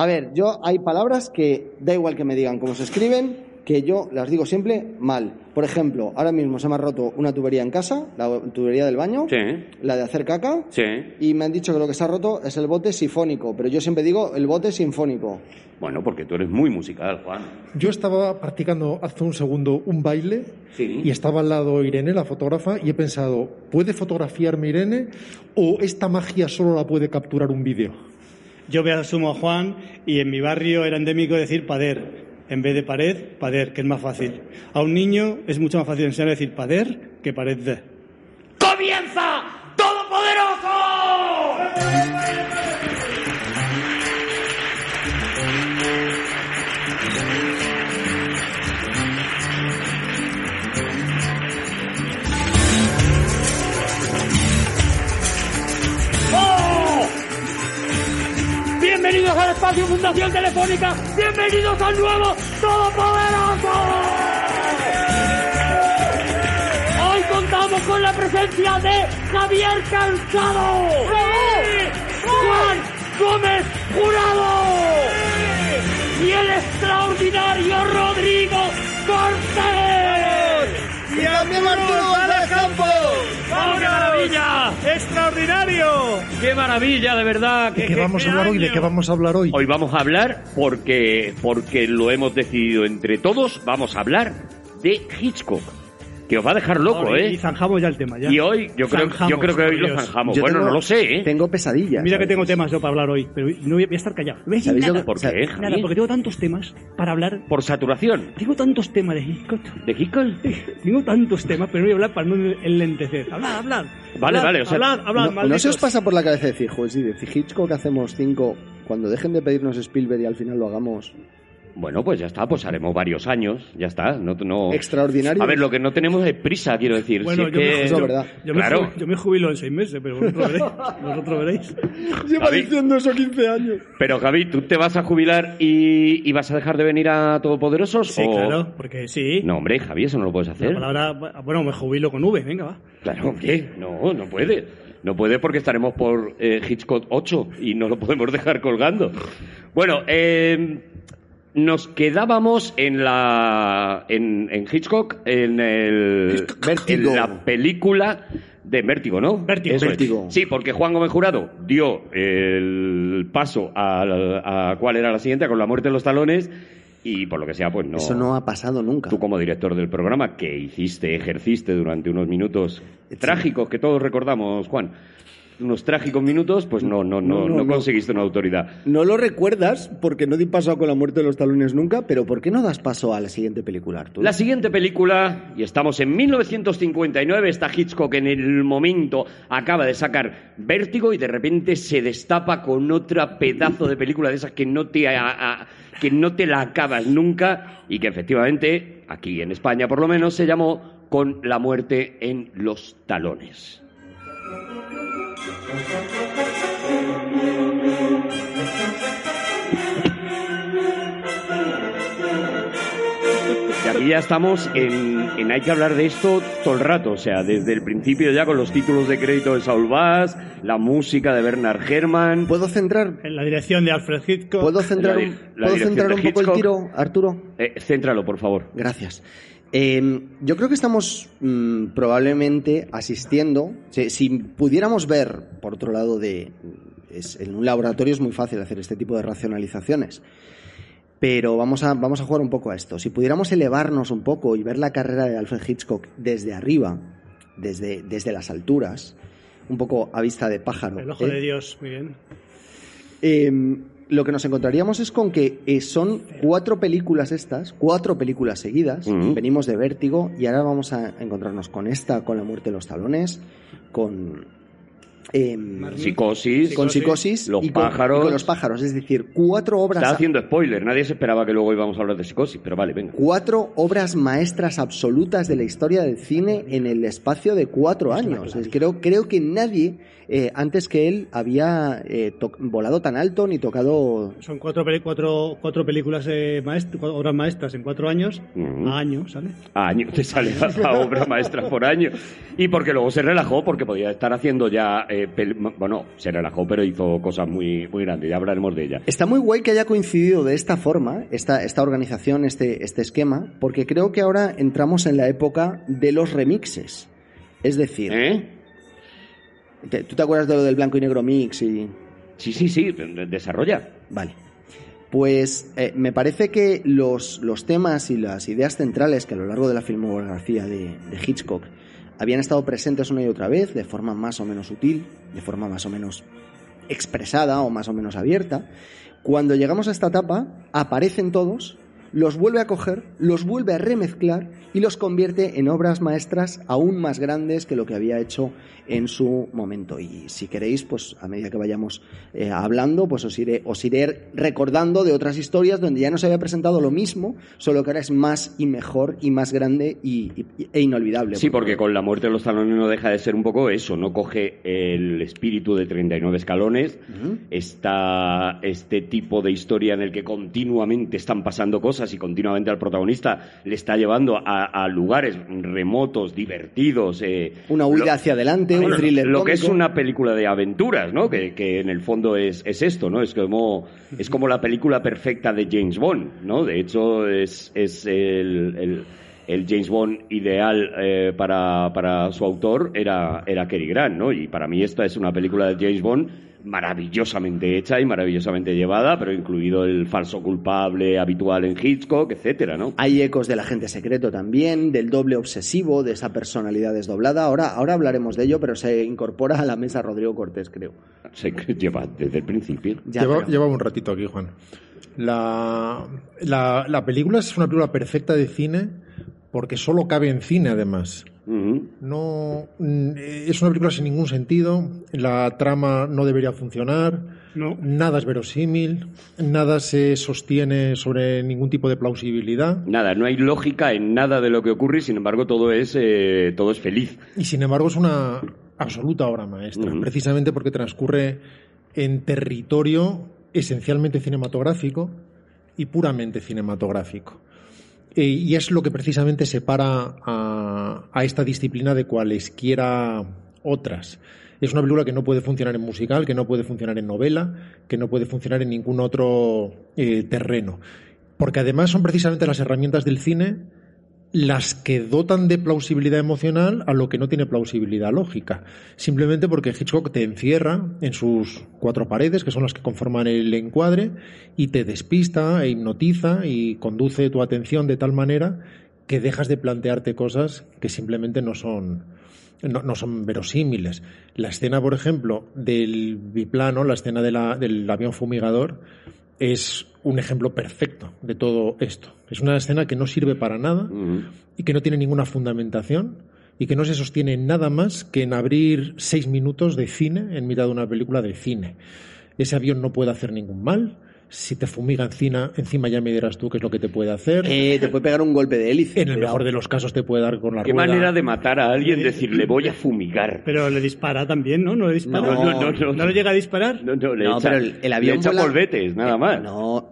A ver, yo hay palabras que da igual que me digan cómo se escriben, que yo las digo siempre mal. Por ejemplo, ahora mismo se me ha roto una tubería en casa, la tubería del baño, Sí. la de hacer caca, Sí. y me han dicho que lo que se ha roto es el bote sifónico, pero yo siempre digo el bote sinfónico. Bueno, porque tú eres muy musical, Juan. Yo estaba practicando hace un segundo un baile Sí. y estaba al lado Irene, la fotógrafa, y he pensado, ¿puede fotografiarme Irene o esta magia solo la puede capturar un vídeo? Yo me asumo a Juan y en mi barrio era endémico decir pader. En vez de pared, pader, que es más fácil. A un niño es mucho más fácil enseñar a decir pader que pared de. Espacio Fundación Telefónica. Bienvenidos al nuevo Todopoderoso. Hoy contamos con la presencia de Javier Cansado. Juan Gómez Jurado. Y el extraordinario Rodrigo Cortés. ¡Y también Arturo Campos! ¡Vamos, qué maravilla! ¡Extraordinario! ¡Qué maravilla, de verdad! ¿De qué vamos a hablar hoy? ¿De qué vamos a hablar hoy? Hoy vamos a hablar, porque, porque lo hemos decidido entre todos, vamos a hablar de Hitchcock. Que os va a dejar loco, ¿eh? Y zanjamos ya el tema. Ya. Y hoy, yo creo, Zanjamos, yo creo que hoy lo zanjamos. Yo Bueno, tengo- no lo sé, ¿eh? Tengo pesadillas. Mira que tengo temas yo para hablar hoy, pero no voy a estar callado. No voy a decir ¿Sabéis lo nada. que- ¿Por qué, Javi? Nada, porque tengo tantos temas para hablar. Por saturación. Tengo tantos temas de Hitchcock. ¿De Hitchcock? Tengo tantos temas, pero no voy a hablar para no enlentecer. Hablad, hablad. Vale, Hablad, vale, o sea, hablad, hablad, No, ¿No se os pasa por la cabeza decir, joder, si de Hitchcock hacemos cinco, cuando dejen de pedirnos Spielberg y al final lo hagamos Bueno, pues ya está, pues haremos varios años, ya está. No, no... extraordinario? A ver, lo que no tenemos es prisa, quiero decir. Bueno, Si es yo, que- me, Eso es verdad. yo, me Claro. yo me jubilo en seis meses, pero vosotros veréis. Vosotros veréis. Lleva Javi. diciendo eso 15 años. Pero Javi, ¿tú te vas a jubilar y, y vas a dejar de venir a Todopoderosos? Sí, o- claro, porque sí. No, hombre, Javi, eso no lo puedes La hacer. palabra, bueno, me jubilo con V, venga, va. Claro, ¿qué? No, no puede. No puede porque estaremos por eh, Hitchcock 8 y no lo podemos dejar colgando. Bueno, eh, nos quedábamos en la en, en Hitchcock en el en la película de Vértigo, ¿no? Vértigo. Eso es. Vértigo. Sí, porque Juan Gómez Jurado dio el paso a, a cuál era la siguiente, con la muerte de los talones y por lo que sea, pues no. Eso no ha pasado nunca. Tú como director del programa, que hiciste, ejerciste durante unos minutos trágicos que todos recordamos, Juan, unos trágicos minutos, pues no, no, no, No, conseguiste una autoridad. No lo recuerdas porque no di paso con la muerte de los talones nunca, pero ¿por qué no das paso a la siguiente película, Arturo? La siguiente película, y estamos en 1959, está Hitchcock en el momento, acaba de sacar Vértigo y de repente se destapa con otra pedazo de película de esas que no te, a- a- que no te la acabas nunca y que efectivamente, aquí en España por lo menos, se llamó Con la muerte en los talones. Y aquí ya estamos en, en hay que hablar de esto todo el rato, o sea, desde el principio ya con los títulos de crédito de Saul Bass, la música de Bernard Herrmann. ¿Puedo centrar, En la dirección de Alfred Hitchcock. ¿puedo centrar, La ¿puedo centrar un poco el tiro, Arturo? Eh, céntralo, por favor. Gracias. Eh, yo creo que estamos mm, probablemente asistiendo, si, si pudiéramos ver, por otro lado, de, es- en un laboratorio es muy fácil hacer este tipo de racionalizaciones, pero vamos a, vamos a jugar un poco a esto. Si pudiéramos elevarnos un poco y ver la carrera de Alfred Hitchcock desde arriba, desde, desde las alturas, un poco a vista de pájaro. El ojo ¿eh? de Dios, muy bien. Eh, lo que nos encontraríamos es con que eh, son cuatro películas estas, cuatro películas seguidas. Venimos de Vértigo y ahora vamos a encontrarnos con esta, con La muerte de los talones, con. em, Psicosis. con psicosis Los y con, pájaros. y con los pájaros, es decir, cuatro obras Está haciendo spoiler, nadie se esperaba que luego íbamos a hablar de psicosis, pero vale, venga. cuatro obras maestras absolutas de la historia del cine en el espacio de cuatro años. Es- Creo, creo que nadie eh, antes que él había eh, volado tan alto ni tocado Son cuatro, peli- cuatro, cuatro películas, eh, maest- cuatro obras maestras en cuatro años. A año, ¿sale? año, te sale la obra maestra por año. Y porque luego se relajó, porque podía estar haciendo ya eh, bueno, se relajó, pero hizo cosas muy, muy grandes. Ya hablaremos de ella. Está muy guay que haya coincidido de esta forma, esta, esta organización, este, este esquema, porque creo que ahora entramos en la época de los remixes. Es decir, ¿Eh? ¿Tú te acuerdas de lo del blanco y negro mix y...? Sí, sí, sí, de- desarrolla. Vale. Pues eh, me parece que los, los temas y las ideas centrales que a lo largo de la filmografía de, de Hitchcock habían estado presentes una y otra vez, de forma más o menos sutil, de forma más o menos expresada o más o menos abierta, cuando llegamos a esta etapa, aparecen todos, los vuelve a coger, los vuelve a remezclar y los convierte en obras maestras aún más grandes que lo que había hecho en su momento. Y si queréis, pues a medida que vayamos eh, hablando, pues os iré, os iré recordando de otras historias donde ya no se había presentado lo mismo, solo que ahora es más y mejor y más grande y, y- e inolvidable. Sí, porque con la muerte de los talones no deja de ser un poco eso, no coge el espíritu de 39 escalones, está este tipo de historia en el que continuamente están pasando cosas y continuamente al protagonista le está llevando a, a lugares remotos, divertidos. eh, Una huida lo- hacia adelante, un thriller Lo que es una película de aventuras, ¿no? Que, que en el fondo es, es esto, ¿no? Es como, es como la película perfecta de James Bond, ¿no? De hecho, es, es el, el- el James Bond ideal eh, para, para su autor era, era Cary Grant, ¿no? Y para mí esta es una película de James Bond maravillosamente hecha y maravillosamente llevada, pero incluido el falso culpable habitual en Hitchcock, etcétera, ¿no? Hay ecos del agente secreto también, del doble obsesivo, de esa personalidad desdoblada. Ahora, ahora hablaremos de ello, pero se incorpora a la mesa Rodrigo Cortés, creo. Se lleva desde el principio. Ya, Lleva, pero- un ratito aquí, Juan. La, la, la película es una película perfecta de cine porque solo cabe en cine, además. No, mm, es una película sin ningún sentido. La trama no debería funcionar. No. Nada es verosímil. Nada se sostiene sobre ningún tipo de plausibilidad. Nada, no hay lógica en nada de lo que ocurre y sin embargo todo es, eh, todo es feliz. Y sin embargo es una absoluta obra maestra, precisamente porque transcurre en territorio esencialmente cinematográfico y puramente cinematográfico. Eh, y es lo que precisamente separa a, esta disciplina de cualesquiera otras. Es una película que no puede funcionar en musical, que no puede funcionar en novela, que no puede funcionar en ningún otro eh, terreno. Porque además son precisamente las herramientas del cine las que dotan de plausibilidad emocional a lo que no tiene plausibilidad lógica. Simplemente porque Hitchcock te encierra en sus cuatro paredes, que son las que conforman el encuadre, y te despista e hipnotiza y conduce tu atención de tal manera que dejas de plantearte cosas que simplemente no son, no, son verosímiles. La escena, por ejemplo, del biplano, la escena del avión fumigador, es un ejemplo perfecto de todo esto. Es una escena que no sirve para nada y que no tiene ninguna fundamentación y que no se sostiene en nada más que en abrir seis minutos de cine en mitad de una película de cine. Ese avión no puede hacer ningún mal. Si te fumiga encima, encima ya me dirás tú qué es lo que te puede hacer. Eh, te puede pegar un golpe de hélice. en el mejor de los casos te puede dar con la ¿Qué rueda. manera de matar a alguien? Decir, le voy a fumigar. Pero le dispara también, ¿no? ¿No le dispara? No, no, no, no. le llega a disparar? No, no, le No, echa, pero el, el avión le echa vuela- polvetes, nada Eh, más. No,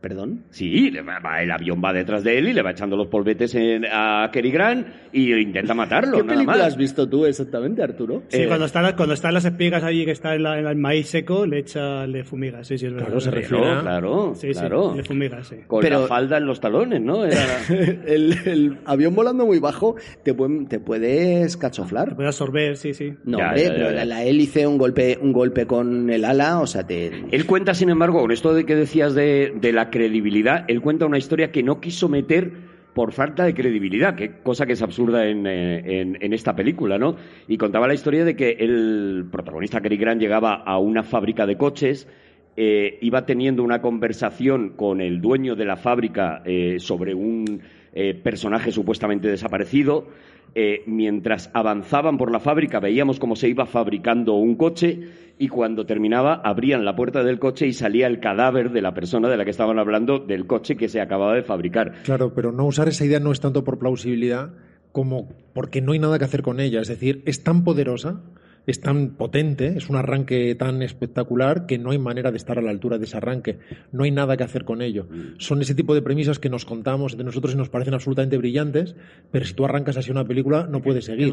perdón. Sí, va- el avión va detrás de él y le va echando los polvetes en- a Cary Grant y intenta matarlo, ¿Qué nada película más. has visto tú exactamente, Arturo? Sí, Eh, cuando, están, cuando están las espigas allí, que está en, la- en el maíz seco, le echa, le fumiga, sí, sí, es verdad. Claro, se refiere claro, Sí, sí, claro. le fumiga, sí. Con Pero- la falda en los talones, ¿no? Era- el, el avión volando muy bajo te, te puedes cachoflar. Te puede absorber, sí, sí. No, Ya, hombre, ya, ya, pero ya. La, la hélice, un golpe, un golpe con el ala, o sea, te... Él cuenta, sin embargo, con esto de que decías de, de la credibilidad, él cuenta una historia que no quiso meter por falta de credibilidad, que cosa que es absurda en, eh, en- en esta película, ¿no? Y contaba la historia de que el protagonista Cary Grant llegaba a una fábrica de coches, eh, iba teniendo una conversación con el dueño de la fábrica eh, sobre un eh, personaje supuestamente desaparecido. Eh, mientras avanzaban por la fábrica veíamos cómo se iba fabricando un coche y cuando terminaba abrían la puerta del coche y salía el cadáver de la persona de la que estaban hablando del coche que se acababa de fabricar. Claro, pero no usar esa idea no es tanto por plausibilidad como porque no hay nada que hacer con ella. Es decir, es tan poderosa es tan potente, es un arranque tan espectacular que no hay manera de estar a la altura de ese arranque. No hay nada que hacer con ello. Son ese tipo de premisas que nos contamos de nosotros y nos parecen absolutamente brillantes, pero si tú arrancas así una película no puedes seguir.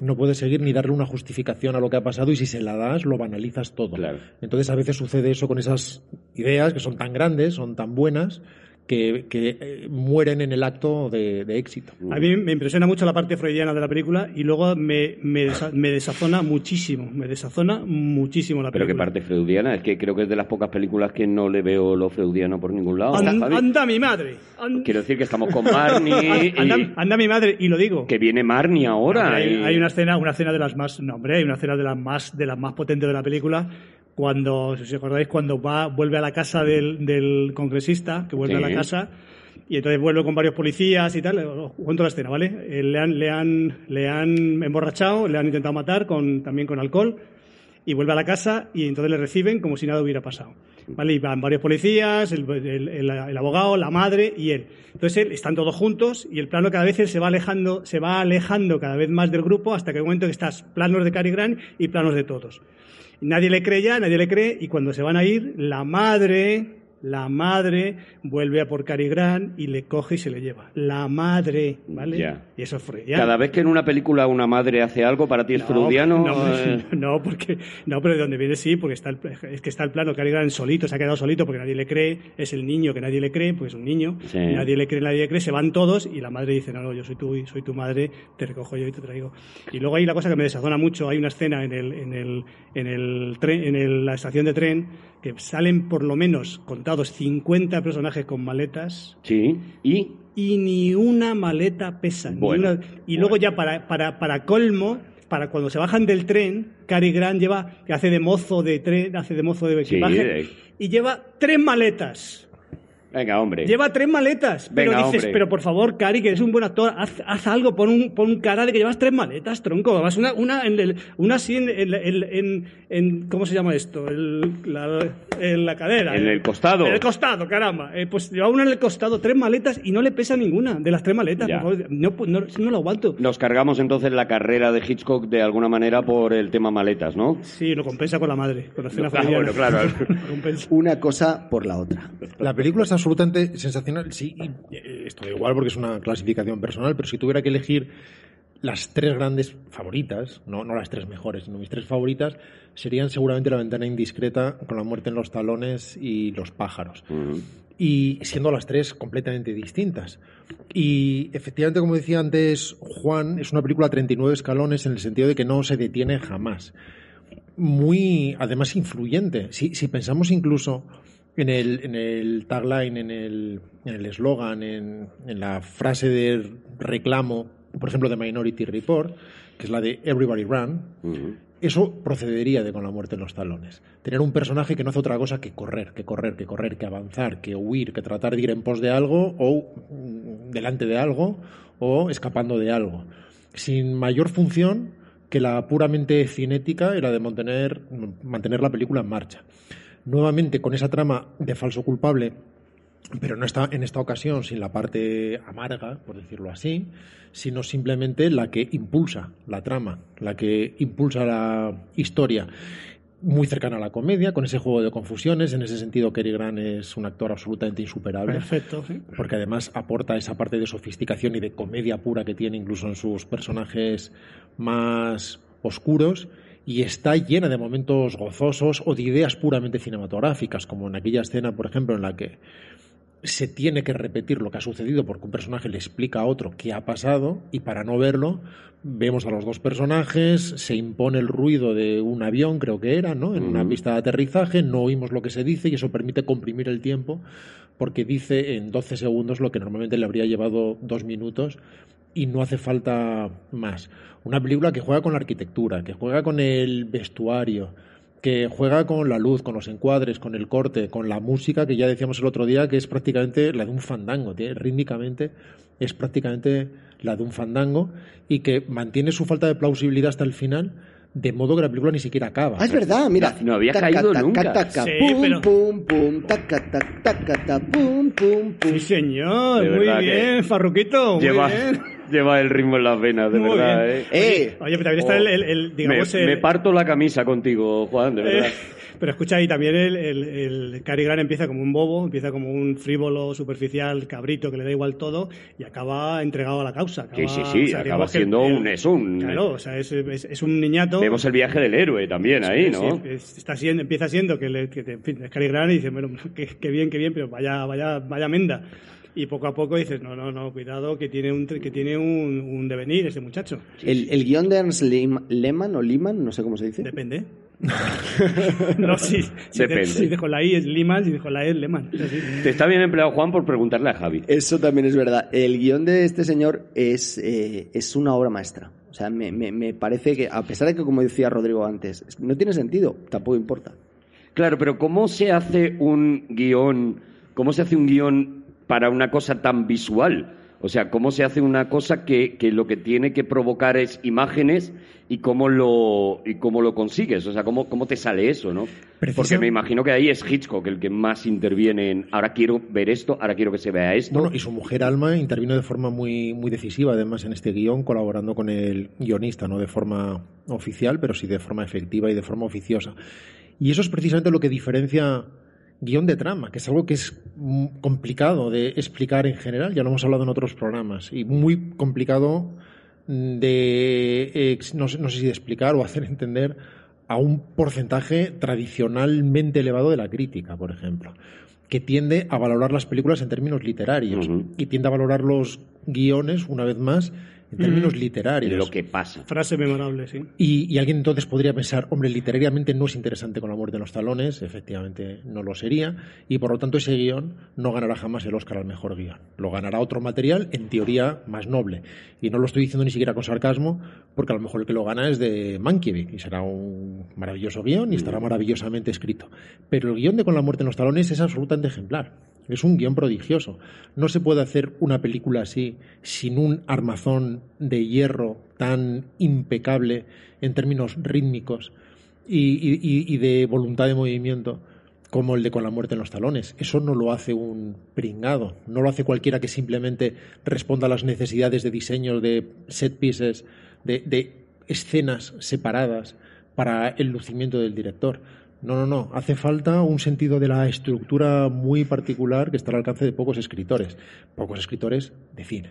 No puedes seguir ni darle una justificación a lo que ha pasado y si se la das lo banalizas todo. Claro. Entonces a veces sucede eso con esas ideas que son tan grandes, son tan buenas, que, que, eh, mueren en el acto de, de, éxito. A mí me impresiona mucho la parte freudiana de la película y luego me, me, desa, me desazona muchísimo, me desazona muchísimo la película. Pero qué parte freudiana, es que creo que es de las pocas películas que no le veo lo freudiano por ningún lado. And, anda mi madre. And... Quiero decir que estamos con Marnie. y... anda, anda, mi madre, y lo digo. Que viene Marnie ahora. Hay, y... hay, una escena, una escena de las más, no hombre, hay una escena de las más, de las más potentes de la película cuando, si os acordáis, cuando va, vuelve a la casa del, del congresista, que vuelve Sí. a la casa, y entonces vuelve con varios policías y tal. Os cuento la escena, ¿vale? Eh, Le han, le, han, le han emborrachado, le han intentado matar con, también con alcohol, y vuelve a la casa y entonces le reciben como si nada hubiera pasado. ¿Vale? Y van varios policías, el, el, el, el abogado, la madre y él. Entonces él, están todos juntos y el plano cada vez él se va alejando, se va alejando cada vez más del grupo hasta que un momento que estás planos de Cary Grant y planos de todos. Nadie le cree ya, nadie le cree, y cuando se van a ir, la madre, la madre vuelve a por Cary Grant y le coge y se le lleva. La madre, ¿vale? Ya. Y eso es freudiano. Cada vez que en una película una madre hace algo, para ti es freudiano. No, eh, no, porque, no, pero de donde viene sí, porque está el, es que está el plano Cary Grant solito, se ha quedado solito porque nadie le cree, es el niño que nadie le cree, pues es un niño, Sí. nadie le cree, nadie le cree, se van todos y la madre dice, no, no, yo soy tu, soy tu madre, te recojo yo y te traigo. Y luego hay la cosa que me desazona mucho, hay una escena en el, en el, en el tren, en el- la estación de tren que salen por lo menos contados 50 personajes con maletas Sí. Y. y ni una maleta pesa. ni Bueno, una- y luego ya para, para, para colmo, para cuando se bajan del tren, Cary Grant lleva, que hace de mozo de tren, hace de mozo de Sí, equipaje, de- y lleva tres maletas. Venga, hombre. Lleva tres maletas. Pero Venga, dices, hombre. pero por favor, Cary, que eres un buen actor, haz, haz algo, pon un, pon un cara de que llevas tres maletas, tronco. Además, una, una, en el- una así en, en, en- ¿cómo se llama esto? El- la, en la cadera. En el costado. En el costado, caramba. Eh, pues lleva una en el costado, tres maletas y no le pesa ninguna de las tres maletas. Ya. por favor. No, no, no lo aguanto. Nos cargamos entonces la carrera de Hitchcock de alguna manera por el tema maletas, ¿no? Sí, lo compensa con la madre, con la escena Ah, bueno, claro. Una cosa por la otra. La película es absolutamente sensacional. Sí, eh, esto da igual porque es una clasificación personal, pero si tuviera que elegir las tres grandes favoritas, no, no las tres mejores, sino mis tres favoritas, serían seguramente La ventana indiscreta, Con la muerte en los talones y Los pájaros. Ujú. Y siendo las tres completamente distintas. Y efectivamente, como decía antes Juan, es una película a 39 escalones en el sentido de que no se detiene jamás muy, además, influyente. Si, si pensamos incluso en el, en el tagline, en el en el eslogan, en, en la frase de reclamo, por ejemplo, de Minority Report, que es la de Everybody Run, Ujú. eso procedería de con la muerte en los talones. Tener un personaje que no hace otra cosa que correr, que correr, que correr, que avanzar, que huir, que tratar de ir en pos de algo o mm, delante de algo o escapando de algo. Sin mayor función que la puramente cinética y la de mantener, mantener la película en marcha. Nuevamente con esa trama de falso culpable pero no está en esta ocasión sin la parte amarga, por decirlo así, sino simplemente la que impulsa la trama, la que impulsa la historia. Muy cercana a la comedia, con ese juego de confusiones. En ese sentido, Cary Grant es un actor absolutamente insuperable Perfecto, sí. porque además aporta esa parte de sofisticación y de comedia pura que tiene incluso en sus personajes más oscuros y está llena de momentos gozosos o de ideas puramente cinematográficas, como en aquella escena, por ejemplo, en la que se tiene que repetir lo que ha sucedido porque un personaje le explica a otro qué ha pasado y para no verlo vemos a los dos personajes, se impone el ruido de un avión, creo que era, ¿no? En una pista de aterrizaje, no oímos lo que se dice y eso permite comprimir el tiempo porque dice en 12 segundos lo que normalmente le habría llevado dos minutos y no hace falta más. Una película que juega con la arquitectura, que juega con el vestuario, que juega con la luz, con los encuadres, con el corte, con la música, que ya decíamos el otro día que es prácticamente la de un fandango, tiene- rítmicamente es prácticamente la de un fandango y que mantiene su falta de plausibilidad hasta el final, de modo que la película ni siquiera acaba. Ah, es verdad, mira. No- no había Taca, caído taca, nunca. taca, Sí, pum, pero- pum, pum, taca, taca, taca, ta, pum, pum, pum. Sí, señor. De Muy bien, Farruquito. Muy Lleva, bien. lleva el ritmo en las venas, de Muy verdad. bien. ¿eh? Eh, Oye, pero también está Oh. el, el- el, digamos, me, el- me parto la camisa contigo, Juan, de verdad. Eh, pero escucha ahí también el, el, el Cary Grant empieza como un bobo, empieza como un frívolo, superficial, cabrito que le da igual todo y acaba entregado a la causa. Sí, acaba- sí, sí, o sea, acaba siendo el- un- es un- Claro, o sea, es, es, es un niñato. Vemos el viaje del héroe también ahí, Sí, ¿no? sí, es- está siendo, empieza siendo que, le, que te- en fin, es Cary Grant y dice, bueno, qué, qué bien, qué bien, pero vaya, vaya, vaya menda. Y poco a poco dices, no, no, no, cuidado, que tiene un, que tiene un, un devenir ese muchacho. el, el guion de Ernst Lehm- Lehmann o Lehmann, no sé cómo se dice. Depende. no, sí. Si, Depende. de- si dejo la I es Liman, si dejo la E es así. Te está bien empleado Juan por preguntarle a Javi. Eso también es verdad. El guion de este señor es, eh, es una obra maestra. O sea, me, me- me parece que, a pesar de que, como decía Rodrigo antes, es- no tiene sentido, tampoco importa. Claro, pero ¿cómo se hace un guion, cómo se hace un guion para una cosa tan visual? O sea, ¿cómo se hace una cosa que, que lo que tiene que provocar es imágenes y cómo lo, y cómo lo consigues? O sea, ¿cómo, cómo te sale eso, no? Porque me imagino que ahí es Hitchcock el que más interviene en ahora quiero ver esto, ahora quiero que se vea esto. Bueno, y su mujer Alma intervino de forma muy, muy decisiva, además, en este guion, colaborando con el guionista, no de forma oficial, pero sí de forma efectiva y de forma oficiosa. Y eso es precisamente lo que diferencia guion de trama, que es algo que es mm, complicado de explicar en general, ya lo hemos hablado en otros programas, y muy complicado de, ex- no, sé- no sé si de explicar o hacer entender a un porcentaje tradicionalmente elevado de la crítica, por ejemplo, que tiende a valorar las películas en términos literarios y tiende a valorar los guiones, una vez más, en términos literarios. lo que pasa. Frase memorable, sí. Y, y alguien entonces podría pensar, hombre, literariamente no es interesante con la muerte en los talones, efectivamente no lo sería, y por lo tanto ese guion no ganará jamás el Oscar al mejor guion. Lo ganará otro material, en teoría, más noble. Y no lo estoy diciendo ni siquiera con sarcasmo, porque a lo mejor el que lo gana es de Mankiewicz, y será un maravilloso guion y estará maravillosamente escrito. Pero el guion de Con la muerte en los talones es absolutamente ejemplar. Es un guion prodigioso. No se puede hacer una película así sin un armazón de hierro tan impecable en términos rítmicos y, de voluntad de movimiento como el de Con la muerte en los talones. Eso no lo hace un pringado, no lo hace cualquiera que simplemente responda a las necesidades de diseño de set pieces, de escenas separadas para el lucimiento del director. No, no, no. Hace falta un sentido de la estructura muy particular que está al alcance de pocos escritores. Pocos escritores de cine.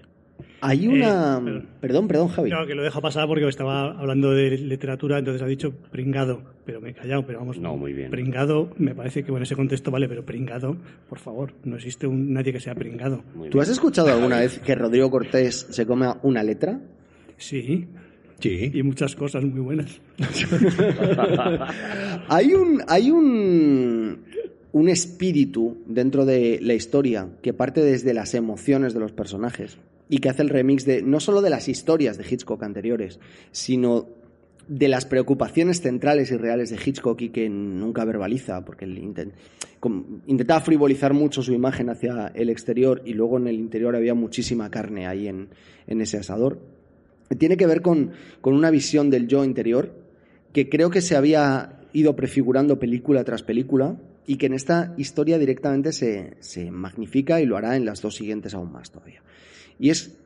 Hay una... Eh, pero- Perdón, perdón, Javi. No, que lo dejo pasar porque estaba hablando de literatura, entonces ha dicho pringado, pero me he callado, pero vamos. No, muy bien. Pringado, me parece que bueno, ese contexto vale, pero pringado, por favor, no existe un, nadie que sea pringado. Muy ¿Tú bien. has escuchado alguna vez que Rodrigo Cortés se come una letra? Sí, Sí. y muchas cosas muy buenas. Hay un, hay un, un espíritu dentro de la historia que parte desde las emociones de los personajes y que hace el remix de no solo de las historias de Hitchcock anteriores, sino de las preocupaciones centrales y reales de Hitchcock y que nunca verbaliza, porque él inten- com- intentaba frivolizar mucho su imagen hacia el exterior y luego en el interior había muchísima carne ahí en, en ese asador. Tiene que ver con, con una visión del yo interior que creo que se había ido prefigurando película tras película y que en esta historia directamente se, se magnifica y lo hará en las dos siguientes aún más todavía. Y es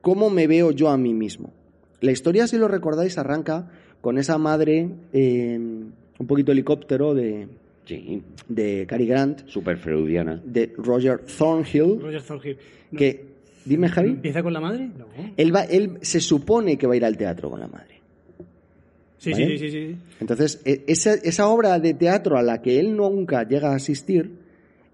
cómo me veo yo a mí mismo. La historia, si lo recordáis, arranca con esa madre eh, un poquito helicóptero de, Sí, de Cary Grant, súper freudiana. de Roger Thornhill, Roger Thornhill. No, que, dime Javi, ¿Empieza con la madre? No. él, va, él se supone que va a ir al teatro con la madre. Sí, ¿Vale? sí, sí, sí, sí. Entonces, e- esa, esa obra de teatro a la que él nunca llega a asistir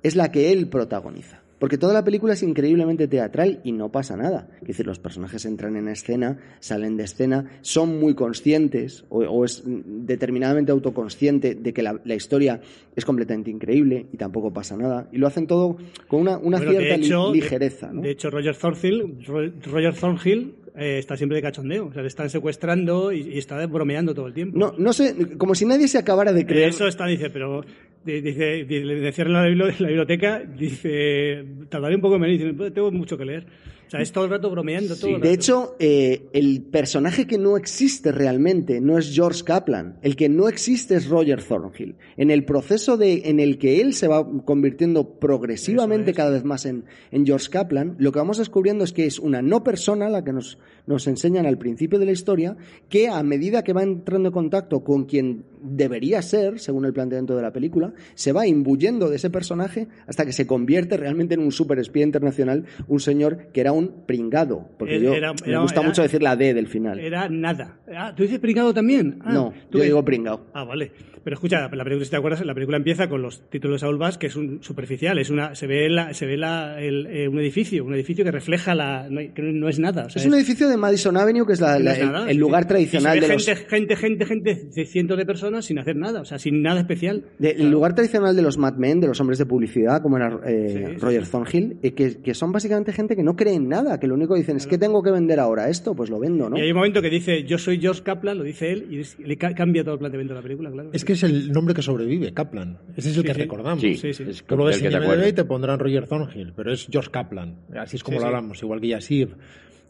es la que él protagoniza. Porque toda la película es increíblemente teatral y no pasa nada. Es decir, los personajes entran en escena, salen de escena, son muy conscientes o, o es determinadamente autoconsciente de que la, la historia es completamente increíble y tampoco pasa nada. Y lo hacen todo con una, una Bueno, de cierta hecho, ligereza. ¿no? De hecho, Roger Thornhill, Ro- Roger Thornhill eh, está siempre de cachondeo. O sea, le están secuestrando y, y está bromeando todo el tiempo. no, no sé, como si nadie se acabara de creer. Eso está, dice, pero di- dice, cierran la, bibli- la biblioteca, dice, tardaré un poco en venir, dice, "Pues tengo mucho que leer. O sea, es todo el rato bromeando. Todo el De hecho, eh, el personaje que no existe realmente no es George Kaplan. El que no existe es Roger Thornhill. En el proceso de, en el que él se va convirtiendo progresivamente cada vez más en, en George Kaplan, lo que vamos descubriendo es que es una no persona, la que nos, nos enseñan al principio de la historia, que a medida que va entrando en contacto con quien debería ser, según el planteamiento de la película, se va imbuyendo de ese personaje hasta que se convierte realmente en un superespía internacional, un señor que era un pringado. Porque Era- yo era- me gusta era- mucho decir la D del final. Era nada. Ah, ¿Tú dices pringado también? Ah, no, ¿tú yo digo pringado. Ah, vale. Pero escucha, la película, si te acuerdas, la película empieza con los títulos de Saul Bass, que es un superficial, es una, se ve, la, se ve la, el, eh, un edificio, un edificio que refleja la, no, que no es nada. o sea, Es un edificio de Madison Avenue, que es, la- no la- es el, nada, el sí. lugar tradicional Y se de los... gente, gente, gente, gente, de cientos de personas sin hacer nada, o sea, sin nada especial. de- el lugar tradicional de los Mad Men, de los hombres de publicidad, como era eh, Sí, sí, Roger Thornhill, eh, que, que son básicamente gente que no cree en nada, que lo único que dicen es que tengo que vender ahora esto, pues lo vendo, ¿no? Y hay un momento que dice, yo soy George Kaplan, lo dice él, y le ca- cambia todo el planteamiento de la película, claro. Es que es el nombre que sobrevive, Kaplan. Ese es el Sí, que sí. recordamos. Sí, Sí, sí. es Tú lo ves en IMDb y te pondrán Roger Thornhill, pero es George Kaplan. Así es como Sí, lo sí. hablamos, igual que Yassir.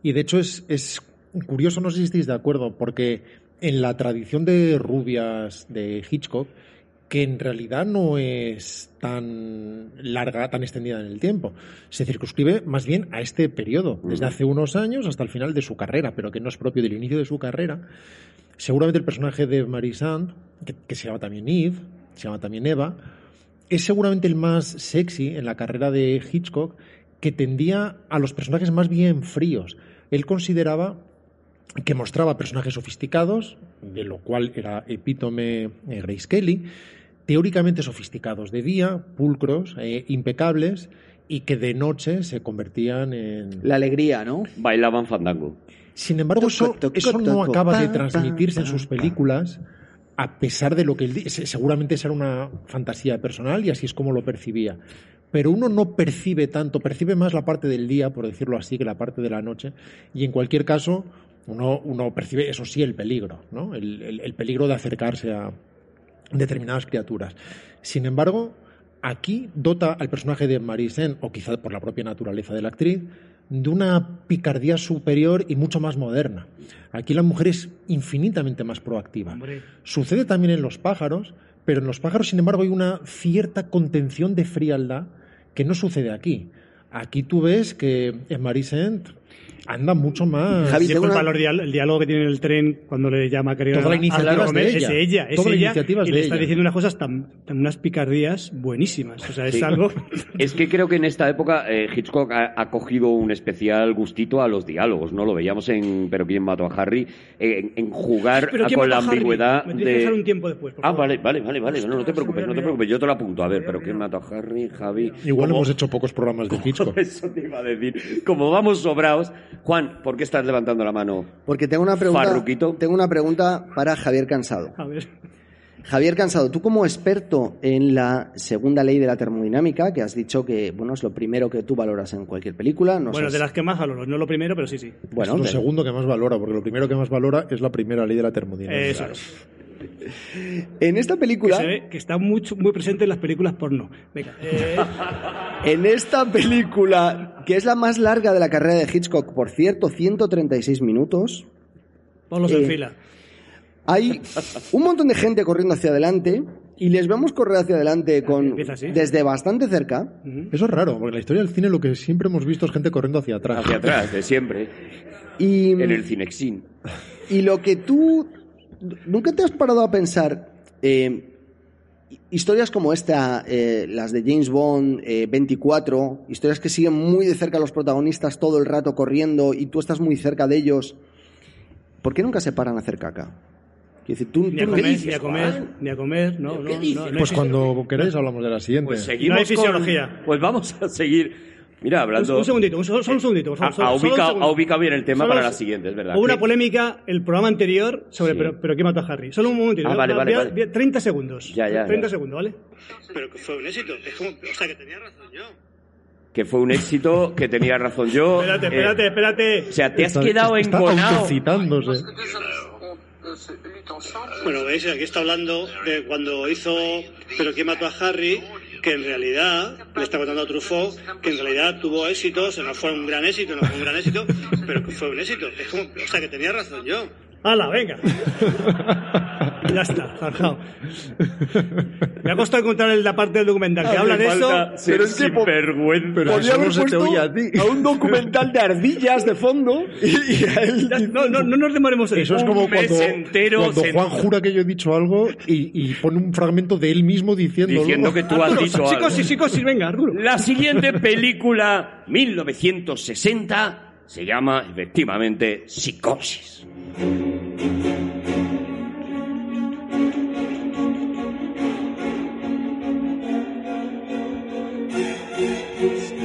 Y de hecho es, es curioso, no sé si estáis de acuerdo, porque en la tradición de rubias de Hitchcock, que en realidad no es tan larga, tan extendida en el tiempo. Se circunscribe más bien a este periodo, desde hace unos años hasta el final de su carrera, pero que no es propio del inicio de su carrera. Seguramente el personaje de Mary Sand, que, que se llama también Eve, se llama también Eva, es seguramente el más sexy en la carrera de Hitchcock, que tendía a los personajes más bien fríos. Él consideraba que mostraba personajes sofisticados, de lo cual era epítome eh, Grace Kelly, teóricamente sofisticados de día, pulcros, eh, impecables, y que de noche se convertían en... La alegría, ¿no? Bailaban fandango. Sin embargo, eso, eso no acaba de transmitirse en sus películas, a pesar de lo que él. Seguramente será una fantasía personal y así es como lo percibía. Pero uno no percibe tanto, percibe más la parte del día, por decirlo así, que la parte de la noche. Y en cualquier caso, uno, uno percibe, eso sí, el peligro, ¿no? El, el- el peligro de acercarse a determinadas criaturas. Sin embargo, aquí dota al personaje de Marisen, o quizá por la propia naturaleza de la actriz, de una picardía superior y mucho más moderna. Aquí la mujer es infinitamente más proactiva. Hombre. Sucede también en los pájaros, pero en los pájaros, sin embargo, hay una cierta contención de frialdad que no sucede aquí. Aquí tú ves que en Marisent anda mucho más. Javi, tengo una- los dial- el diálogo que tiene en el tren cuando le llama a Karina Toda la a iniciativa hablar es con de ella. Es de ella, es Toda la ella, iniciativa es y de le está ella. diciendo unas cosas tan, tan unas picardías buenísimas. O sea, es Sí. algo... Es que creo que en esta época eh, Hitchcock ha, ha cogido un especial gustito a los diálogos, ¿no? Lo veíamos en Pero quién mató a Harry, en, en jugar a- ¿quién con la a ambigüedad Me tienes que de... un tiempo después, por Ah, favor. vale, vale, vale, vale. No, no te preocupes, no te preocupes. Yo te lo apunto. A ver, pero quién mató a Harry, Javi. Igual ¿Cómo- hemos hecho pocos programas de Hitchcock. Eso te iba a decir. Como vamos sobraos. Juan, ¿por qué estás levantando la mano? Porque tengo una pregunta, Farruquito. tengo una pregunta para Javier Cansado. A ver. Javier Cansado, tú como experto en la segunda ley de la termodinámica, que has dicho que bueno es lo primero que tú valoras en cualquier película, no bueno, seas- de las que más valoro, no lo primero, pero sí, sí. bueno, es lo segundo que más valora, porque lo primero que más valora es la primera ley de la termodinámica. Eso es. En esta Que, película, se ve que está mucho, muy presente en las películas porno. Venga. eh, en esta película que es la más larga de la carrera de Hitchcock, por cierto, 136 minutos, ponlos Eh, en fila. hay un montón de gente corriendo hacia adelante y les vemos correr hacia adelante con así. desde bastante cerca. Eso es raro, porque en la historia del cine lo que siempre hemos visto es gente corriendo hacia atrás. Hacia atrás, de siempre. Y, En el Cinexin. y lo que tú nunca te has parado a pensar eh, historias como esta, eh, las de James Bond, eh, 24, historias que siguen muy de cerca a los protagonistas todo el rato corriendo y tú estás muy cerca de ellos. ¿Por qué nunca se paran a hacer caca? Quiero decir, tú, Ni a tú- comer, dices, ni a comer, Juan? ni a comer, no, no, Pues cuando queréis hablamos de la siguiente. Pues seguimos No hay con- fisiología. Pues vamos a seguir. Mira, hablando... Un, un segundito, un, solo, solo un segundito. por solo un ha ubicado bien el tema Solo para la siguiente, es verdad. Hubo una polémica el programa anterior sobre Sí. pero, pero quién mató a Harry. Solo un momentito. Ah, vale, Va- vale, voy a- vale. voy a- 30 segundos. Ya, ya, 30 ya. segundos, ¿vale? Pero que fue un éxito. Es como, o sea, que tenía razón yo. que fue un éxito, que tenía razón yo. Espérate, eh, espérate, espérate. o sea, te has Está- quedado autocitándose. Bueno, veis, aquí está hablando de cuando hizo Pero quién mató a Harry, que en realidad, le está contando a Truffaut, que en realidad tuvo éxito, o sea, no fue un gran éxito, no fue un gran éxito, pero que fue un éxito. Es como, o sea, que tenía razón yo. ¡Hala, venga! ya está, zanjado. Me ha costado encontrar la parte del documental que habla de eso. Pero es que Podría eso haber no se te puesto a ti. a un documental de ardillas de fondo y, y a él Ya- No, no, no nos demoremos en Eso es Un como cuando, entero cuando Juan jura que yo he dicho algo y, y pone un fragmento de él mismo diciéndolo. Diciendo que tú has dicho algo. psicosis, psicosis, venga, Arturo. La siguiente película, 1960, se llama efectivamente Psicosis.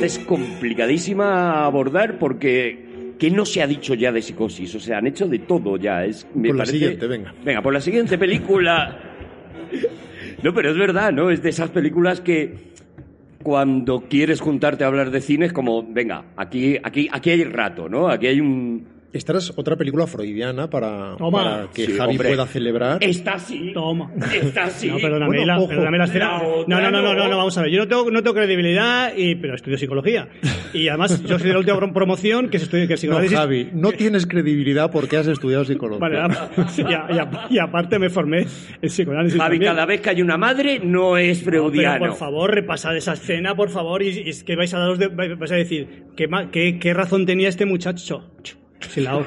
Es complicadísima a abordar porque ¿qué no se ha dicho ya de psicosis? O sea, han hecho de todo ya. Es, me Por la parece- siguiente, venga. Venga, por la siguiente película. No, pero es verdad, ¿no? Es de esas películas que cuando quieres juntarte a hablar de cine es como, venga, aquí, aquí, aquí hay rato, ¿no? Aquí hay un... Esta es otra película freudiana para, para que Sí, Javi hombre. pueda celebrar. Está así. Toma. Está así. No, perdóname, Bueno, la, ojo. perdóname la escena. La No, no, no, no, no. no, no, vamos a ver. Yo no tengo, no tengo credibilidad, y, pero estudio psicología. Y además, yo soy de la última prom- promoción que se estudia que el No, psicoanálisis. Javi, no tienes credibilidad porque has estudiado psicología. Vale, y, a- y a- y aparte me formé en psicoanálisis. Javi, también. cada vez que hay una madre no es No, pero freudiano. por favor, repasad esa escena, por favor, y, y es que vais a daros de- vais a decir, ¿qué, qué, qué razón tenía este muchacho? Sí, la hago.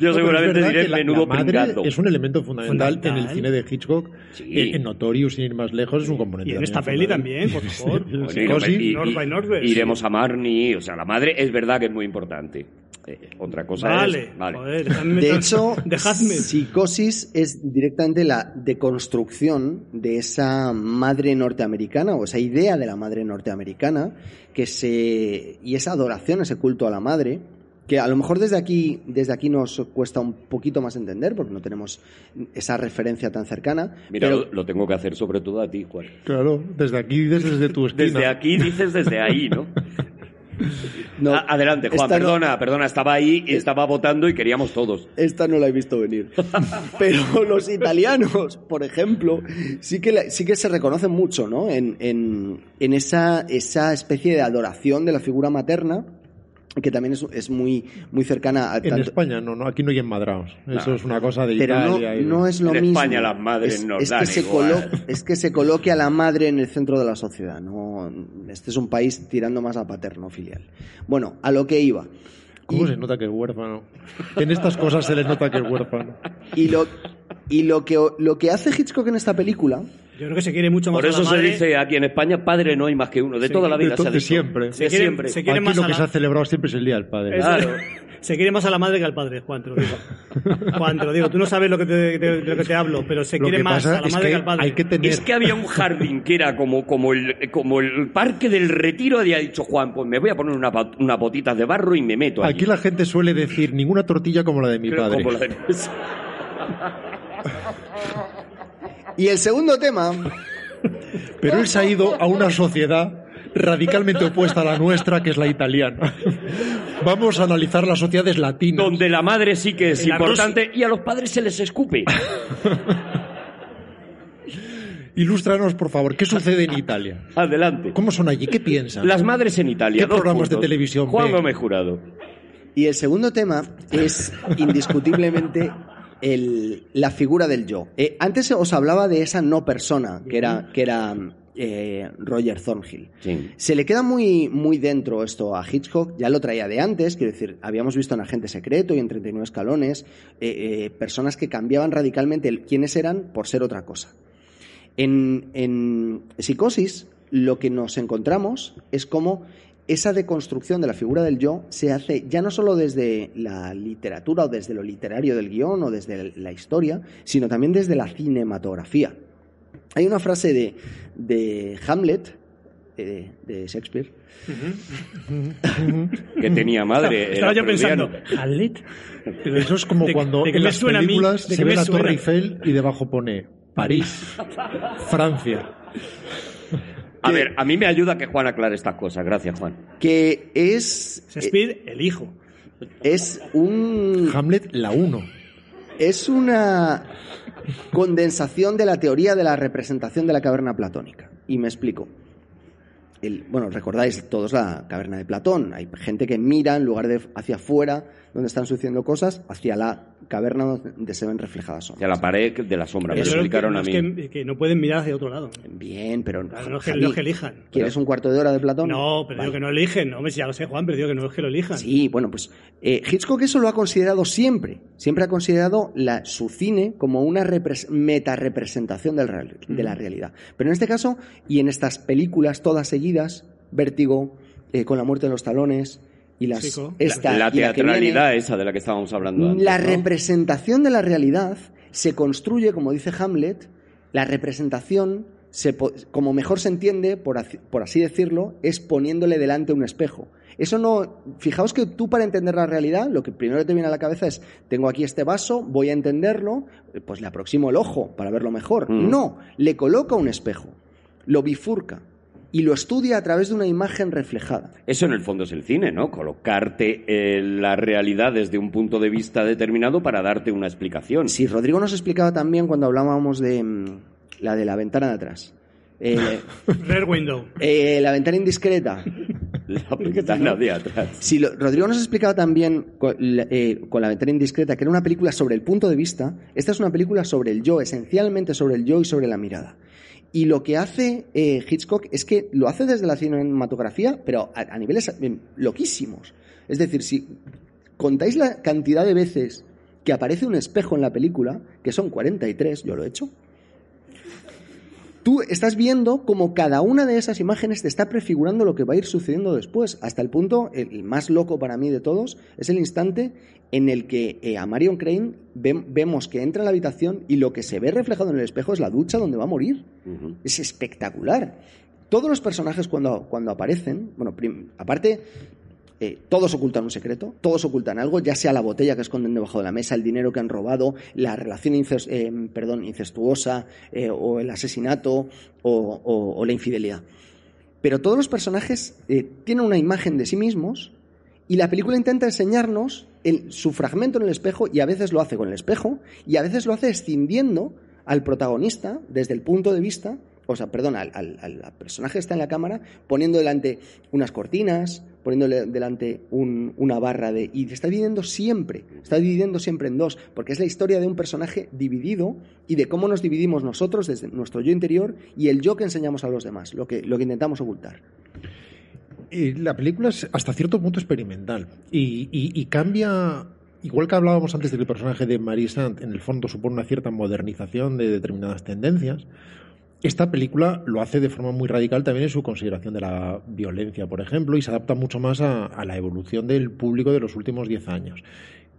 Yo seguramente diré la- menudo la madre pringado. es un elemento fundamental, en Fundamental. el cine de Hitchcock. Sí. En, en Notorious, sin ir más lejos, es un componente Y en esta peli también, por favor. Sí, Bueno, y- y- North by Northwest. iremos a Marnie, o sea, la madre es verdad que es muy importante. Eh, otra cosa Vale, es... Vale. joder, dejadme De hecho, dejadme. psicosis es directamente la deconstrucción de esa madre norteamericana o esa idea de la madre norteamericana que se y esa adoración, ese culto a la madre que a lo mejor desde aquí desde aquí nos cuesta un poquito más entender porque no tenemos esa referencia tan cercana. Mira, pero lo, lo tengo que hacer sobre todo a ti, Juan. Claro, desde aquí, desde, desde tu esquina. Desde aquí dices desde ahí, ¿no? no, A- adelante, Juan, esta no- perdona, perdona, estaba ahí y estaba votando y queríamos todos. Esta no la he visto venir. Pero los italianos, por ejemplo, sí que, la- sí que se reconocen mucho, ¿no? En, en, en esa, esa especie de adoración de la figura materna, que también es, es muy, muy cercana a En tanto- España no, no, aquí no hay enmadrados. Eso No. es una cosa de pero no, Italia. y de- no es lo En mismo. España las madres es, nos es dan que se colo- es que se coloque a la madre en el centro de la sociedad. No, este es un país tirando más a paterno filial. Bueno, a lo que iba. ¿Cómo Y- se nota que es huérfano? En estas cosas se les nota que es huérfano. Y lo, y lo que, lo que hace Hitchcock en esta película Yo creo que se quiere mucho más Por a la eso se madre. dice aquí en España, padre no hay más que uno, de Sí, toda la de vida. to- se ha de dicho. siempre. De Se quiere- siempre. se quiere Aquí más lo a que la- se ha celebrado siempre es el Día del Padre. Eso. Claro. Se quiere más a la madre que al padre, Juan, te lo digo. Juan, te lo digo. Tú no sabes lo que te, de, de lo que te hablo, pero se Lo quiere que más a la madre que, que al padre. hay que tener... Es que había un jardín que era como, como, el, como el parque del retiro y ha dicho Juan, pues me voy a poner una, unas botitas de barro y me meto allí. Aquí la gente suele decir ninguna tortilla como la de mi Pero padre. como la de- Y el segundo tema, Pero él se ha ido a una sociedad radicalmente opuesta a la nuestra, que es la italiana. Vamos a analizar las sociedades latinas. donde la madre sí que es importante y a los padres se les escupe. Ilústranos, por favor, ¿qué sucede en Italia? Adelante. ¿Cómo son allí? ¿Qué piensan? Las madres en Italia. ¿Qué programas de televisión Juan? Gómez Jurado. y el segundo tema es indiscutiblemente el- la figura del yo. Eh, antes os hablaba de esa no persona, que era, que era eh, Roger Thornhill. Sí. Se le queda muy, muy dentro esto a Hitchcock, ya lo traía de antes, quiero decir, habíamos visto en Agente Secreto y en 39 Escalones eh, eh, personas que cambiaban radicalmente el quiénes eran por ser otra cosa. En, en Psicosis lo que nos encontramos es cómo esa deconstrucción de la figura del yo se hace ya no solo desde la literatura o desde lo literario del guion o desde la historia, sino también desde la cinematografía. Hay una frase de, de Hamlet, eh, de Shakespeare, Que tenía madre. Estaba yo pensando. ¿Hamlet? Pero eso es como ¿De- cuando en las mí? películas ¿De se ve la suena? Torre Eiffel y debajo pone París, Francia. A ver, a mí me ayuda que Juan aclare estas cosas. Gracias, Juan. que es, Shakespeare, el hijo. es un Hamlet, la 1. es una condensación de la teoría de la representación de la caverna platónica. Y me explico. El- bueno, recordáis todos la caverna de Platón. Hay gente que mira en lugar de hacia afuera, donde están sucediendo cosas, hacia la caverna donde se ven reflejadas sombras. la pared de la sombra, me lo explicaron no a es mí. que, que no pueden mirar hacia otro lado. Bien, pero Claro, no es que, Javi, no es que elijan. ¿quieres un cuarto de hora de Platón? No, pero digo que no eligen. No, hombre, si ya lo sé, Juan, pero digo que no es que lo elijan. Sí, bueno, pues eh, Hitchcock eso lo ha considerado siempre. Siempre ha considerado la, su cine como una repres- metarepresentación del real- de la realidad. Pero en este caso, y en estas películas todas seguidas, Vértigo, eh, Con la muerte de los talones, y las, esta la y la que viene, teatralidad esa de la que estábamos hablando antes, la ¿no? representación de la realidad se construye, como dice Hamlet, la representación, se como mejor se entiende, por, así- por así decirlo, es poniéndole delante un espejo. Eso no. Fijaos que tú, para entender la realidad, lo que primero te viene a la cabeza es: tengo aquí este vaso, voy a entenderlo, pues le aproximo el ojo para verlo mejor. Mm. No, le coloca un espejo, lo bifurca y lo estudia a través de una imagen reflejada. Eso en el fondo es el cine, ¿no? Colocarte eh, la realidad desde un punto de vista determinado para darte una explicación. Sí, Rodrigo nos explicaba también cuando hablábamos de mm, la de la ventana de atrás. Eh, Rare Window. eh, la ventana indiscreta. La ventana de atrás. Sí, lo- Rodrigo nos explicaba también eh, con la ventana indiscreta que era una película sobre el punto de vista. Esta es una película sobre el yo, esencialmente sobre el yo y sobre la mirada. Y lo que hace eh, Hitchcock es que lo hace desde la cinematografía, pero a, a niveles eh, loquísimos. Es decir, si contáis la cantidad de veces que aparece un espejo en la película, que son 43, yo lo he hecho, tú estás viendo como cada una de esas imágenes te está prefigurando lo que va a ir sucediendo después, hasta el punto, el más loco para mí de todos, es el instante en el que eh, a Marion Crane ve- vemos que entra en la habitación y lo que se ve reflejado en el espejo es la ducha donde va a morir. Es espectacular. Todos los personajes cuando, cuando aparecen, bueno, aparte, eh, todos ocultan un secreto, todos ocultan algo, ya sea la botella que esconden debajo de la mesa, el dinero que han robado, la relación eh, incestuosa, eh, o el asesinato, o, la infidelidad. Pero todos los personajes tienen una imagen de sí mismos y la película intenta enseñarnos el- su fragmento en el espejo y a veces lo hace con el espejo y a veces lo hace escindiendo al protagonista desde el punto de vista, o sea, perdón, al personaje que está en la cámara, poniendo delante unas cortinas, poniéndole delante un- una barra de... Y está dividiendo siempre, está dividiendo siempre en dos, porque es la historia de un personaje dividido y de cómo nos dividimos nosotros desde nuestro yo interior y el yo que enseñamos a los demás, lo que, lo que intentamos ocultar. Eh, la película es hasta cierto punto experimental y, y- y cambia, igual que hablábamos antes de que el personaje de Marie Sant en el fondo supone una cierta modernización de determinadas tendencias, esta película lo hace de forma muy radical también en su consideración de la violencia, por ejemplo, y se adapta mucho más a, a la evolución del público de los últimos 10 años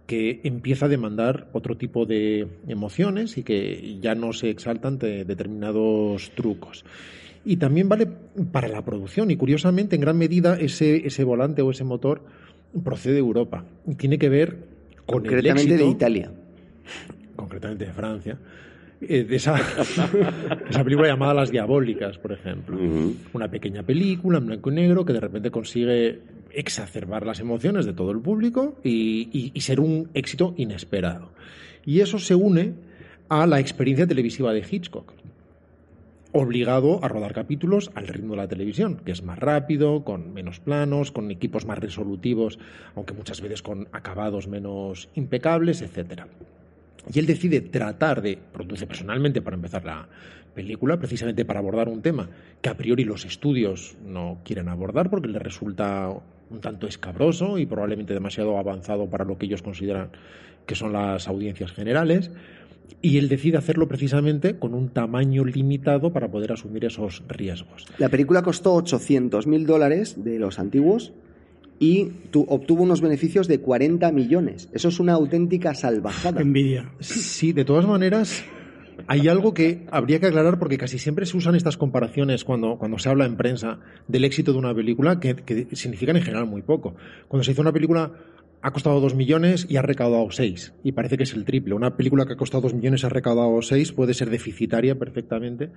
que empieza a demandar otro tipo de emociones y que ya no se exaltan ante determinados trucos. Y también vale para la producción y curiosamente en gran medida ese, ese volante o ese motor procede de Europa. Y Tiene que ver con el Concretamente éxito, de Italia. concretamente de Francia, eh, de esa, esa película llamada Las Diabólicas, por ejemplo. Una pequeña película en blanco y negro que de repente consigue exacerbar las emociones de todo el público y, y- y ser un éxito inesperado. Y eso se une a la experiencia televisiva de Hitchcock obligado a rodar capítulos al ritmo de la televisión, que es más rápido, con menos planos, con equipos más resolutivos, aunque muchas veces con acabados menos impecables, etcétera. Y él decide tratar de, produce personalmente para empezar la película, precisamente para abordar un tema que a priori los estudios no quieren abordar porque les resulta un tanto escabroso y probablemente demasiado avanzado para lo que ellos consideran que son las audiencias generales. Y él decide hacerlo precisamente con un tamaño limitado para poder asumir esos riesgos. La película costó 800 mil dólares de los antiguos y tu- obtuvo unos beneficios de 40 millones. Eso es una auténtica salvajada. Qué envidia. Sí, de todas maneras, hay algo que habría que aclarar porque casi siempre se usan estas comparaciones cuando, cuando se habla en prensa del éxito de una película que, que significan en general muy poco. Cuando se hizo una película ha costado dos millones y ha recaudado seis. Y parece que es el triple. Una película que ha costado dos millones y ha recaudado seis puede ser deficitaria perfectamente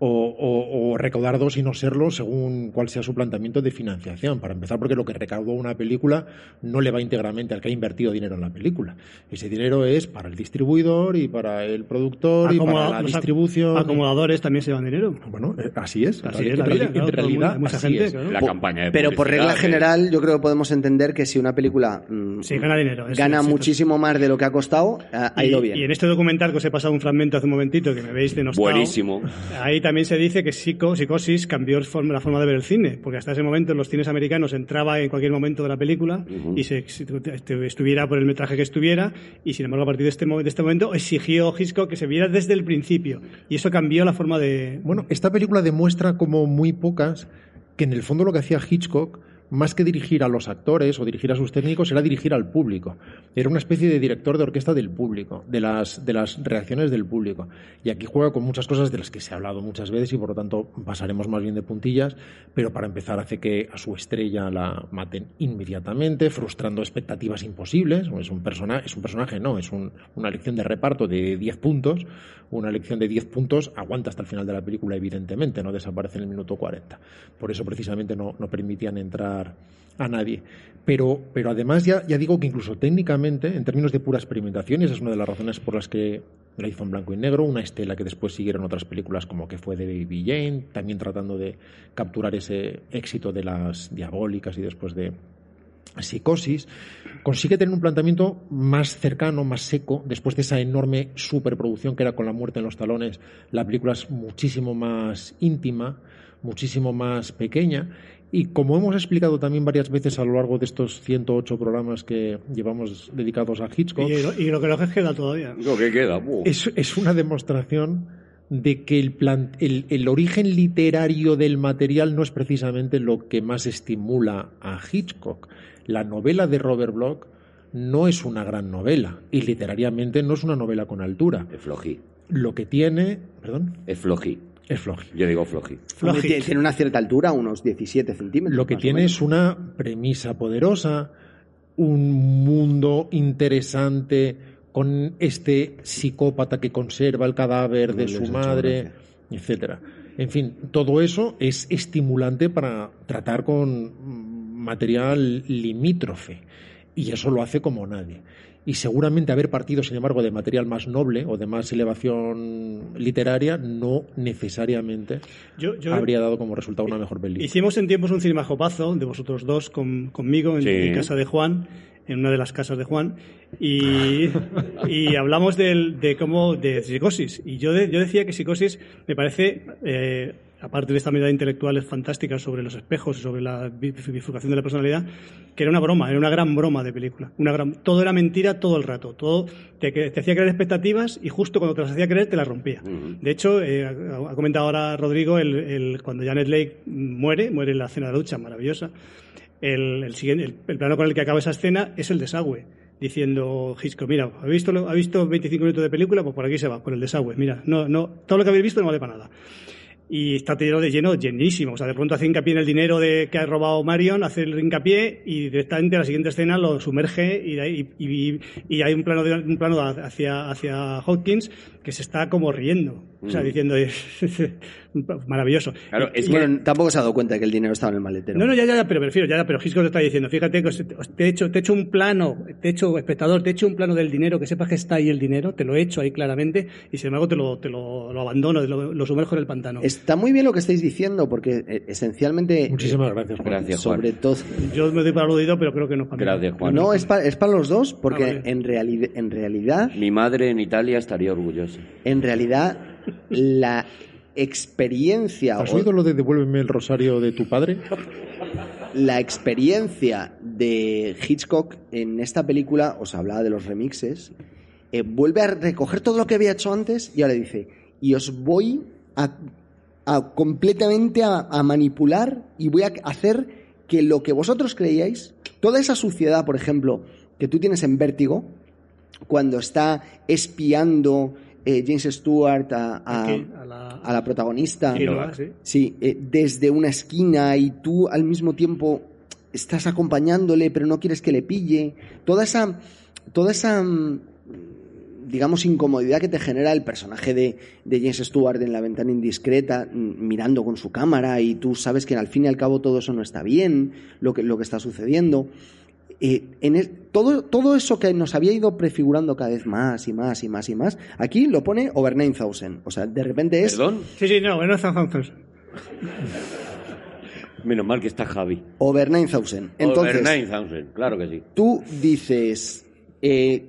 o, o- o recaudar dos y no serlo según cuál sea su planteamiento de financiación. Para empezar, porque lo que recaudó una película no le va íntegramente al que ha invertido dinero en la película. Ese dinero es para el distribuidor y para el productor y para la distribución. acomodadores también se llevan dinero. Bueno, eh, así es. Así En es la vida, en realidad, mucha así gente, es. La campaña de Pero por regla general, yo creo que podemos entender que si una película mm, Sí, gana dinero, eso, gana muchísimo más de lo que ha costado, ha, ha Y- ido bien. Y en este documental que os he pasado un fragmento hace un momentito que me veis denostado. Buenísimo. Ahí también se dice que Psico- Psicosis cambió la forma de ver el cine, porque hasta ese momento en los cines americanos entraba en cualquier momento de la película y se, si tu- este- estuviera por el metraje que estuviera, y sin embargo a partir de este, de este momento exigió Hitchcock que se viera desde el principio, y eso cambió la forma de... Bueno, esta película demuestra como muy pocas que en el fondo lo que hacía Hitchcock, más que dirigir a los actores o dirigir a sus técnicos, era dirigir al público. Era una especie de director de orquesta del público, de las, de las reacciones del público. Y aquí juega con muchas cosas de las que se ha hablado muchas veces y por lo tanto pasaremos más bien de puntillas, pero para empezar hace que a su estrella la maten inmediatamente, frustrando expectativas imposibles. Es un, persona, es un personaje, no, es un- una lección de reparto de 10 puntos. Una lección de 10 puntos aguanta hasta el final de la película, evidentemente, no desaparece en el minuto 40. Por eso precisamente no, no permitían entrar a nadie. Pero, pero además ya, ya digo que incluso técnicamente, en términos de pura experimentación, esa es una de las razones por las que la hizo en blanco y negro, una estela que después siguieron otras películas como que fue de Baby Jane, también tratando de capturar ese éxito de las diabólicas y después de psicosis, consigue tener un planteamiento más cercano, más seco, después de esa enorme superproducción que era con la muerte en los talones, la película es muchísimo más íntima, muchísimo más pequeña y como hemos explicado también varias veces a lo largo de estos 108 programas que llevamos dedicados a Hitchcock, Y, lo- y lo que nos queda todavía. Lo que queda. es, es una demostración de que el, plan- el, el origen literario del material no es precisamente lo que más estimula a Hitchcock. La novela de Robert Bloch no es una gran novela y literariamente no es una novela con altura. Es flojí. Lo que tiene, perdón, Es flojí. Es flojo. Yo digo flojí. Hombre, Flojit. tiene, una cierta altura, unos 17 centímetros. Lo que tiene es una premisa poderosa, un mundo interesante con este psicópata que conserva el cadáver de su madre, etcétera. En fin, todo eso es estimulante para tratar con material limítrofe y eso lo hace como nadie. Y seguramente haber partido, sin embargo, de material más noble o de más elevación literaria no necesariamente Yo, yo- habría dado como resultado una mejor película. Hicimos en tiempos un cinemajopazo de vosotros dos con- conmigo en, Sí. en casa de Juan, en una de las casas de Juan, y, y hablamos del- de cómo de psicosis. Y yo, de- yo decía que psicosis me parece, eh, aparte de esta mirada intelectual fantástica sobre los espejos y sobre la bi- bifurcación de la personalidad, que era una broma, era una gran broma de película. Una gran, todo era mentira todo el rato. Todo te, te hacía creer expectativas y justo cuando te las hacía creer te las rompía. Ujú. De hecho, eh, ha comentado ahora Rodrigo, el, el- cuando Janet Lake muere, muere en la cena de la ducha, maravillosa, el, el, siguiente, el, el plano con el que acaba esa escena es el desagüe, diciendo Hitchcock, mira, ¿ha visto, ¿ha visto 25 minutos de película? Pues por aquí se va, por el desagüe. Mira, no, no, todo lo que habéis visto no vale para nada. Y está lleno de lleno, llenísimo. O sea, de pronto hace hincapié en el dinero de, que ha robado Marion, hace el hincapié y directamente la siguiente escena lo sumerge y, y, y- y hay un plano, de- un plano hacia, hacia Hawkins que se está como riendo. O sea, Mm. diciendo, maravilloso. Claro, es que Bueno, tampoco se ha dado cuenta de que el dinero estaba en el maletero. no, no, ya, ya, ya, pero me refiero, ya, ya, pero Hitchcock te está diciendo, fíjate que os- te he hecho, te he hecho un plano, te he hecho, espectador, te he hecho un plano del dinero, que sepas que está ahí el dinero, te lo he hecho ahí claramente, y sin embargo te lo, te lo, lo abandono, lo, lo sumerjo en el pantano. Está muy bien lo que estáis diciendo, porque eh, esencialmente. Muchísimas gracias, Juan. Gracias, Juan. Sobre todo. Yo me doy para aludido, pero creo que no es para mí. Gracias, Juan. No, es para, es para los dos, porque Ah, vale. en, reali- en realidad. Mi madre en Italia estaría orgullosa. En realidad, la experiencia. ¿Has o- oído lo de devuélveme el rosario de tu padre? la experiencia de Hitchcock en esta película, os hablaba de los remixes, eh, vuelve a recoger todo lo que había hecho antes y ahora dice, y os voy a, a completamente a, a manipular y voy a hacer que lo que vosotros creíais, toda esa suciedad, por ejemplo, que tú tienes en Vértigo, cuando está espiando eh, James Stewart a, a- Aquí, a la- a la protagonista. Sí, eh, desde una esquina y tú al mismo tiempo estás acompañándole, pero no quieres que le pille. Toda esa, toda esa, mm, digamos, incomodidad que te genera el personaje de, de James Stewart en la ventana indiscreta, mm, mirando con su cámara, y tú sabes que al fin y al cabo todo eso no está bien, lo que, lo que está sucediendo. Eh, en el- todo, todo eso que nos había ido prefigurando cada vez más y más y más y más, aquí lo pone over 9000. O sea, de repente es Perdón, Sí, sí, no, no San Francisco. menos mal que está Javi. over 9000. Entonces, Over 9000, claro que sí. tú dices, eh,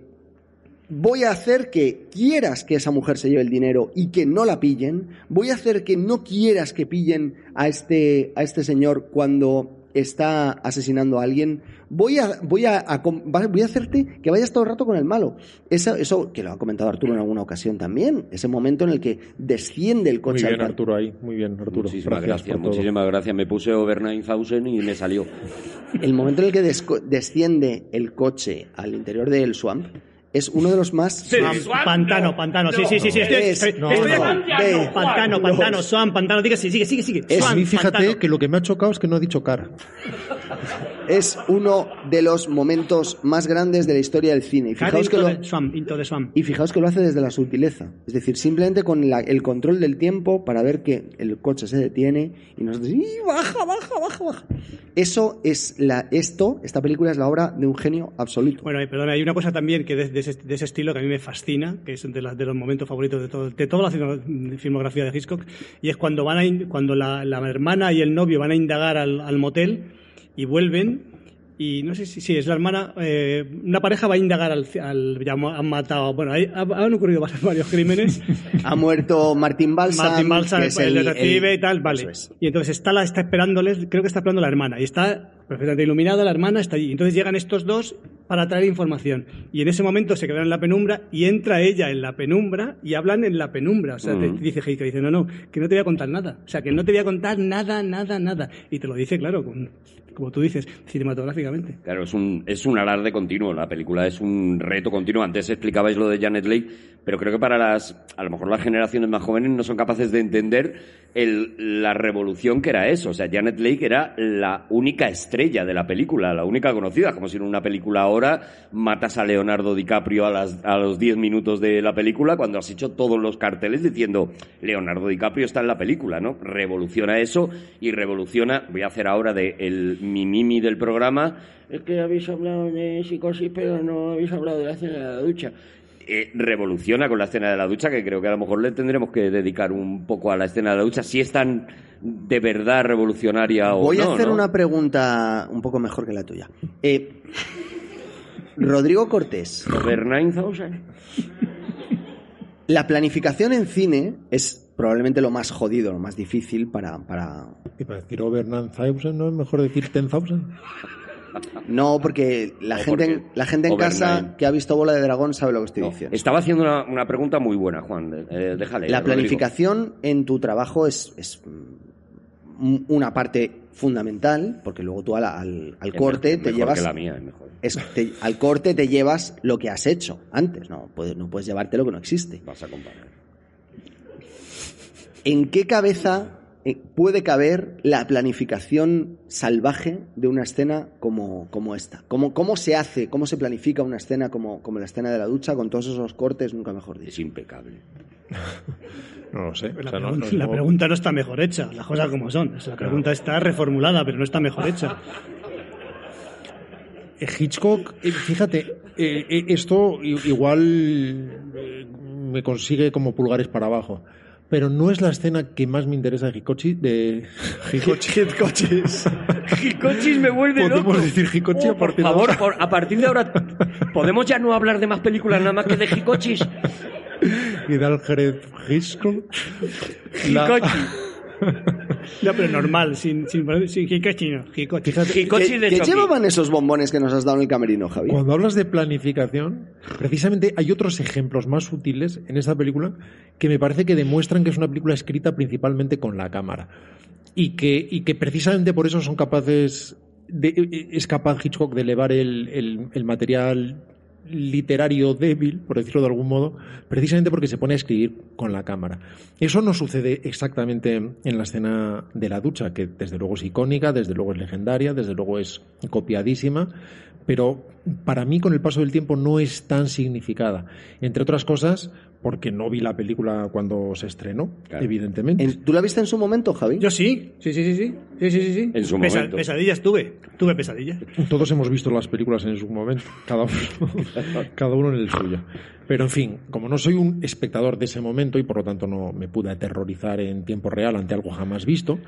voy a hacer que quieras que esa mujer se lleve el dinero y que no la pillen, voy a hacer que no quieras que pillen a este, a este señor cuando está asesinando a alguien, voy a, voy a, voy a hacerte que vayas todo el rato con el malo. Eso, eso que lo ha comentado Arturo en alguna ocasión también, ese momento en el que desciende el Muy coche bien, al Arturo, ahí. Muy bien, Arturo. Muchísimas gracias, gracias, por todo. muchísimas gracias. Me puse over 9000 y me salió. El momento en el que desco- desciende el coche al interior del swamp es uno de los más pantano, pantano, sí, sí, sí, sí, estoy, Es- estoy- no, estoy- no, ve, pantano, no. pantano, Swan, pantano, diga, sí, sigue, sigue, sigue. Es- A Swan, mí, fíjate pantano. que lo que me ha chocado es que no ha dicho car. es uno de los momentos más grandes de la historia del cine. Y fijaos que lo, y fijaos que lo hace desde la sutileza. Es decir, simplemente con la- el control del tiempo para ver que el coche se detiene y nosotros ¡y, baja, baja, baja, baja. Eso es la, esto, esta película es la obra de un genio absoluto. Bueno, y perdona, hay una cosa también que de, de ese, de ese estilo que a mí me fascina, que es de, la- de los momentos favoritos de, todo, de toda la filmografía de Hitchcock, y es cuando van a cuando la, la hermana y el novio van a indagar al, al motel y vuelven. Y no sé si, si es la hermana, eh, una pareja va a indagar al, al ya han matado, bueno, hay- ha- han ocurrido varios crímenes. Ha muerto Martin Balsam, que es el, el- detective el- y tal, vale. es. Y entonces está, la, está esperándoles, creo que está esperando la hermana, y está perfectamente iluminada, la hermana está allí. Entonces llegan estos dos para traer información. Y en ese momento se quedan en la penumbra y entra ella en la penumbra y hablan en la penumbra. O sea, te Mm. dice Hitchcock, dice, no, no, que no te voy a contar nada. O sea, que no te voy a contar nada, nada, nada. Y te lo dice, claro, con- como tú dices, cinematográficamente. Claro, es un, es un alarde continuo. La película es un reto continuo. Antes explicabais lo de Janet Leigh, pero creo que para las, a lo mejor las generaciones más jóvenes no son capaces de entender el- la revolución que era eso. O sea, Janet Leigh era la única estrella de la película, la única conocida. Como si en una película ahora matas a Leonardo DiCaprio a, las, a los 10 minutos de la película cuando has hecho todos los carteles diciendo Leonardo DiCaprio está en la película, ¿no? Revoluciona eso y revoluciona, voy a hacer ahora de el mimimi del programa, es que habéis hablado de psicosis pero no habéis hablado de la escena de la ducha. Eh, revoluciona con la escena de la ducha, que creo que a lo mejor le tendremos que dedicar un poco a la escena de la ducha, si es tan de verdad revolucionaria o Voy no, a hacer ¿no? una pregunta un poco mejor que la tuya. Eh, Rodrigo Cortés, Over 9000. la planificación en cine es probablemente lo más jodido, lo más difícil para... para... Y para decir over 9000, ¿no es mejor decir 10,000? No, porque la gente, porque la gente en casa nine. que ha visto Bola de Dragón sabe lo que estoy No, diciendo. estaba haciendo una, una pregunta muy buena, Juan. Eh, déjale. La Rodrigo. planificación en tu trabajo es, es, mm, una parte fundamental, porque luego tú al, al- corte mejor- te llevas... que la mía, es mejor. es- te- al corte te llevas lo que has hecho antes, no puedes, no puedes llevarte lo que no existe. Vas a comparar. ¿En qué cabeza eh, puede caber la planificación salvaje de una escena como, como esta? ¿Cómo, ¿Cómo se hace, cómo se planifica una escena como, como la escena de la ducha con todos esos cortes, nunca mejor Es dicho? impecable. No lo sé. La, O sea, no- pregun- no es la como- pregunta no está mejor hecha, las cosas como son. O sea, la pregunta está reformulada, pero no está mejor hecha. Eh, Hitchcock, eh, fíjate, eh, eh, esto igual eh, me consigue como pulgares para abajo. Pero no es la escena que más me interesa de Hikochi. De Hikochi. Hikochis me vuelve ¿Podemos loco. decir Hikochi a Oh, por partir de favor, ahora? por- a partir de ahora, ¿podemos ya no hablar de más películas nada más que de Hikochis? y de Alfred Hitchcock. La- Hikochi. No, pero normal, sin, sin, sin Hikochi, no, Hikochi. Fíjate, Hikochi ¿Qué, de qué Chucky. llevaban esos bombones que nos has dado en el camerino, Javi? Cuando hablas de planificación, precisamente hay otros ejemplos más sutiles en esta película que me parece que demuestran que es una película escrita principalmente con la cámara. Y que, y que precisamente por eso son capaces de, es capaz Hitchcock de elevar el, el- el material literario débil, por decirlo de algún modo, precisamente porque se pone a escribir con la cámara. Eso no sucede exactamente en la escena de la ducha, que desde luego es icónica, desde luego es legendaria, desde luego es copiadísima, pero para mí con el paso del tiempo no es tan significada. Entre otras cosas, porque no vi la película cuando se estrenó, evidentemente. ¿Tú la viste en su momento, Javi? Yo sí, sí, sí, sí, sí, sí, sí. En su momento. Pesadillas tuve, tuve pesadillas. Todos hemos visto las películas en su momento, cada uno, cada uno en el suyo. Pero en fin, como no soy un espectador de ese momento y por lo tanto no me pude aterrorizar en tiempo real ante algo jamás visto,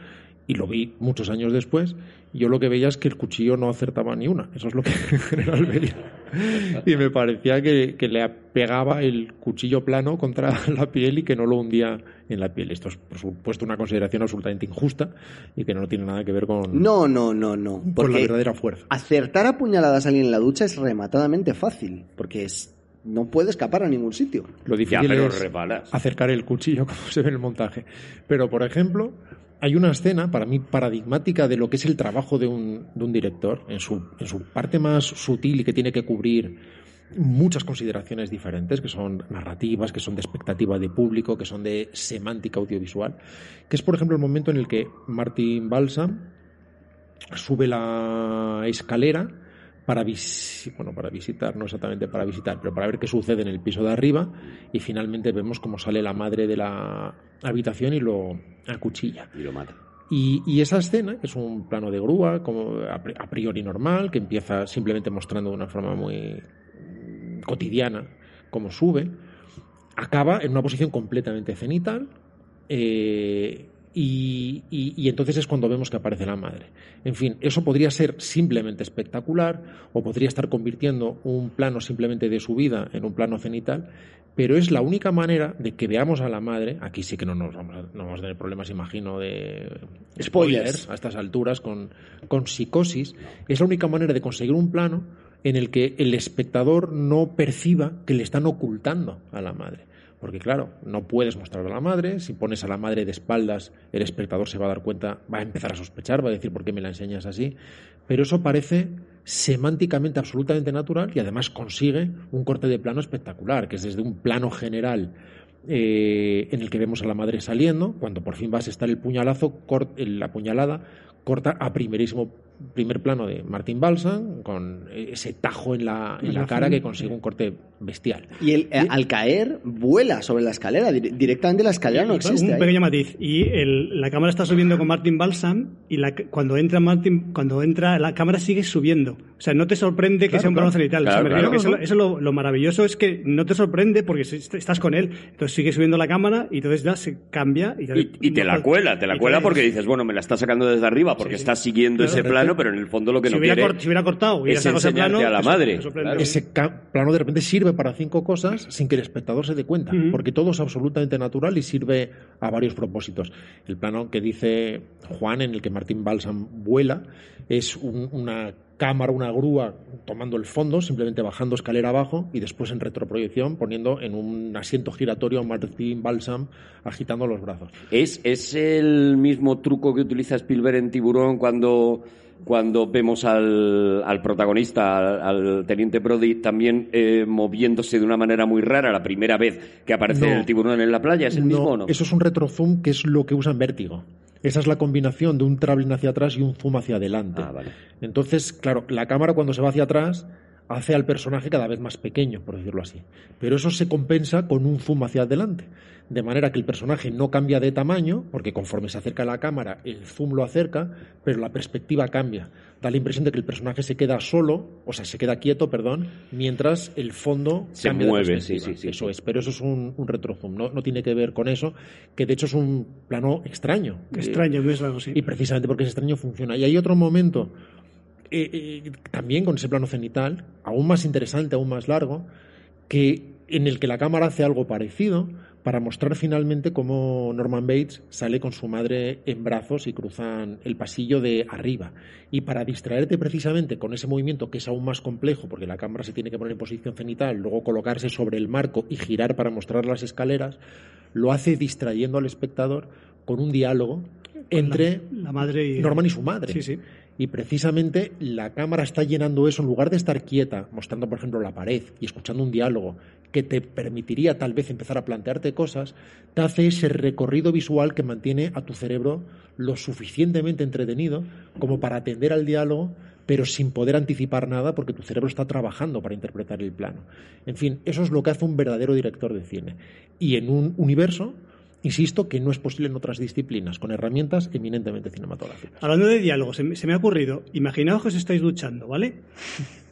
y lo vi muchos años después, yo lo que veía es que el cuchillo no acertaba ni una. Eso es lo que en general veía. Y me parecía que, que le pegaba el cuchillo plano contra la piel y que no lo hundía en la piel. Esto es, por supuesto, una consideración absolutamente injusta y que no tiene nada que ver con, No, no, no, no. con la Porque verdadera fuerza. acertar a puñaladas a alguien en la ducha es rematadamente fácil. Porque es, no puede escapar a ningún sitio. Lo Ya, difícil pero es rebalas. acercar el cuchillo, como se ve en el montaje. Pero, por ejemplo, hay una escena, para mí, paradigmática de lo que es el trabajo de un, director, en su, en su parte más sutil y que tiene que cubrir muchas consideraciones diferentes, que son narrativas, que son de expectativa de público, que son de semántica audiovisual, que es, por ejemplo, el momento en el que Martin Balsam sube la escalera para, visi- bueno, para visitar, no exactamente para visitar, pero para ver qué sucede en el piso de arriba y finalmente vemos cómo sale la madre de la habitación y lo acuchilla. Y lo mata. Y, y esa escena, que es un plano de grúa, como a pri- a priori normal, que empieza simplemente mostrando de una forma muy cotidiana cómo sube, acaba en una posición completamente cenital. eh, y, y- y entonces es cuando vemos que aparece la madre. En fin, eso podría ser simplemente espectacular o podría estar convirtiendo un plano simplemente de su vida en un plano cenital, pero es la única manera de que veamos a la madre, aquí sí que no nos vamos a, no vamos a tener problemas, imagino, de Spoilers. a estas alturas con, con psicosis, es la única manera de conseguir un plano en el que el espectador no perciba que le están ocultando a la madre. Porque claro, no puedes mostrar a la madre, si pones a la madre de espaldas, el espectador se va a dar cuenta, va a empezar a sospechar, va a decir por qué me la enseñas así, pero eso parece semánticamente absolutamente natural y además consigue un corte de plano espectacular, que es desde un plano general eh, en el que vemos a la madre saliendo, cuando por fin va a estar el puñalazo, la puñalada corta a primerísimo primer plano de Martin Balsam con ese tajo en la, en la cara que consigue un corte bestial. Y él, eh, al caer, vuela sobre la escalera. Dire- directamente la escalera no existe. un ahí. pequeño matiz. Y el- la cámara está subiendo con Martin Balsam y la- cuando entra Martin, cuando entra, la cámara sigue subiendo. O sea, no te sorprende que Claro, sea un plano claro. cenital. Claro, O sea, me refiero claro. que eso, eso lo, lo maravilloso es que no te sorprende porque estás con él. Entonces sigue subiendo la cámara y entonces ya se cambia. Y, ya- Y, y te la cuela, te la cuela te- porque dices, bueno, me la está sacando desde arriba porque Sí, sí. está siguiendo Claro, ese claro. Plano, pero en el fondo lo que si, no hubiera quiere cort- si hubiera cortado, hubiera es sacado ese enseñarte plano, a la madre. eso sorprende. Claro. Ese plano de repente sirve para cinco cosas sin que el espectador se dé cuenta, porque todo es absolutamente natural y sirve a varios propósitos. El plano que dice Juan, en el que Martín Balsam vuela, es un- una cámara, una grúa tomando el fondo, simplemente bajando escalera abajo y después en retroproyección poniendo en un asiento giratorio a Martín Balsam agitando los brazos. ¿Es, es el mismo truco que utiliza Spielberg en Tiburón cuando, cuando vemos al, al protagonista, al, al teniente Brody, también eh, moviéndose de una manera muy rara la primera vez que aparece No. el tiburón en la playa? ¿Es el mismo o no? Eso es un retrozoom que es lo que usa en Vértigo. Esa es la combinación de un traveling hacia atrás y un zoom hacia adelante. Ah, vale. Entonces, claro, la cámara cuando se va hacia atrás hace al personaje cada vez más pequeño, por decirlo así. Pero eso se compensa con un zoom hacia adelante. De manera que el personaje no cambia de tamaño, porque conforme se acerca a la cámara, el zoom lo acerca, pero la perspectiva cambia. Da la impresión de que el personaje se queda solo, o sea, se queda quieto, perdón, mientras el fondo Se cambia de mueve, perspectiva. sí, sí, sí, Eso sí. es, pero eso es un, un retrozoom, no, no tiene que ver con eso, que de hecho es un plano extraño. Extraño, no es algo así. Y precisamente porque es extraño funciona. Y hay otro momento, eh, eh, también con ese plano cenital, aún más interesante, aún más largo, que en el que la cámara hace algo parecido para mostrar finalmente cómo Norman Bates sale con su madre en brazos y cruzan el pasillo de arriba. Y para distraerte precisamente con ese movimiento que es aún más complejo, porque la cámara se tiene que poner en posición cenital, luego colocarse sobre el marco y girar para mostrar las escaleras, lo hace distrayendo al espectador con un diálogo entre la madre y Norman y su madre. Sí, sí. Y precisamente la cámara está llenando eso en lugar de estar quieta, mostrando, por ejemplo, la pared y escuchando un diálogo que te permitiría tal vez empezar a plantearte cosas, te hace ese recorrido visual que mantiene a tu cerebro lo suficientemente entretenido como para atender al diálogo, pero sin poder anticipar nada porque tu cerebro está trabajando para interpretar el plano. En fin, eso es lo que hace un verdadero director de cine. Y en un universo Insisto que no es posible en otras disciplinas, con herramientas eminentemente cinematográficas. Hablando de diálogo, se me, se me ha ocurrido, imaginaos que os estáis duchando, ¿vale?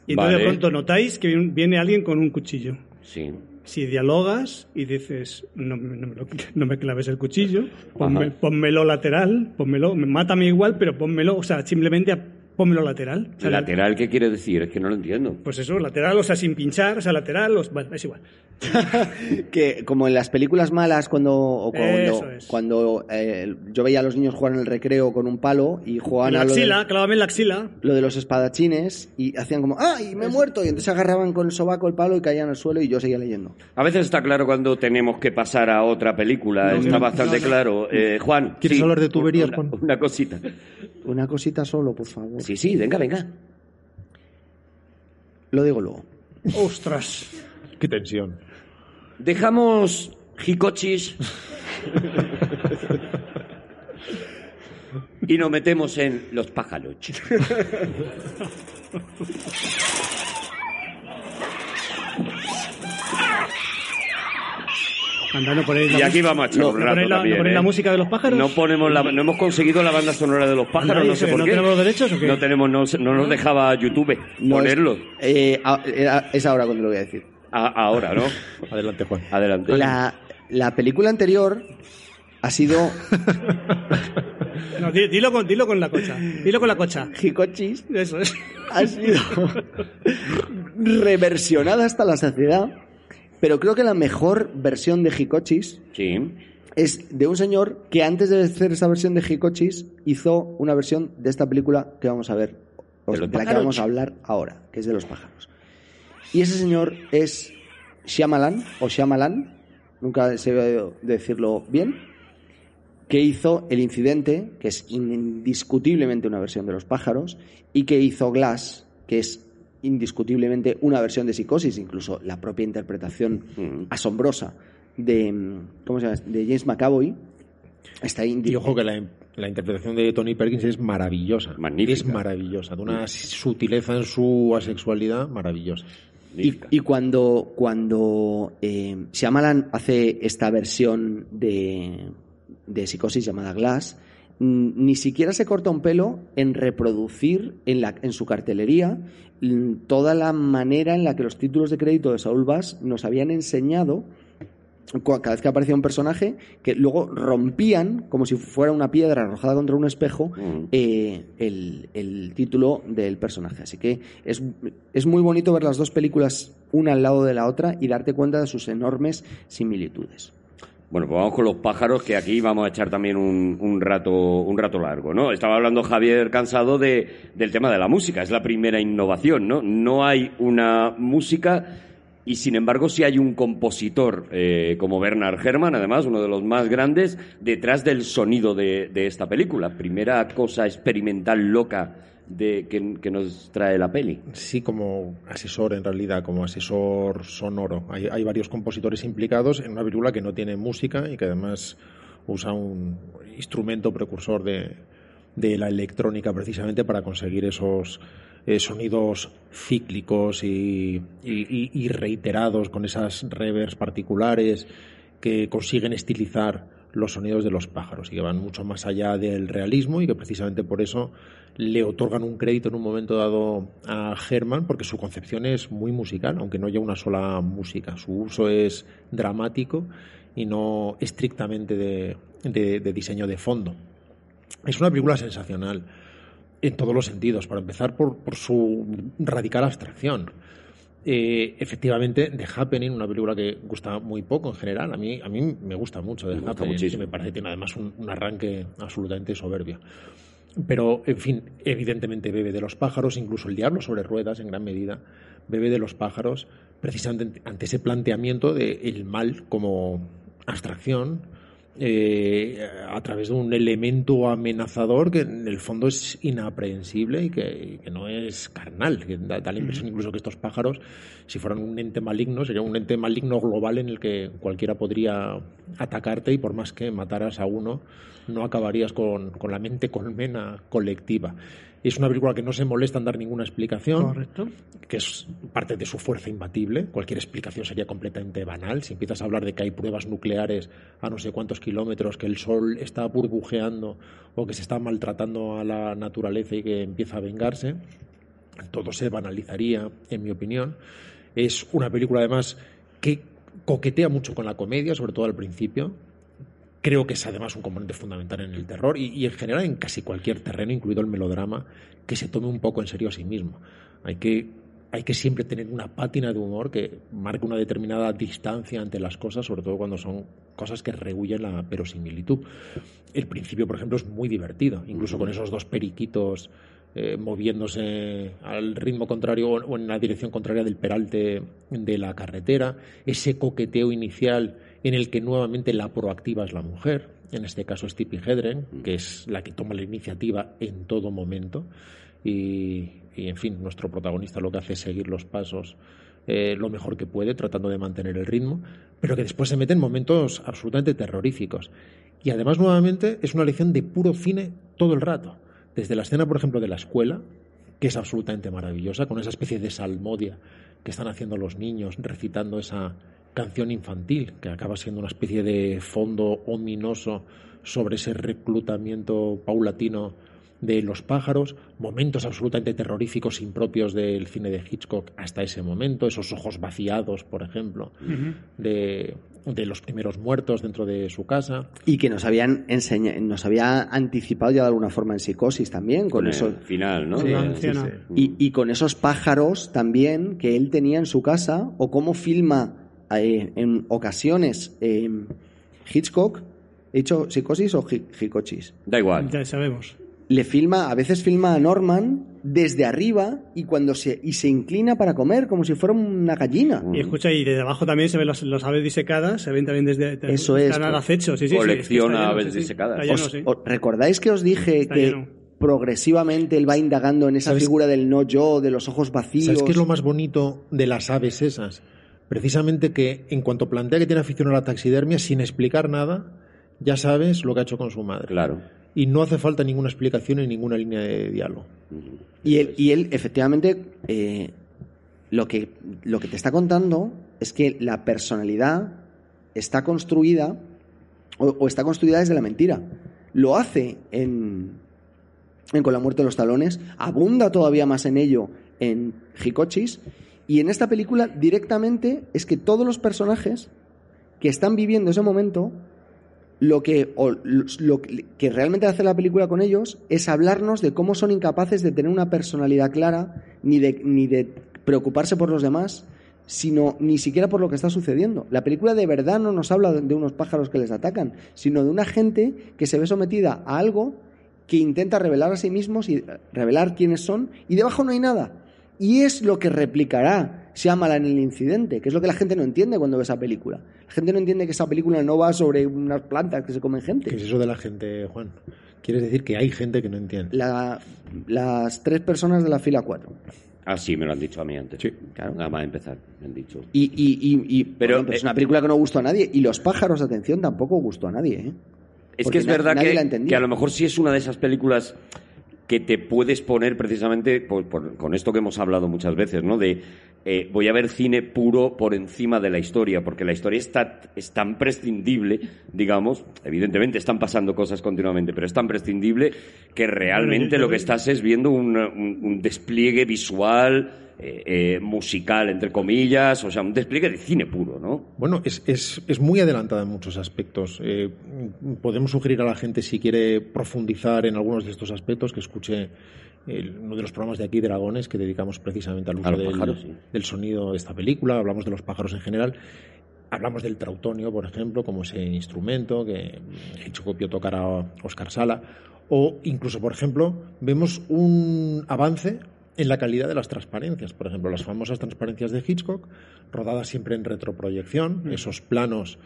Y entonces Vale. de pronto notáis que viene- viene alguien con un cuchillo. Sí. Si dialogas y dices, no, me- no me, lo- no me claves el cuchillo, ponme- pónmelo lateral, pónmelo, mátame igual, pero pónmelo, o sea, simplemente pónmelo lateral. O sea, ¿Lateral qué quiere decir? Es que no lo entiendo. Pues eso, lateral, o sea, sin pinchar, o sea, lateral, o- bueno, es igual. que como en las películas malas cuando o cuando, es. cuando eh, yo veía a los niños jugar en el recreo con un palo y jugaban la a lo de, axila, clávame en la axila. lo de los espadachines y hacían como ¡ay, me he muerto! y entonces agarraban con el sobaco el palo y caían al suelo y yo seguía leyendo. A veces está claro cuando tenemos que pasar a otra película, No, está no, bastante no, no. claro. Eh, Juan, ¿Quieres sí, hablar de tuberías, una, Juan? Una cosita. Una cosita solo, por favor. Sí, sí, venga, venga. Lo digo luego. Ostras. Qué tensión. Dejamos Jicochis y nos metemos en los pájaros. Y aquí vamos a echar no, un no rato ponéis la, también, ¿no ponéis ¿eh? la música de los pájaros? No ponemos la, no hemos conseguido la banda sonora de los pájaros, no ¿y sé eso, por no qué. tenemos derechos o qué? No tenemos, no, no nos dejaba YouTube No, ponerlo. Es, eh, a- es ahora cuando lo voy a decir. A- ahora, ¿no? Adelante, Juan. Adelante. La, la película anterior ha sido No, di- dilo, con, dilo con la cocha. Dilo con la cocha. Hikochis Eso es. ha sido reversionada hasta la saciedad, pero creo que la mejor versión de Hikochis Sí. es de un señor que antes de hacer esa versión de Hikochis hizo una versión de esta película que vamos a ver, o De la que vamos a hablar ahora, que es de los pájaros. Y ese señor es Shyamalan, o Shyamalan, nunca sé decirlo bien, que hizo El Incidente, que es indiscutiblemente una versión de Los pájaros, y que hizo Glass, que es indiscutiblemente una versión de Psicosis, incluso la propia interpretación Mm. asombrosa de, mm, ¿cómo se llama? de James McAvoy. Está indi- Y ojo que la, la interpretación de Tony Perkins es maravillosa. Magnífica. Es maravillosa. De una sutileza en su asexualidad maravillosa. Y, y cuando, cuando eh, Shyamalan hace esta versión de, de psicosis llamada Glass, mm, ni siquiera se corta un pelo en reproducir en, la, en su cartelería mm, toda la manera en la que los títulos de crédito de Saul Bass nos habían enseñado cada vez que aparecía un personaje que luego rompían como si fuera una piedra arrojada contra un espejo Mm. eh, el, el título del personaje. Así que es, es muy bonito ver las dos películas una al lado de la otra y darte cuenta de sus enormes similitudes. Bueno, pues vamos con los pájaros, que aquí vamos a echar también un, un rato, un rato largo, ¿no? Estaba hablando Javier Cansado de, del tema de la música, es la primera innovación, ¿no? No hay una música y sin embargo sí hay un compositor eh, como Bernard Herrmann, además, uno de los más grandes, detrás del sonido de, de esta película. Primera cosa experimental loca de, que, que nos trae la peli. Sí, como asesor en realidad, como asesor sonoro. Hay, hay varios compositores implicados en una película que no tiene música y que además usa un instrumento precursor de, de la electrónica precisamente para conseguir esos eh, sonidos cíclicos y, y- reiterados con esas reverbs particulares que consiguen estilizar los sonidos de los pájaros y que van mucho más allá del realismo y que precisamente por eso le otorgan un crédito en un momento dado a Herman porque su concepción es muy musical, aunque no haya una sola música. Su uso es dramático y no estrictamente de, de- de diseño de fondo. Es una película sensacional en todos los sentidos. Para empezar, por, por su radical abstracción. Eh, efectivamente, The Happening, una película que gusta muy poco en general. A mí, a mí me gusta mucho The Me Happening. muchísimo. Me parece que tiene además un, un arranque absolutamente soberbio. Pero, en fin, evidentemente bebe de los pájaros, incluso el diablo sobre ruedas, en gran medida, bebe de los pájaros, precisamente ante ese planteamiento del mal como abstracción, eh, a través de un elemento amenazador que en el fondo es inaprehensible y que, y que no es carnal. Que da, da la impresión incluso que estos pájaros, si fueran un ente maligno, sería un ente maligno global en el que cualquiera podría atacarte y por más que mataras a uno, no acabarías con, con la mente colmena colectiva. Es una película que no se molesta en dar ninguna explicación, Correcto. que es parte de su fuerza imbatible. Cualquier explicación sería completamente banal. Si empiezas a hablar de que hay pruebas nucleares a no sé cuántos kilómetros, que el sol está burbujeando o que se está maltratando a la naturaleza y que empieza a vengarse, todo se banalizaría, en mi opinión. Es una película, además, que coquetea mucho con la comedia, sobre todo al principio. Creo que es además un componente fundamental en el terror y, y, en general en casi cualquier terreno, incluido el melodrama, que se tome un poco en serio a sí mismo. Hay que, hay que siempre tener una pátina de humor que marque una determinada distancia ante las cosas, sobre todo cuando son cosas que rehuyen la verosimilitud. El principio, por ejemplo, es muy divertido, incluso con esos dos periquitos eh, moviéndose al ritmo contrario o en la dirección contraria del peralte de la carretera, ese coqueteo inicial en el que nuevamente la proactiva es la mujer, en este caso es Tippi Hedren, que es la que toma la iniciativa en todo momento, y, y en fin, nuestro protagonista lo que hace es seguir los pasos eh, lo mejor que puede, tratando de mantener el ritmo, pero que después se mete en momentos absolutamente terroríficos. Y además, nuevamente, es una lección de puro cine todo el rato. Desde la escena, por ejemplo, de la escuela, que es absolutamente maravillosa, con esa especie de salmodia que están haciendo los niños, recitando esa canción infantil, que acaba siendo una especie de fondo ominoso sobre ese reclutamiento paulatino de los pájaros, momentos absolutamente terroríficos impropios del cine de Hitchcock hasta ese momento, esos ojos vaciados, por ejemplo, uh -huh. de, de, los primeros muertos dentro de su casa. Y que nos habían enseñado, nos había anticipado ya de alguna forma en psicosis también, con eso. final, ¿no? Sí, sí, sí. Y, y, con esos pájaros también que él tenía en su casa, o cómo filma eh, en ocasiones eh, Hitchcock. ¿He dicho psicosis o hicochis? Da igual. Ya sabemos le filma, a veces filma a Norman desde arriba y cuando se y se inclina para comer como si fuera una gallina. Y escucha, y desde abajo también se ven los aves disecadas, se ven también desde Eso es. están al acecho, sí, sí, Colecciona sí, aves disecadas. Lleno, ¿Os, os, ¿Recordáis que os dije está que lleno. progresivamente él va indagando en esa ¿Sabes? figura del no yo, de los ojos vacíos? ¿Sabes qué es lo más bonito de las aves esas? Precisamente que en cuanto plantea que tiene afición a la taxidermia, sin explicar nada, ya sabes lo que ha hecho con su madre. Claro y no hace falta ninguna explicación en ninguna línea de diálogo. Y él, y él efectivamente, eh, lo, que, lo que te está contando es que la personalidad está construida o, o está construida desde la mentira. Lo hace en, en, Con la muerte de los talones, abunda todavía más en ello en Hikochis, y en esta película directamente es que todos los personajes que están viviendo ese momento lo que, lo que realmente hace la película con ellos es hablarnos de cómo son incapaces de tener una personalidad clara, ni de, ni de preocuparse por los demás, sino ni siquiera por lo que está sucediendo. La película de verdad no nos habla de unos pájaros que les atacan, sino de una gente que se ve sometida a algo que intenta revelar a sí mismos y revelar quiénes son, y debajo no hay nada. Y es lo que replicará Shyamalan en el incidente, que es lo que la gente no entiende cuando ve esa película. La gente no entiende que esa película no va sobre unas plantas que se comen gente. ¿Qué es eso de la gente, Juan? ¿Quieres decir que hay gente que no entiende? La, las tres personas de la fila cuatro. Ah, sí, me lo han dicho a mí antes. Sí. Claro, nada más empezar, me han dicho. Y, y, y, y pero, bueno, pues eh, es una película que no gustó a nadie. Y Los pájaros, atención, tampoco gustó a nadie. ¿eh? Es Porque que es verdad que, que a lo mejor sí es una de esas películas que te puedes poner precisamente con esto que hemos hablado muchas veces, ¿no? De eh, voy a ver cine puro por encima de la historia, porque la historia está, es tan prescindible, digamos, evidentemente están pasando cosas continuamente, pero es tan prescindible que realmente lo que estás es viendo un, un, un despliegue visual, eh, eh, musical, entre comillas, o sea, un despliegue de cine puro, ¿no? Bueno, es, es, es muy adelantada en muchos aspectos. Eh, podemos sugerir a la gente, si quiere profundizar en algunos de estos aspectos, que escuche el, uno de los programas de aquí, Dragones, que dedicamos precisamente al uso del, pájaros, sí. del, sonido de esta película, hablamos de los pájaros en general. Hablamos del trautonio, por ejemplo, como ese instrumento que Hitchcock vio tocar a Oscar Sala. O incluso, por ejemplo, vemos un avance en la calidad de las transparencias. Por ejemplo, las famosas transparencias de Hitchcock, rodadas siempre en retroproyección, mm. esos planos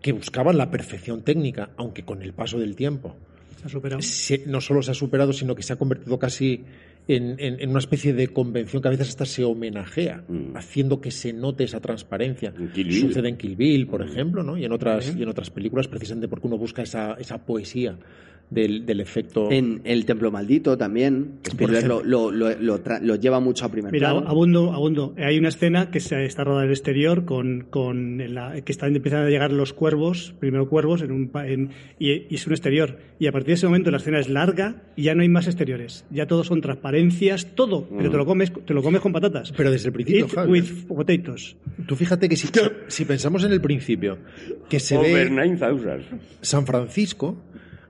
que buscaban la perfección técnica, aunque con el paso del tiempo Se ha superado. se- no solo se ha superado, sino que se ha convertido casi en, en- en una especie de convención que a veces hasta se homenajea, Mm. haciendo que se note esa transparencia. En Kill Bill. Mm. Sucede en Kill Bill, por ejemplo, ¿no? y, en otras, y en otras películas, precisamente porque uno busca esa, esa poesía del, del efecto. En El Templo Maldito también. Spielberg lo, lo, lo, lo lleva mucho a primer Mira, plano. abundo, abundo. Hay una escena que se está rodada en el exterior con, con la- que están empiezan a llegar los cuervos, primero cuervos, en un, en- y, y es un exterior. Y a partir de ese momento la escena es larga y ya no hay más exteriores. Ya todos son transparencias, todo. Pero te lo comes, te lo comes con patatas. Pero desde el principio, Eat Javi, with potatoes. Tú fíjate que si, si pensamos en el principio, que se Over ve 9000. San Francisco,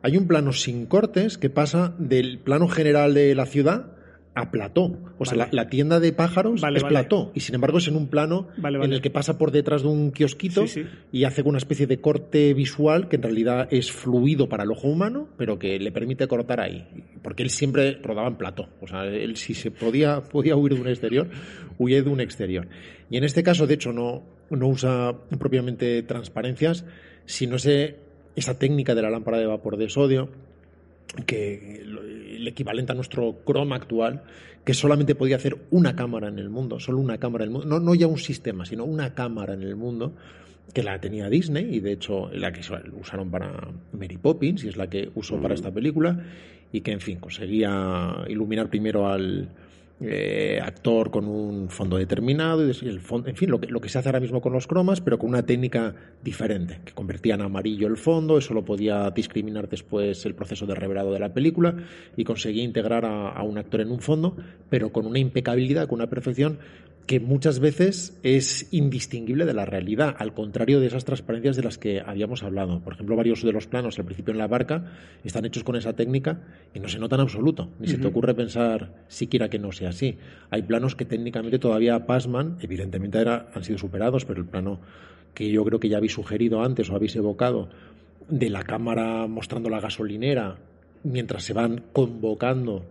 hay un plano sin cortes que pasa del plano general de la ciudad a plató. O sea, la, la tienda de pájaros Vale, es vale. plató. Y sin embargo es en un plano en el que pasa por detrás de un kiosquito Sí, sí. y hace una especie de corte visual que en realidad es fluido para el ojo humano, pero que le permite cortar ahí. Porque él siempre rodaba en plató. O sea, él si se podía, podía huir de un exterior, huye de un exterior. Y en este caso, de hecho, no, no usa propiamente transparencias, sino ese, esa técnica de la lámpara de vapor de sodio, que el equivalente a nuestro Chrome actual, que solamente podía hacer una cámara en el mundo, solo una cámara en el mundo, no, no ya un sistema, sino una cámara en el mundo, que la tenía Disney y de hecho la que usaron para Mary Poppins y es la que usó para esta película y que en fin conseguía iluminar primero al eh, actor con un fondo determinado y el fondo, en fin lo que, lo que se hace ahora mismo con los cromas pero con una técnica diferente que convertía en amarillo el fondo eso lo podía discriminar después el proceso de revelado de la película y conseguía integrar a, a un actor en un fondo pero con una impecabilidad con una perfección que muchas veces es indistinguible de la realidad, al contrario de esas transparencias de las que habíamos hablado. Por ejemplo, varios de los planos al principio en la barca están hechos con esa técnica y no se nota en absoluto, ni se te ocurre pensar siquiera que no sea así. Hay planos que técnicamente todavía pasman, evidentemente era- han sido superados, pero el plano que yo creo que ya habéis sugerido antes o habéis evocado de la cámara mostrando la gasolinera mientras se van convocando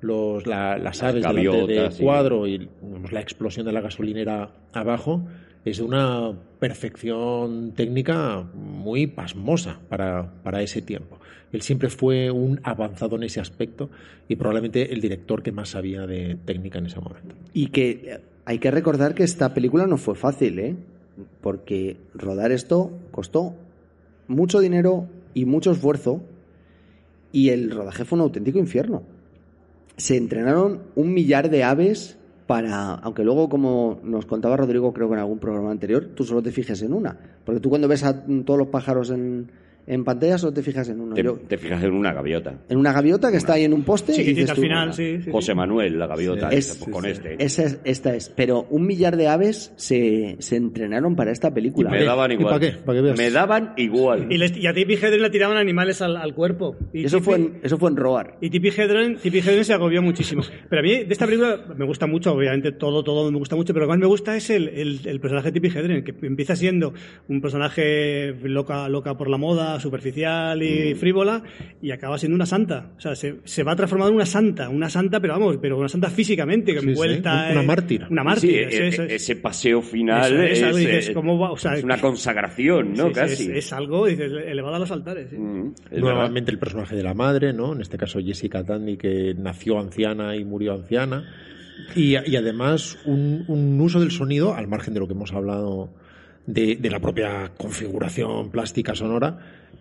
los, la- las aves delante del cuadro y vemos la explosión de la gasolinera abajo es una perfección técnica muy pasmosa para, para ese tiempo. Él siempre fue un avanzado en ese aspecto y probablemente el director que más sabía de técnica en ese momento. Y que eh, hay que recordar que esta película no fue fácil, ¿eh? Porque rodar esto costó mucho dinero y mucho esfuerzo y el rodaje fue un auténtico infierno. Se entrenaron un millar de aves para, aunque luego como nos contaba Rodrigo creo que en algún programa anterior, tú solo te fijes en una. Porque tú cuando ves a todos los pájaros en, en pantalla solo te fijas en uno. Te, Yo- te fijas en una gaviota. en una gaviota que está ahí en un poste. y Chiquitita dices al tú, final, sí. sí, sí. José Manuel, la gaviota, Sí. esta, pues, con sí, este. Esa es, esta es. Pero un millar de aves se, se entrenaron para esta película. Me daban ¿Y igual. para qué? ¿Para qué veas? Me daban igual. Y, les- y a Tippi Hedren le tiraban animales al, al cuerpo. Y Eso fue, en, eso fue en Roar. Y Tippi Hedren, Tippi Hedren se agobió muchísimo. Pero a mí de esta película me gusta mucho, obviamente todo, todo me gusta mucho, pero lo que más me gusta es el, el- el personaje de Tippi Hedren, que empieza siendo un personaje loca, loca por la moda, superficial y frívola, y acaba siendo una santa. O sea, se, se va transformando en una santa, una santa, pero vamos, pero una santa físicamente, Sí, sí, envuelta. una en- mártir. Una Sí, mártir. e- eso, eso es. ese paseo final Eso es, es, algo dices, es- ¿cómo va? O sea, es una consagración, ¿no? Sí, sí, Casi. Es, es algo, dices, elevado a los altares. sí. Mm. Nuevamente el personaje de la madre, ¿no? En este caso Jessica Tandy, que nació anciana y murió anciana. Y, y además un, un uso del sonido, al margen de lo que hemos hablado de, de la propia configuración plástica sonora,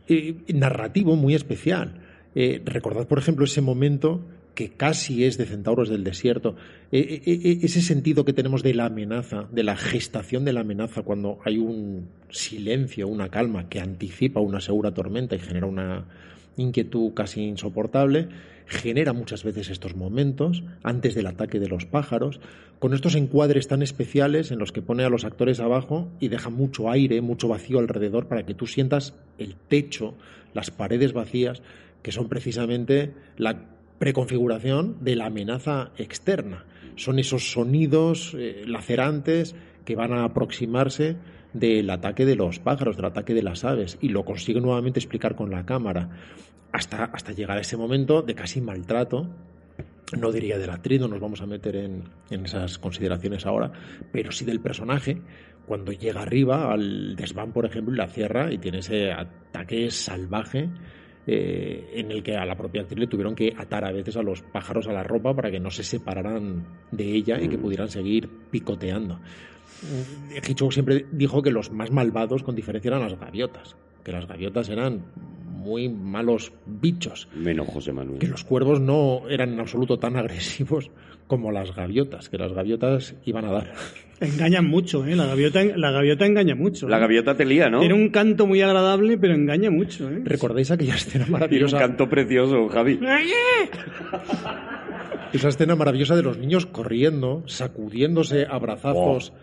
eh, narrativo muy especial. Eh, recordad, por ejemplo, ese momento que casi es de Centauros del Desierto, eh, ese sentido que tenemos de la amenaza, de la gestación de la amenaza, cuando hay un silencio, una calma que anticipa una segura tormenta y genera una inquietud casi insoportable, genera muchas veces estos momentos antes del ataque de los pájaros, con estos encuadres tan especiales en los que pone a los actores abajo y deja mucho aire, mucho vacío alrededor para que tú sientas el techo, las paredes vacías, que son precisamente la preconfiguración de la amenaza externa. Son esos sonidos eh, lacerantes que van a aproximarse del ataque de los pájaros, del ataque de las aves, y lo consigue nuevamente explicar con la cámara, hasta, hasta llegar a ese momento de casi maltrato no diría de la actriz, no nos vamos a meter en, en esas consideraciones ahora, pero sí del personaje, cuando llega arriba al desván, por ejemplo, y la cierra y tiene ese ataque salvaje eh, en el que a la propia actriz le tuvieron que atar a veces a los pájaros a la ropa para que no se separaran de ella y que pudieran seguir picoteando. Hitchcock siempre dijo que los más malvados, con diferencia, eran las gaviotas, que las gaviotas eran muy malos bichos, Menos José Manuel. que los cuervos no eran en absoluto tan agresivos como las gaviotas, que las gaviotas iban a dar. Engañan mucho, ¿eh? La gaviota, la gaviota engaña mucho. La ¿eh? gaviota te lía, ¿no? Tiene un canto muy agradable, pero engaña mucho, ¿eh? ¿Recordáis aquella escena Tiene un maravillosa? canto precioso, Javi. Esa escena maravillosa de los niños corriendo, sacudiéndose a brazazos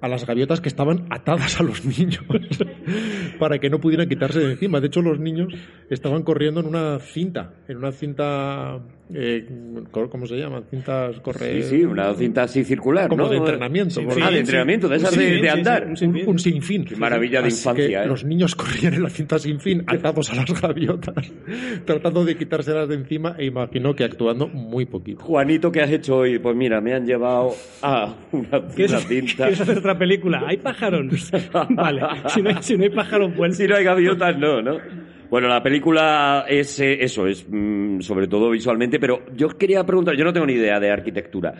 a las gaviotas que estaban atadas a los niños para que no pudieran quitarse de encima. De hecho, los niños estaban corriendo en una cinta, en una cinta, eh, ¿cómo se llama? Cintas corre... Sí, sí, una cinta así circular, Como ¿no? de entrenamiento, Ah, por de entrenamiento, de esas Sí, de, sí, de sí, andar. sí, un Un, sinfín. un sinfín. Qué maravilla de Así infancia, que ¿eh? Los niños corrían en la cinta sin fin, atados a las gaviotas, tratando de quitárselas de encima e imagino que actuando muy poquito. Juanito, ¿qué has hecho hoy? Pues mira, me han llevado a una, ¿Quieres, una cinta. ¿Quieres hacer otra película? ¿Hay pájaros? vale. Si no hay, si no hay pájaros, pues... Si no hay gaviotas, no, ¿no? Bueno, la película es eh, eso, es mm, sobre todo visualmente, pero yo quería preguntar, yo no tengo ni idea de arquitectura,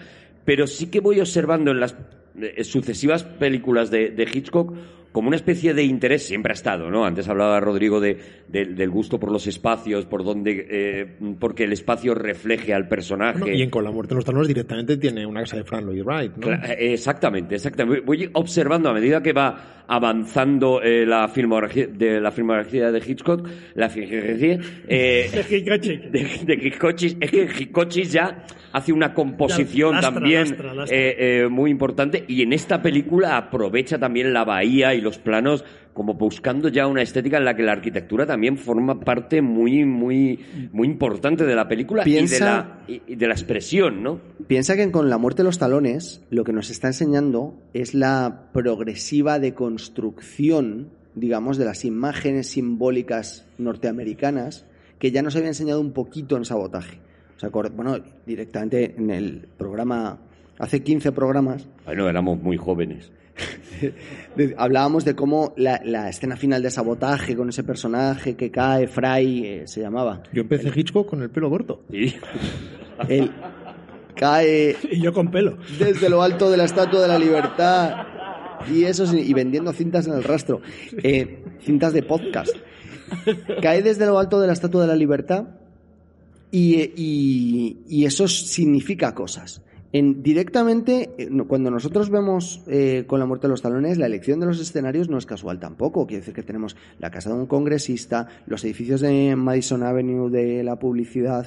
pero sí que voy observando en las eh, sucesivas películas de, de Hitchcock como una especie de interés, siempre ha estado, ¿no? Antes hablaba Rodrigo de, de- del gusto por los espacios, por donde, eh, porque el espacio refleje al personaje. Bueno, y en Con la muerte en los talones directamente tiene una casa de Frank Lloyd Wright, ¿no? Cla- eh, Exactamente, exactamente. Voy observando a medida que va avanzando eh, la filmografía de la filmografía de Hitchcock, la filmografía eh, de, de Hitchcock, es que Hitchcock ya hace una composición Lastra, también lastra, lastra. eh, eh, muy importante y en esta película aprovecha también la bahía y los planos como buscando ya una estética en la que la arquitectura también forma parte muy muy muy importante de la película y de Piensa- la y- de la expresión, ¿no? Piensa que con la muerte de los talones lo que nos está enseñando es la progresiva deconstrucción, digamos, de las imágenes simbólicas norteamericanas que ya nos había enseñado un poquito en sabotaje. O sea, bueno, directamente en el programa, hace 15 programas, Bueno, éramos muy jóvenes. Hablábamos de cómo la, la escena final de sabotaje con ese personaje que cae, Fry, eh, se llamaba. Yo empecé Hitchcock con el pelo corto. Sí. Él cae Y yo con pelo. desde lo alto de la Estatua de la Libertad y eso y vendiendo cintas en el rastro, Eh, cintas de podcast. Cae desde lo alto de la Estatua de la Libertad y, y- y eso significa cosas. En, directamente, eh, cuando nosotros vemos eh, con la muerte de los talones, la elección de los escenarios no es casual tampoco. Quiere decir que tenemos la casa de un congresista, los edificios de Madison Avenue de la publicidad,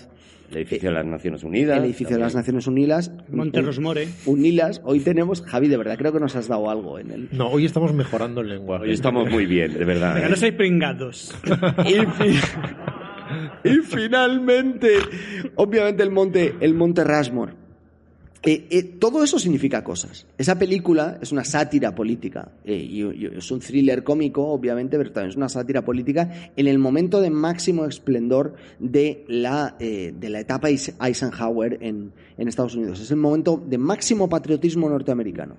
El edificio de las Naciones Unidas. el edificio de las también. Naciones Unidas, Monte Rosmore. Unilas. Hoy tenemos, Javi, de verdad creo que nos has dado algo en el. No, hoy estamos mejorando el lenguaje. Hoy estamos muy bien, de verdad. Venga, ¿eh? no seáis pringados. Y, y finalmente, obviamente el monte, el monte Rushmore. Eh, eh, todo eso significa cosas. Esa película es una sátira política. eh, y, es un thriller cómico, obviamente, pero también es una sátira política en el momento de máximo esplendor de la, eh, de la etapa Eis- Eisenhower en, en Estados Unidos. Es el momento de máximo patriotismo norteamericano.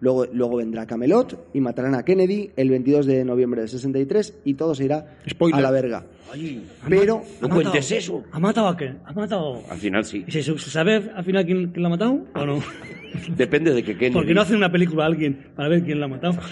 Luego, luego vendrá Camelot y matarán a Kennedy el 22 de noviembre de 63 y todo se irá Spoiler. a la verga. Ay, Pero no ¿Ha matado? cuentes eso. ¿Ha matado a qué? ¿Ha matado? Al final sí. ¿Y se, se sabe al final quién, quién la ha matado o no? Depende de que Kennedy. ¿Por qué no hacen una película a alguien para ver quién la ha matado?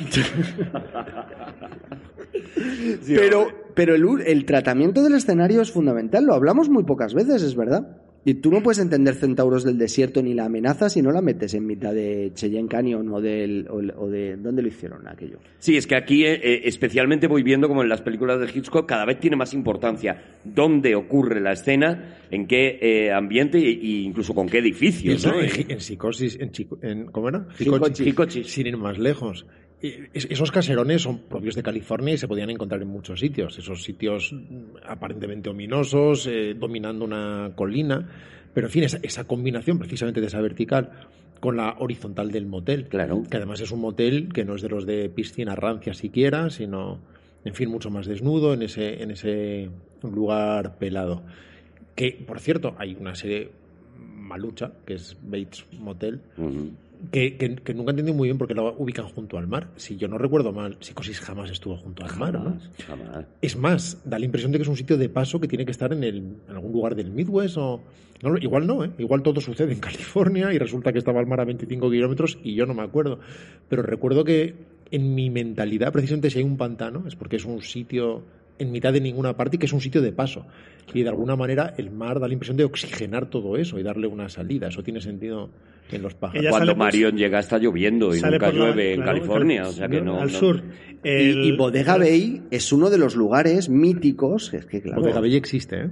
Pero, pero el tratamiento del escenario es fundamental, lo hablamos muy pocas veces, es verdad. Y tú no puedes entender Centauros del Desierto ni la amenaza si no la metes en mitad de Cheyenne Canyon o, del, o, o de... ¿Dónde lo hicieron aquello? Sí, es que aquí eh, eh, especialmente voy viendo como en las películas de Hitchcock cada vez tiene más importancia dónde ocurre la escena, en qué eh, ambiente e incluso con qué edificios. ¿no? en, en psicosis, en, chico- en- ¿cómo era? Psicosis. Sin ir más lejos. Esos caserones son propios de California y se podían encontrar en muchos sitios. Esos sitios mm, aparentemente ominosos, eh, dominando una colina. Pero, en fin, esa, esa combinación precisamente de esa vertical con la horizontal del motel. Claro. Que además es un motel que no es de los de piscina rancia siquiera, sino, en fin, mucho más desnudo en ese, en ese lugar pelado. Que, por cierto, hay una serie malucha, que es Bates Motel, Ujú. Que, que- que nunca entendí muy bien porque lo ubican junto al mar. Si yo no recuerdo mal, Psicosis jamás estuvo junto al mar, ¿no? Jamás, jamás. Es más, da la impresión de que es un sitio de paso que tiene que estar en, el, en algún lugar del Midwest o... no igual no, ¿eh? Igual todo sucede en California y resulta que estaba el mar a 25 kilómetros y yo no me acuerdo. Pero recuerdo que en mi mentalidad, precisamente si hay un pantano, es porque es un sitio en mitad de ninguna parte y que es un sitio de paso. Y de alguna manera el mar da la impresión de oxigenar todo eso y darle una salida. Eso tiene sentido en los pájaros. Ella Cuando por- Marion llega está lloviendo y Sale nunca por la- llueve en claro, California, claro, o sea que no... al no- sur. Y, El- y Bodega Bay es uno de los lugares míticos, es que claro, Bodega Bay existe, ¿eh?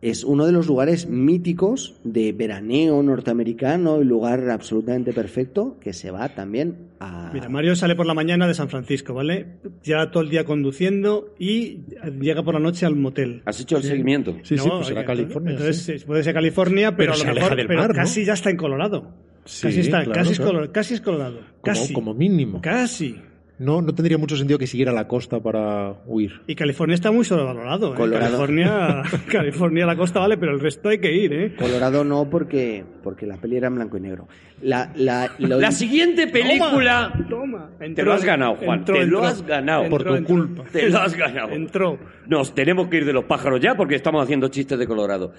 Es uno de los lugares míticos de veraneo norteamericano y lugar absolutamente perfecto que se va también a... Mira, Mario sale por la mañana de San Francisco, ¿vale? Lleva todo el día conduciendo y llega por la noche al motel. ¿Has hecho el seguimiento? Sí, sí, pues California. Entonces, sí. eh, puede ser California, pero, Pero a lo se aleja mejor del pero mar, ¿no? casi ya está en Colorado. Sí, casi está, claro, casi, es. Colorado, casi es Colorado. Como, Casi. como mínimo. Casi. No, no tendría mucho sentido que siguiera la costa para huir. Y California está muy sobrevalorado. ¿eh? Colorado. California, California la costa vale, pero el resto hay que ir, ¿eh? Colorado no porque, porque la peli era en blanco y negro. La, la, lo- La siguiente película... Toma. Te lo has ganado, Juan, te lo has ganado. Por tu culpa. Te lo has ganado. Entró. Nos tenemos que ir de los pájaros ya porque estamos haciendo chistes de Colorado.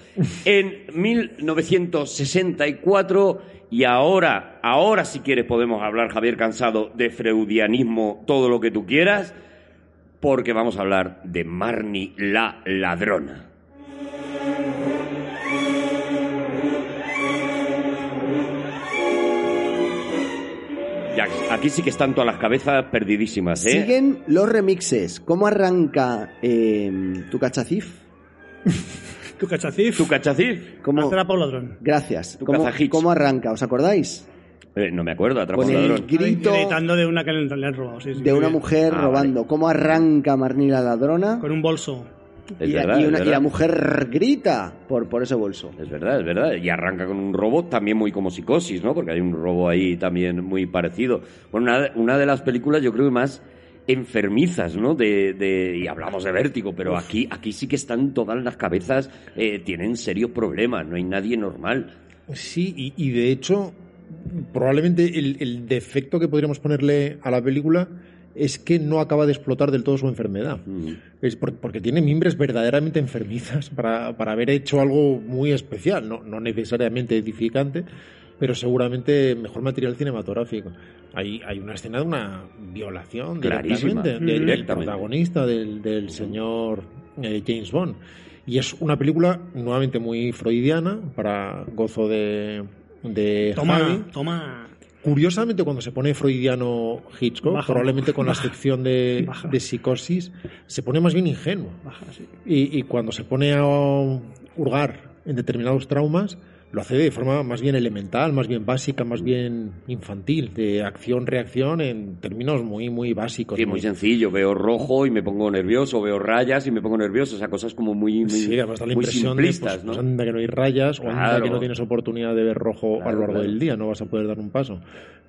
En 1964 y ahora, ahora si quieres podemos hablar, Javier Cansado, de freudianismo, todo lo que tú quieras, porque vamos a hablar de Marnie la ladrona. Aquí sí que están todas las cabezas perdidísimas, ¿eh? Siguen los remixes. ¿Cómo arranca eh, tu cachacif? Tu cachacif. ¿Tu cachacif? ¿Cómo... Atrapa un ladrón. Gracias. Tu ¿Cómo, arranca? ¿Os acordáis? Eh, no me acuerdo, atrapa Con un el ladrón. grito Gritando de una que le, le han robado. sí, sí, de muy una bien. mujer Ah, robando. ¿Cómo arranca Marní la ladrona? Con un bolso. Es y, verdad, y es una- y verdad. la mujer grita por, por ese bolso. Es verdad, es verdad. Y arranca con un robo también muy como psicosis, ¿no? Porque hay un robo ahí también muy parecido. Bueno, una, de- una de las películas yo creo que más enfermizas, ¿no? De, de- y hablamos de vértigo, pero aquí, aquí sí que están todas las cabezas, eh, tienen serios problemas, no hay nadie normal. Sí, y, y de hecho, probablemente el, el defecto que podríamos ponerle a la película es que no acaba de explotar del todo su enfermedad. Mm. Es por- porque tiene mimbres verdaderamente enfermizas para, para haber hecho algo muy especial, no, no necesariamente edificante, pero seguramente mejor material cinematográfico. Hay, hay una escena de una violación Clarísima, directamente del, del directamente. protagonista, del, del señor eh, James Bond. Y es una película nuevamente muy freudiana, para gozo de, de Toma, Javi. toma. Curiosamente, cuando se pone freudiano Hitchcock, Baja, probablemente con baja, la sección de, de psicosis, se pone más bien ingenuo. Baja, sí. Y, y cuando se pone a hurgar en determinados traumas, lo hace de forma más bien elemental, más bien básica, más bien infantil, de acción-reacción en términos muy, muy básicos. Sí, muy sencillo. Veo rojo y me pongo nervioso, veo rayas y me pongo nervioso. O sea, cosas como muy, muy, Sí, además da la muy impresión de simplistas, pues, ¿no? pues anda que no hay rayas o anda que no tienes oportunidad de ver rojo a lo largo claro. del día, no vas a poder dar un paso.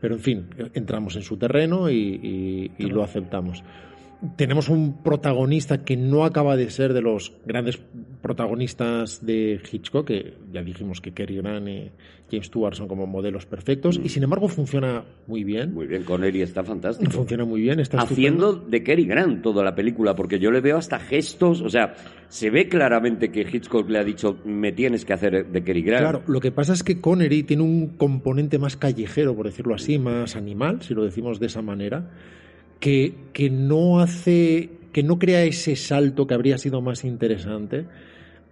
Pero en fin, entramos en su terreno y, y- y lo aceptamos. Tenemos un protagonista que no acaba de ser de los grandes protagonistas de Hitchcock, que ya dijimos que Cary Grant y James Stewart son como modelos perfectos, y sin embargo funciona muy bien. Muy bien, Connery está fantástico. Funciona muy bien, está haciendo estupendo. de Cary Grant toda la película, porque yo le veo hasta gestos, o sea, se ve claramente que Hitchcock le ha dicho, me tienes que hacer de Cary Grant. Claro, lo que pasa es que Connery tiene un componente más callejero, por decirlo así, más animal, si lo decimos de esa manera, que, que no hace, que no crea ese salto que habría sido más interesante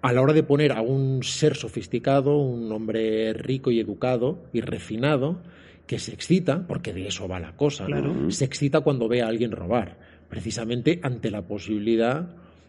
a la hora de poner a un ser sofisticado, un hombre rico y educado y refinado, que se excita, porque de eso va la cosa, Claro. se excita cuando ve a alguien robar, precisamente ante la posibilidad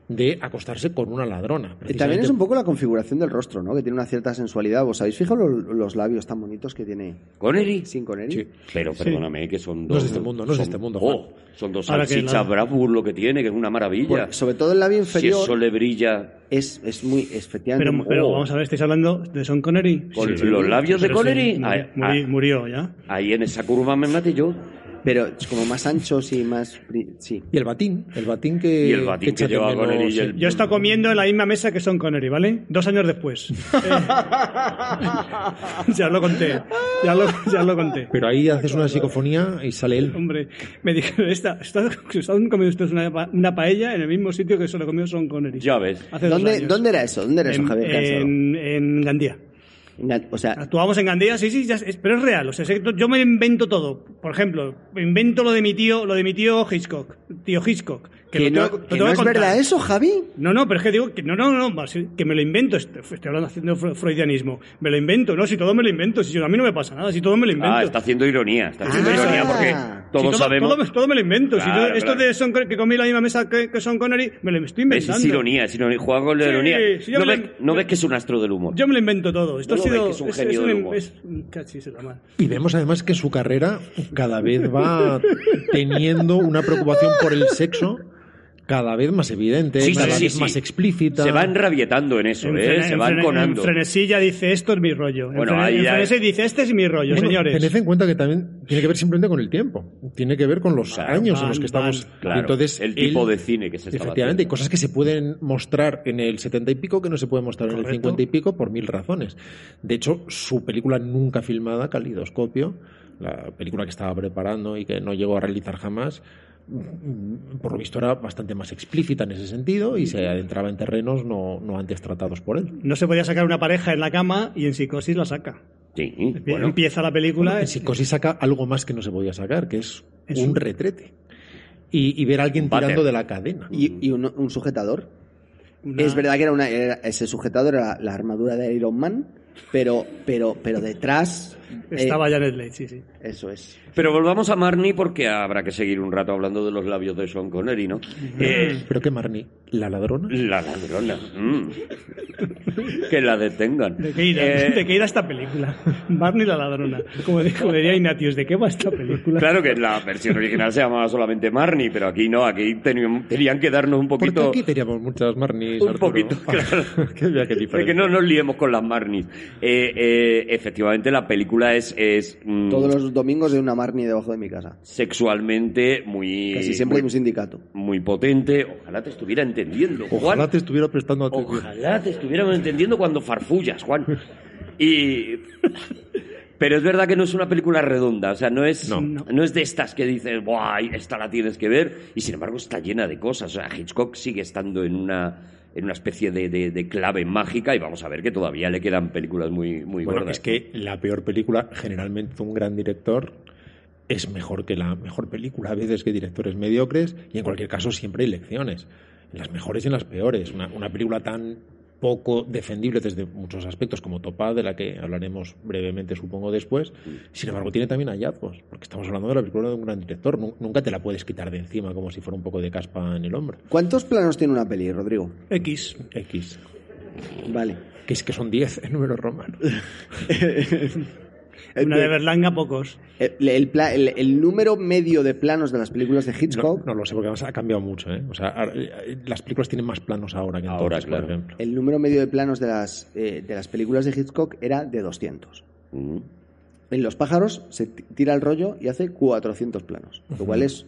de acostarse con una ladrona. Y también es un poco la configuración del rostro, ¿no? Que tiene una cierta sensualidad. ¿Vos habéis fijado los, los labios tan bonitos que tiene Connery. sin Connery? Sí. Pero perdóname, que son dos. No es de este mundo, no es de son- este mundo, Oh, son dos salchichas Bravur lo que tiene, que es una maravilla. Sobre todo el labio si inferior eso le brilla es, es muy, efectivamente, Pero, Oh. vamos a ver, ¿estáis hablando de Sean Connery? con Sí, sí. los labios de sí, Connery. ahí- muri- murió ya. ahí en esa curva me maté yo. Pero es como más anchos y más... Sí. Y el batín, el batín que. Y el batín que de lleva Connery y el- Yo he estado comiendo en la misma mesa que Sean Connery, ¿vale? Dos años después. Ya lo conté. Ya lo, ya lo conté. Pero ahí haces una psicofonía y sale él. Hombre, me dijeron, esta, está, están comiendo ustedes una, pa- una paella en el mismo sitio que se lo comió Sean Connery. Ya ves. Hace dos ¿Dónde, años. ¿Dónde era eso? ¿Dónde era eso, en, Javier en, en Gandía. O sea, Actuamos en Gandía, sí, sí, ya es- pero es real. O sea, sé que yo me invento todo. Por ejemplo, invento lo de mi tío, lo de mi tío Hitchcock, tío Hitchcock. que no, tengo- no es contar. verdad eso, Javi. No, no, pero es que digo que no, no, no, que me lo invento. Estoy hablando haciendo fre- freudianismo. Me lo invento, no, si todo me lo invento, si yo- a mí no me pasa nada, si todo me lo invento. Ah, está haciendo ironía. Está haciendo Ah. ironía porque Si todos todo, sabemos. Todo, todo me lo invento. Si Claro, esto claro. de Connery, que comí en la misma mesa que, que Sean Connery, me lo estoy Es, inventando. es ironía, es ironía. Juega con la Sí, ironía. no, ves, lo- no ves que es un astro del humor. Yo me lo invento todo. Esto No ha ves sido. que es un genio del humor. es un- cachis en la mar. Y vemos además que su carrera cada vez va teniendo una preocupación por el sexo cada vez más evidente, Sí, cada sí, vez sí. más explícita. Se va enrabietando en eso, En ¿eh? frene- Se en va frene- enconando. En frenesilla dice esto es mi rollo. En Bueno, frene- ahí en dice este es mi rollo, Bueno, señores. Tened en cuenta que también tiene que ver simplemente con el tiempo. Tiene que ver con los Claro, años en van, los que estamos. van. Claro, entonces, el tipo él- de cine que se estaba Efectivamente, hay haciendo. cosas que se pueden mostrar en el 70 y pico que no se pueden mostrar en el Correcto. 50 y pico por mil razones. De hecho, su película nunca filmada, Calidoscopio, la película que estaba preparando y que no llegó a realizar jamás, por lo visto era bastante más explícita en ese sentido y se adentraba en terrenos no, no antes tratados por él. No se podía sacar una pareja en la cama y en psicosis la saca. Sí, bueno. Empieza la película. En Psicosis saca algo más que no se podía sacar, que es, Es un un- retrete. Y, y ver a alguien tirando de la cadena. Y, y un, un sujetador. una- Es verdad que era una, era- ese sujetador era la armadura de Iron Man, pero, pero, pero detrás. Eh, Estaba Janet Leigh, sí, sí. Eso es. Pero volvamos a Marnie porque habrá que seguir un rato hablando de los labios de Sean Connery, ¿no? Eh, Pero que Marnie, la ladrona. la ladrona. mm. que la detengan. ¿De qué, irá, Eh, ¿De qué irá esta película? Barney la ladrona. Como dijo diría Ignatius, ¿de qué va esta película? Claro que la versión original se llamaba solamente Marnie, pero aquí no, aquí tenían, tenían que darnos un Porque poquito... aquí teníamos muchas Marnies. Un Arturo. poquito, claro. Que no nos liemos con las Marnies. Eh, eh, efectivamente, la película es, es mm, Todos los domingos de una Marnie debajo de mi casa. sexualmente muy, Casi siempre hay un sindicato. muy potente. Ojalá te estuviera entendiendo, Juan. Ojalá te estuviera prestando atención. Ojalá te estuviéramos entendiendo cuando farfullas, Juan. Y... Pero es verdad que no es una película redonda, o sea, no es, No. no. es de estas que dices, ¡buah! Esta la tienes que ver, y sin embargo está llena de cosas. O sea, Hitchcock sigue estando en una, en una especie de, de- de clave mágica, y vamos a ver que todavía le quedan películas muy, muy Bueno, gordas. es que la peor película, generalmente un gran director, es mejor que la mejor película, a veces que directores mediocres, y en cualquier caso siempre hay lecciones, en las mejores y en las peores. Una, una película tan poco defendible desde muchos aspectos como Topaz, de la que hablaremos brevemente, supongo, después. Sin embargo, tiene también hallazgos, porque estamos hablando de la película de un gran director. Nu- Nunca te la puedes quitar de encima como si fuera un poco de caspa en el hombro. ¿Cuántos planos tiene una peli, Rodrigo? X. X. Vale. Que es que son 10 en números romanos. Una de Berlanga, pocos. El, el pla- el- el número medio de planos de las películas de Hitchcock, no lo sé, porque además ha cambiado mucho. ¿eh? O sea, ahora, eh, las películas tienen más planos ahora que entonces, Ahora, claro. por ejemplo. el número medio de planos de las, eh, de las películas de Hitchcock era de 200. Mm. En Los pájaros se tira el rollo y hace 400 planos, lo cual es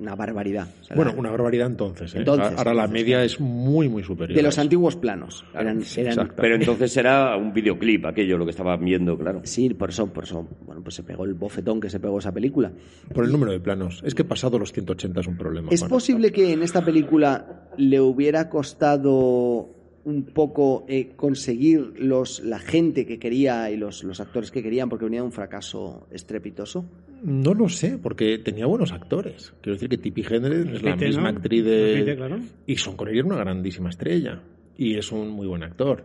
una barbaridad. O sea, Bueno, la- una barbaridad entonces. ¿eh? Entonces, ahora la entonces, media es muy, muy superior. de los antiguos planos. Eran, eran- exacto. Pero entonces era un videoclip, aquello, lo que estaban viendo, claro. Sí, por eso, por eso. Bueno, pues se pegó el bofetón que se pegó esa película. Por el número de planos. Es que pasado los 180 es un problema. ¿Es posible que en esta película le hubiera costado un poco eh, conseguir los, la gente que quería y los, los actores que querían porque venía de un fracaso estrepitoso? No lo sé, porque tenía buenos actores. Quiero decir que Tippi Hedren es la misma ¿no? actriz de... Repite, claro. Y Sean Connery era una grandísima estrella. Y es un muy buen actor.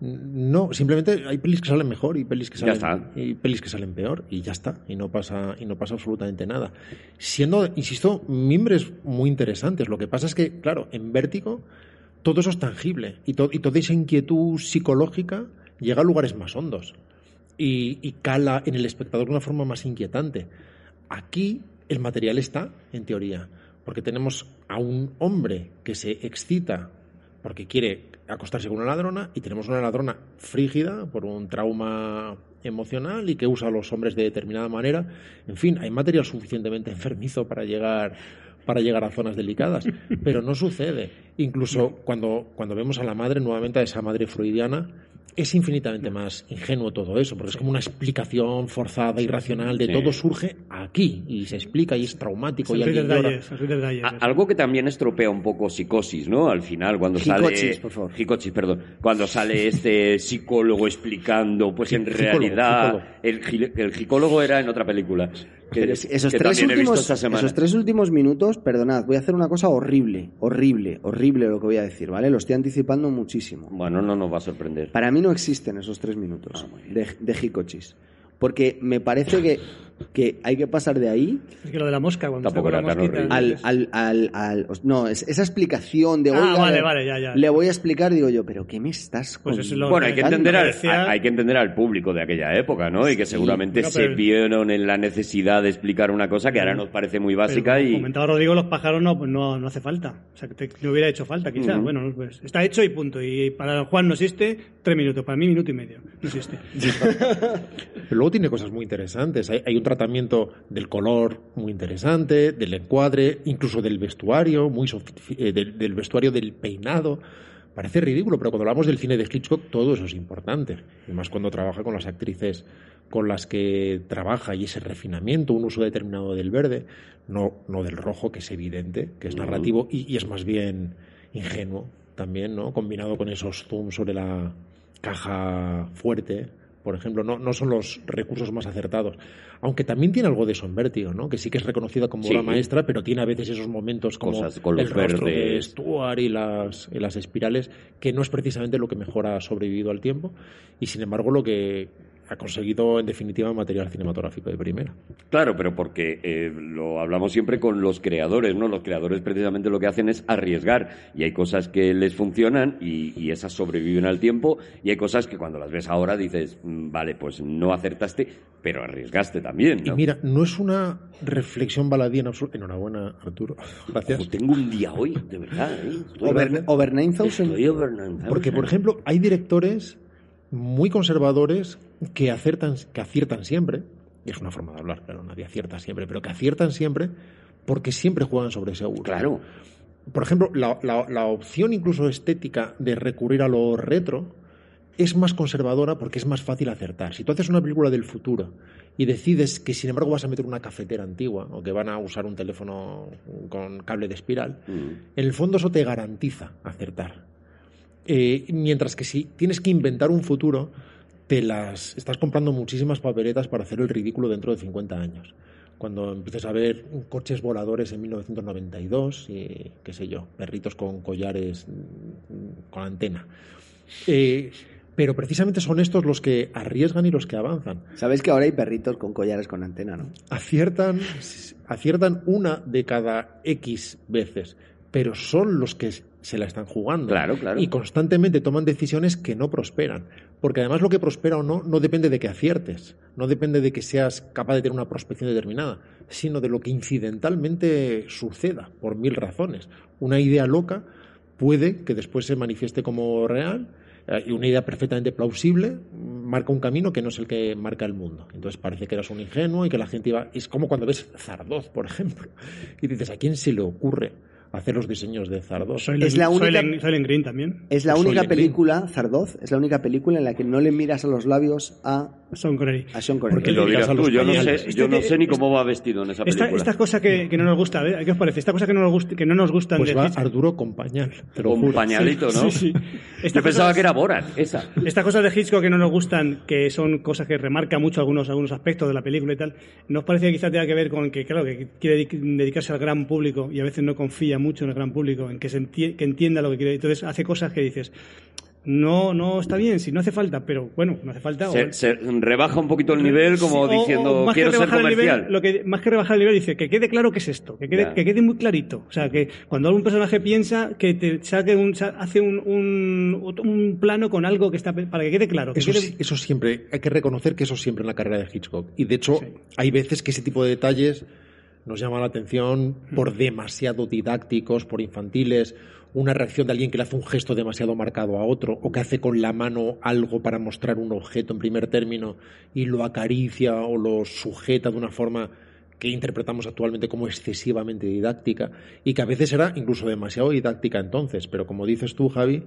No, simplemente hay pelis que salen mejor y pelis que salen y pelis que salen peor y ya está y no pasa y no pasa absolutamente nada. Siendo, insisto, mimbres muy interesantes. Lo que pasa es que, claro, en Vértigo todo eso es tangible y, to- y toda esa inquietud psicológica llega a lugares más hondos y, cala en el espectador de una forma más inquietante. Aquí el material está, en teoría, porque tenemos a un hombre que se excita porque quiere acostarse con una ladrona y tenemos una ladrona frígida por un trauma emocional y que usa a los hombres de determinada manera. En fin, hay material suficientemente enfermizo para llegar para llegar a zonas delicadas, pero no sucede. Incluso cuando, cuando vemos a la madre, nuevamente a esa madre freudiana, es infinitamente más ingenuo todo eso, porque es como una explicación forzada, irracional, de Sí. todo surge aquí y se explica y es traumático y A- eso. algo que también estropea un poco psicosis, ¿no? Al final, cuando Jicochis, sale. por favor. Jicochis, perdón. Cuando sale este psicólogo explicando, pues en realidad. El, el psicólogo era en otra película. Que, esos, que tres últimos, esos tres últimos minutos, perdonad, voy a hacer una cosa horrible, horrible, horrible lo que voy a decir, ¿vale? Lo estoy anticipando muchísimo. Bueno, no nos va a sorprender. Para mí no existen esos tres minutos Ah, de, de. Porque me parece que, que hay que pasar de ahí Es que lo de la mosca, cuando Tampoco era tan mosquita, horrible. al, al, al, al- No, es- esa explicación de. Ah, vale, le- vale, ya, ya. Le voy a explicar, digo yo, ¿pero qué me estás Pues eso es lo- Bueno, hay que, entender al, decía- hay que entender al público de aquella época, ¿no? Y que seguramente bueno, se pero- vieron en la necesidad de explicar una cosa que ahora nos parece muy básica Pero, como y. comentaba Rodrigo, los pájaros no, pues no, no hace falta. O sea, que te- no hubiera hecho falta, quizás. Ujú. Bueno, pues está hecho y punto. Y para Juan no existe tres minutos, para mí minuto y medio. No existe. Pero luego tiene cosas muy interesantes. Hay, hay un tratamiento del color muy interesante, del encuadre, incluso del vestuario, muy eh, del, del vestuario del peinado. Parece ridículo, pero cuando hablamos del cine de Hitchcock, todo eso es importante. Y más cuando trabaja con las actrices con las que trabaja y ese refinamiento, un uso determinado del verde, no, no del rojo, que es evidente, que es narrativo y, y es más bien ingenuo también, ¿no? Combinado con esos zooms sobre la caja fuerte, por ejemplo, no, no son los recursos más acertados. Aunque también tiene algo de eso en Vértigo, ¿no? Que sí que es reconocida como Sí. obra maestra, pero tiene a veces esos momentos como Cosas con los el rostro de verdes. Stuart y las, y las espirales, que no es precisamente lo que mejor ha sobrevivido al tiempo, y sin embargo lo que ha conseguido en definitiva material cinematográfico de primera. Claro, pero porque eh, lo hablamos siempre con los creadores, ¿no? Los creadores precisamente lo que hacen es arriesgar y hay cosas que les funcionan y, y esas sobreviven al tiempo y hay cosas que cuando las ves ahora dices, "Mm, vale, pues no acertaste, pero arriesgaste también, Y ¿no? mira, no es una reflexión baladí en absoluto. Enhorabuena, Arturo. Gracias. Ojo, tengo un día hoy, de verdad, ¿eh? Estoy- Over, over 9000. estoy over 9000. Porque, por ejemplo, hay directores muy conservadores que aciertan, que aciertan siempre, y es una forma de hablar, claro, nadie acierta siempre, pero que aciertan siempre porque siempre juegan sobre seguro. Claro. Por ejemplo, la, la- la opción incluso estética de recurrir a lo retro es más conservadora porque es más fácil acertar. Si tú haces una película del futuro y decides que sin embargo vas a meter una cafetera antigua o que van a usar un teléfono con cable de espiral, Mm. en el fondo eso te garantiza acertar. Eh, mientras que si tienes que inventar un futuro, te las estás comprando muchísimas papeletas para hacer el ridículo dentro de 50 años. Cuando empieces a ver coches voladores en 1992 y qué sé yo, perritos con collares mm, con antena. Eh, pero precisamente son estos los que arriesgan y los que avanzan. Sabéis que ahora hay perritos con collares con antena, ¿no? Aciertan, aciertan una de cada X veces, pero son los que se la están jugando. Claro, claro. Y constantemente toman decisiones que no prosperan. Porque además lo que prospera o no no depende de que aciertes, no depende de que seas capaz de tener una prospección determinada, sino de lo que incidentalmente suceda, por mil razones. Una idea loca puede que después se manifieste como real eh, y una idea perfectamente plausible marca un camino que no es el que marca el mundo. Entonces parece que eras un ingenuo y que la gente iba... Es como cuando ves Zardoz, por ejemplo, y dices, ¿a quién se le ocurre hacer los diseños de Zardoz? Soylent, Es la única- Soylent Green también. Es la Pues única Soylent Green. película, Zardoz, es la única película en la que no le miras a los labios a, Son Connery. a Sean Connery. Porque lo dirás a tú, yo no, sé, yo no sé ni cómo va vestido en esa Esta, película. esta cosa que, que no nos gusta, ¿eh? ¿qué os parece? Esta cosa que no nos, gusta, que no nos gustan Pues de va. Arturo con pañal, Con pañalito, ¿no? Sí, sí. Esta Yo pensaba que era Borat, esa. Estas cosas de Hitchcock que no nos gustan, que son cosas que remarcan mucho algunos, algunos aspectos de la película y tal, ¿nos parece que quizás tenga que ver con que, claro, que quiere dedic- dedicarse al gran público y a veces no confía mucho en el gran público, en que, se entie- que entienda lo que quiere? Entonces hace cosas que dices, no, no está bien, si no hace falta, pero bueno, no hace falta. o- Se, se rebaja un poquito el nivel como Sí, o- diciendo, o más que quiero ser el nivel, comercial. lo que, más que rebajar el nivel, dice que quede claro qué es esto, que quede, que quede muy clarito. O sea, que cuando algún personaje piensa, que te saque un, sa- hace un, un, un plano con algo que está para que quede claro. Que Eso, quede- eso siempre, hay que reconocer que eso siempre en la carrera de Hitchcock. Y de hecho, Sí. hay veces que ese tipo de detalles nos llama la atención por demasiado didácticos, por infantiles, una reacción de alguien que le hace un gesto demasiado marcado a otro o que hace con la mano algo para mostrar un objeto en primer término y lo acaricia o lo sujeta de una forma que interpretamos actualmente como excesivamente didáctica y que a veces era incluso demasiado didáctica entonces, pero como dices tú, Javi,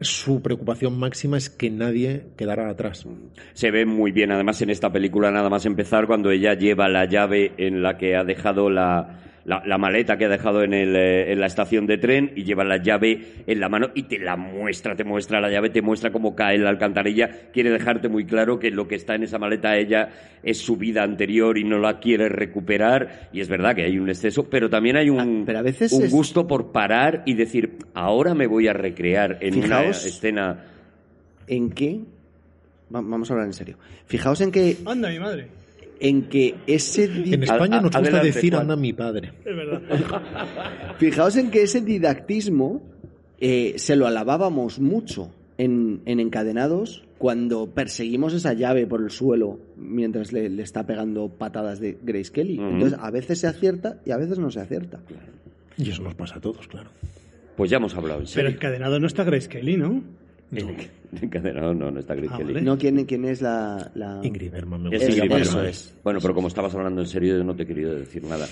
su preocupación máxima es que nadie quedara atrás. Se ve muy bien, además, en esta película, nada más empezar, cuando ella lleva la llave en la que ha dejado la, la, la maleta que ha dejado en, el, eh, en la estación de tren y lleva la llave en la mano y te la muestra, te muestra la llave, te muestra cómo cae la alcantarilla. Quiere dejarte muy claro que lo que está en esa maleta ella es su vida anterior y no la quiere recuperar. Y es verdad que hay un exceso, pero también hay un, Ah, pero a veces un es- gusto por parar y decir, ahora me voy a recrear en una Fijaos- escena. ¿En qué? Va- Vamos a hablar en serio. Fijaos en que, Anda, mi madre. En que ese En España nos gusta adelante, decir Juan. anda mi padre. Es verdad. Fijaos en que ese didactismo eh, se lo alabábamos mucho en, en Encadenados cuando perseguimos esa llave por el suelo mientras le, le está pegando patadas de Grace Kelly. Entonces, a veces se acierta y a veces no se acierta. Y eso nos pasa a todos, claro. Pues ya hemos hablado en Pero serio. encadenado no está Grace Kelly, ¿no? En- encadenado no, no está Grace Ah, Kelly. vale. ¿No? ¿Quién, quién es la...? la- Ingrid Bergman me Es gusta. Eso es. Bueno, pero como estabas hablando en serio, yo no te he querido decir nada.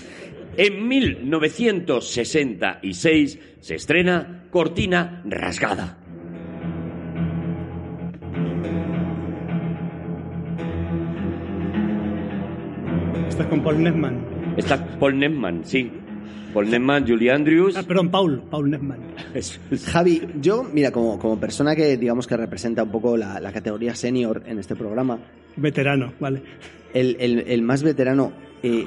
En 1966 se estrena Cortina Rasgada. Estás con Paul Newman. Está Paul Newman, sí. Paul Newman, Julie Andrews. Ah, perdón, Paul. Paul es- Javi, yo, mira, como, como persona que digamos que representa un poco la, la categoría senior en este programa, Veterano, vale. el, el- el más veterano, eh,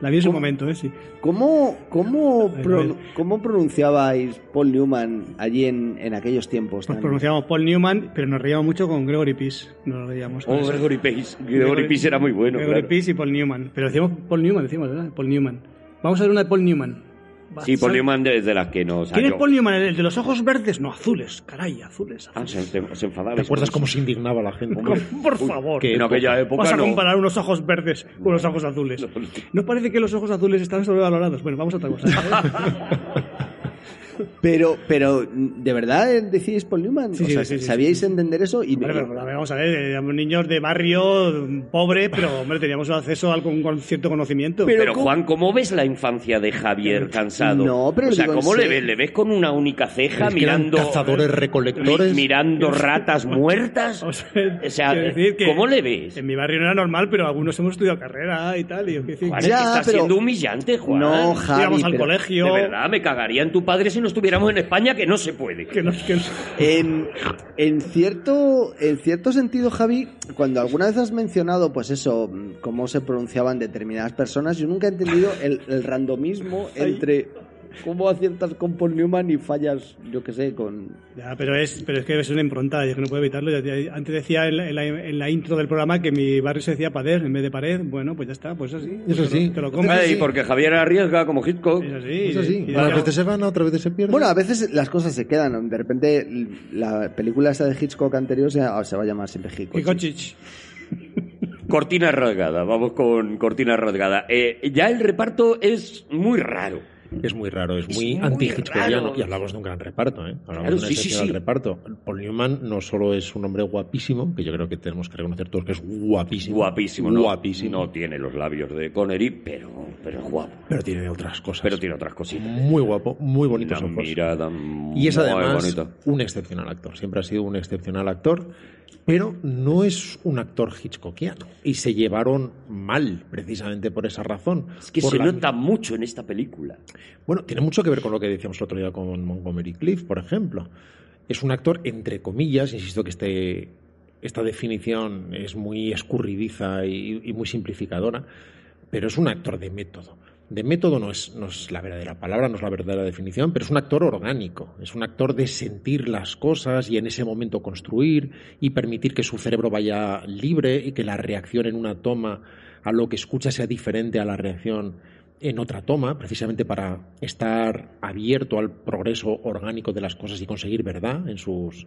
La vi en su momento, ¿eh? Sí. ¿cómo, cómo, pro- cómo pronunciabais Paul Newman allí en, en aquellos tiempos? Pues tan- pronunciamos Paul Newman, pero nos reíamos mucho con Gregory Pease. Nos reíamos. con Oh. Gregory Pease. Gregory Pease era muy bueno, Gregory claro. Pease y Paul Newman. Pero decíamos Paul Newman, decimos, ¿verdad? Paul Newman. Vamos a ver una de Paul Newman. Va, Sí, Paul. Newman es de las que nos... ¿Quién es Paul Newman? ¿El de los ojos verdes? No, azules. Caray, azules. Ah, azules. se, se enfadaba. ¿Te acuerdas cómo se indignaba la gente? Por favor. qué En aquella época Vas a no. comparar unos ojos verdes con unos ojos azules. ¿No parece que los ojos azules están sobrevalorados? Bueno, vamos a otra cosa. Pero, pero, ¿de verdad decís Paul Newman? Sí, o sí, sea, sí, ¿sabíais sí, sí. entender eso? Y, Hombre, pero, vamos a ver, éramos niños de barrio pobre, pero hombre, teníamos acceso a algún con cierto conocimiento. Pero Pero ¿cómo? Juan, ¿cómo ves la infancia de Javier cansado? No, pero o sea, digo, ¿cómo le ves? ¿Le ves con una única ceja Es que eran mirando cazadores recolectores. mi- mirando ratas muertas? O sea, O sea, quiero decir que ¿cómo le ves? En mi barrio no era normal, pero algunos hemos estudiado carrera y tal. Y decir, Juan, Ya, es que está pero- siendo humillante, Juan. No, Javi, íbamos al pero- colegio. De verdad, me cagaría en tu padre si no estuviéramos en España, que no se puede. Que no, que no- En, en cierto, en cierto sentido, Javi, cuando alguna vez has mencionado, pues eso, cómo se pronunciaban determinadas personas, yo nunca he entendido el, el randomismo entre cómo aciertas con Paul Newman y fallas, yo qué sé, con... Ya, pero es, pero es que es una impronta, yo que no puedo evitarlo. Antes decía en la, en la- en la intro del programa que mi barrio se decía pader en vez de pared. Bueno, pues ya está, pues así. Eso Te lo- sí. Te lo compro. Ay, porque Javier arriesga como Hitchcock. Es así. Es así. y- y- veces se gana, otras veces se pierde. Bueno, a veces las cosas se quedan, de repente la película esa de Hitchcock anterior se, se va a llamar siempre Hitchcock. y Kochich. Cortina rasgada, vamos con cortina rasgada. Eh, ya el reparto es muy raro. Es muy raro, es Es muy, muy anti-hitchcockiano. Y hablamos de un gran reparto, ¿eh? Hablamos Claro, de un sí, sí, excepcional sí. reparto. Paul Newman no solo es un hombre guapísimo, que yo creo que tenemos que reconocer todos que es guapísimo. Guapísimo, ¿no? Guapísimo. No tiene los labios de Connery, pero, pero es guapo. Pero tiene otras cosas. Pero tiene otras cositas. Muy guapo, muy bonitos Una ojos. mirada Y es muy además un excepcional actor. Siempre ha sido un excepcional actor, pero no es un actor hitchcockiano. Y se llevaron mal, precisamente por esa razón. Es que se la- nota mucho en esta película. Bueno, tiene mucho que ver con lo que decíamos el otro día con Montgomery Cliff, por ejemplo. Es un actor, entre comillas, insisto que este, esta definición es muy escurridiza y, y muy simplificadora, pero es un actor de método. De método no es, no es la verdadera palabra, no es la verdadera definición, pero es un actor orgánico, es un actor de sentir las cosas y en ese momento construir y permitir que su cerebro vaya libre y que la reacción en una toma a lo que escucha sea diferente a la reacción en otra toma, precisamente para estar abierto al progreso orgánico de las cosas y conseguir verdad en sus,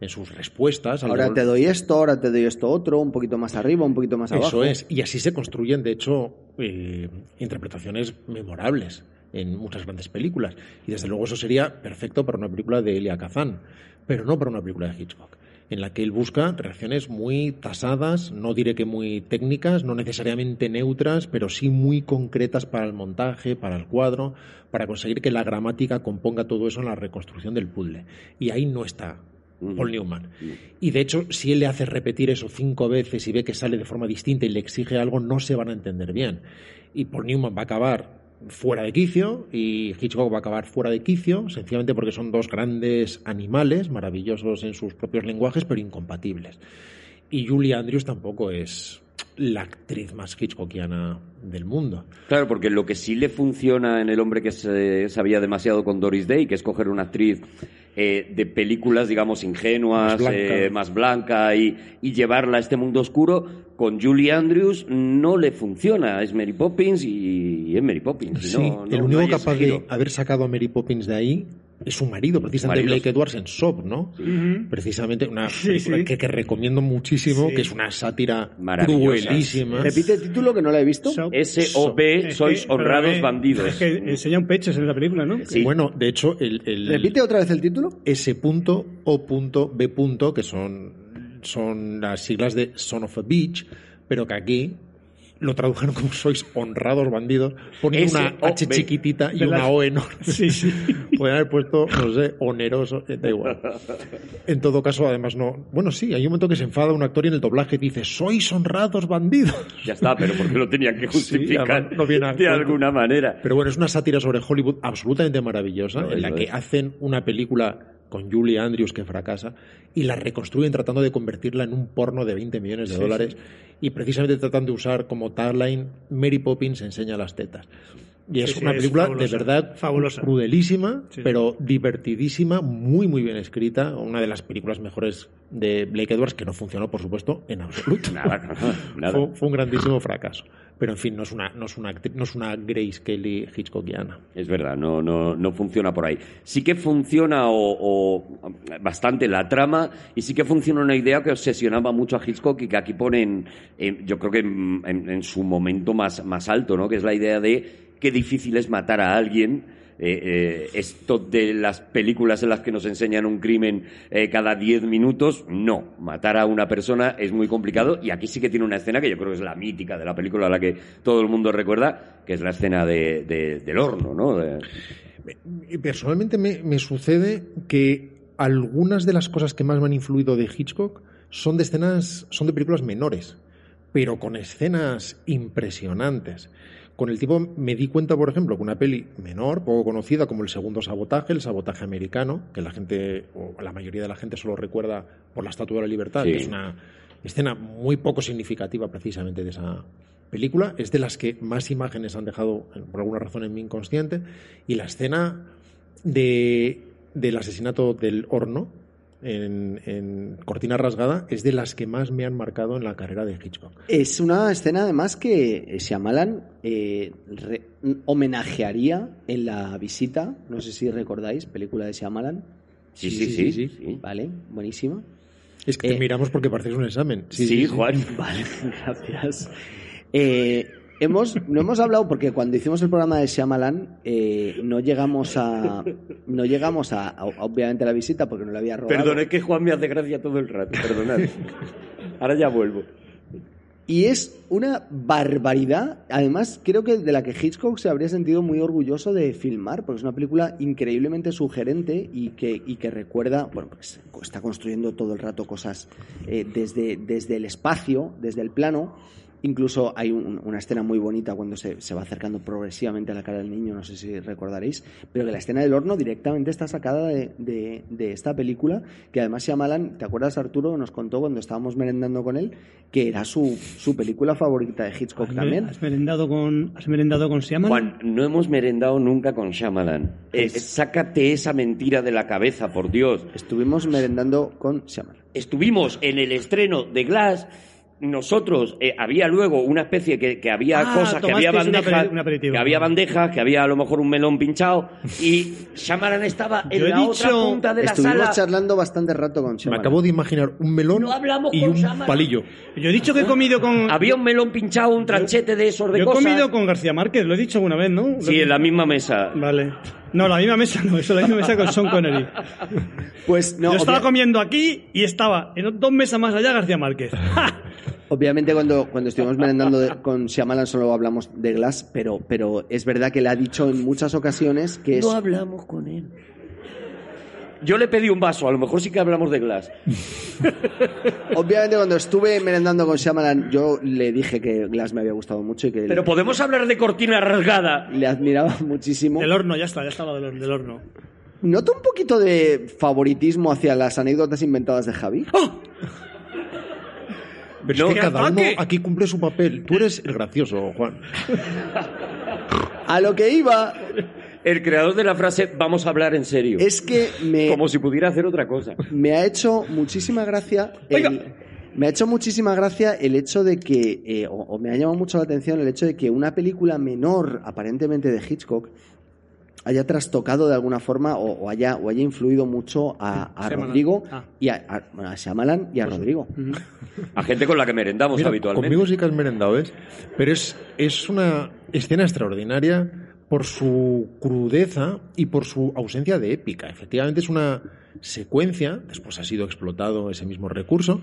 en sus respuestas. Ahora te doy esto, ahora te doy esto otro, un poquito más arriba, un poquito más abajo. Eso es, y así se construyen, de hecho, eh, interpretaciones memorables en muchas grandes películas. Y desde luego eso sería perfecto para una película de Elia Kazan, pero no para una película de Hitchcock, en la que él busca reacciones muy tasadas, no diré que muy técnicas, no necesariamente neutras, pero sí muy concretas para el montaje, para el cuadro, para conseguir que la gramática componga todo eso en la reconstrucción del puzzle. Y ahí no está Paul Newman. Y de hecho, si él le hace repetir eso cinco veces y ve que sale de forma distinta y le exige algo, no se van a entender bien. Y Paul Newman va a acabar fuera de quicio y Hitchcock va a acabar fuera de quicio, sencillamente porque son dos grandes animales, maravillosos en sus propios lenguajes, pero incompatibles. Y Julie Andrews tampoco es la actriz más Hitchcockiana del mundo. Claro, porque lo que sí le funciona en el hombre que se sabía demasiado con Doris Day, que es coger una actriz eh, de películas, digamos, ingenuas, Más blanca. eh, más blanca y, y llevarla a este mundo oscuro, con Julie Andrews no le funciona. Es Mary Poppins y, y es Mary Poppins. Sí, no- el no- único no capaz de haber sacado a Mary Poppins de ahí es su marido, precisamente Marido, Blake. Edwards en Soap, ¿no? Precisamente una Sí, película sí. Que, que recomiendo muchísimo, Sí. que es una sátira Maravillosa. cruelísima. Repite el título que no lo he visto. So- S.O.B. Sois que- honrados bandidos. Es que enseña un pecho en la película, ¿no? Sí. Bueno, de hecho, el, el Repite otra vez el título. S.O.B. que son, son las siglas de Son of a Beach, pero que aquí lo tradujeron como sois honrados bandidos, poniendo una. H chiquitita y una O enorme. Sí, sí. Pueden haber puesto, no sé, oneroso, eh, da igual. En todo caso, además, no. Bueno, sí, hay un momento que se enfada un actor y en el doblaje dice: Sois honrados bandidos. Ya está, pero porque lo tenían que Sí, justificar además no viene de alguna manera. Pero bueno, es una sátira sobre Hollywood absolutamente maravillosa, No, en la que hacen una película con Julie Andrews que fracasa y la reconstruyen tratando de convertirla en un porno de 20 millones de dólares y precisamente tratan de usar como tagline Mary Poppins enseña las tetas. Y es Sí, sí, una es película fabulosa, de verdad fabulosa. crudelísima, Sí. pero divertidísima, muy muy bien escrita, una de las películas mejores de Blake Edwards que no funcionó, por supuesto, en absoluto. Nada, nada. Fue, fue un grandísimo fracaso. Pero en fin, no es una, no es una, no es una Grace Kelly Hitchcockiana. Es verdad, no, no, no funciona por ahí. Sí que funciona o, o bastante la trama y sí que funciona una idea que obsesionaba mucho a Hitchcock y que aquí ponen, en- yo creo que en, en- en su momento más, más alto, ¿no? que es la idea de qué difícil es matar a alguien. Eh, eh, esto de las películas en las que nos enseñan un crimen eh, cada 10 minutos, no. Matar a una persona es muy complicado y aquí sí que tiene una escena que yo creo que es la mítica de la película, a la que todo el mundo recuerda, que es la escena de- de- del horno, ¿no? De- Personalmente me, me sucede que algunas de las cosas que más me han influido de Hitchcock son de escenas, son de películas menores, pero con escenas impresionantes. Con el tiempo me di cuenta, por ejemplo, que una peli menor, poco conocida, como El Segundo Sabotaje, el sabotaje americano, que la gente, o la mayoría de la gente solo recuerda por la Estatua de la Libertad, Sí. que es una escena muy poco significativa precisamente de esa película. Es de las que más imágenes han dejado, por alguna razón, en mi inconsciente. Y la escena de, del asesinato del horno en, en Cortina Rasgada es de las que más me han marcado en la carrera de Hitchcock. Es una escena además que Shyamalan eh, re- homenajearía en la visita, no sé si recordáis, película de Shyamalan. Sí, sí, sí. sí, sí. Vale, buenísima. Es que Eh, te miramos porque pareces un examen. Sí, Juan. Vale, gracias. Eh, hemos, no hemos hablado porque cuando hicimos el programa de Shyamalan eh, no llegamos a no llegamos a, a- obviamente a la visita porque no la había robado. Perdón, es que Juan me hace gracia todo el rato, perdonad. Ahora ya vuelvo. Y es una barbaridad, además creo que de la que Hitchcock se habría sentido muy orgulloso de filmar, porque es una película increíblemente sugerente y que, y que recuerda, bueno, pues está construyendo todo el rato cosas eh, desde, desde el espacio, desde el plano. Incluso hay un- una escena muy bonita cuando se, se va acercando progresivamente a la cara del niño, no sé si recordaréis, pero que la escena del horno directamente está sacada de, de- de esta película, que además Shyamalan, ¿te acuerdas Arturo? Nos contó cuando estábamos merendando con él, que era su, su película favorita de Hitchcock ¿Has, también. has merendado con, has merendado con Siaman? Juan, no hemos merendado nunca con Shyamalan. Eh, Es- sácate esa mentira de la cabeza, por Dios. Estuvimos merendando con Shyamalan. Estuvimos en el estreno de Glass nosotros eh, había luego una especie que, que había Ah, cosas, que había bandejas, que había bandejas, que había a lo mejor un melón pinchado y Shyamalan estaba en Yo la otra dicho- punta de la Estuvimos sala. charlando bastante rato con Me Shyamalan. acabo de imaginar un melón No hablamos y con un palillo. Yo he dicho que he comido con. Había un melón pinchado, un tranchete de esos de Yo he cosas. comido con García Márquez, lo he dicho alguna vez, ¿no? Sí, en la misma mesa. Vale. No, la misma mesa no, eso la misma mesa con Sean Connery. Pues no, Yo estaba obvia- comiendo aquí y estaba en dos mesas más allá García Márquez. Obviamente cuando, cuando estuvimos merendando de- con Shyamalan solo hablamos de Glass, pero, pero es verdad que le ha dicho en muchas ocasiones que es... No hablamos con él. Yo le pedí un vaso, a lo mejor sí que hablamos de Glass. Obviamente cuando estuve merendando con Shyamalan yo le dije que Glass me había gustado mucho y que Pero podemos hablar de cortina rasgada. le admiraba muchísimo. Del horno, ya está, ya estaba del horno. Del horno. Noto un poquito de favoritismo hacia las anécdotas inventadas de Javi. Pero No, es que cada uno aquí cumple su papel. Tú eres el gracioso, Juan. A lo que iba El creador de la frase vamos a hablar en serio. es que me, Como si pudiera hacer otra cosa. me ha hecho muchísima gracia el, Oiga. me ha hecho muchísima gracia el hecho de que eh, o, o me ha llamado mucho la atención el hecho de que una película menor aparentemente de Hitchcock haya trastocado de alguna forma o, o haya o haya influido mucho a, a. Rodrigo Ah. y a, a, bueno, a Shyamalan y a Rodrigo. A gente con la que merendamos Mira, habitualmente. conmigo sí que has merendado, ¿ves? Pero es, es una escena extraordinaria por su crudeza y por su ausencia de épica. Efectivamente es una secuencia, después ha sido explotado ese mismo recurso,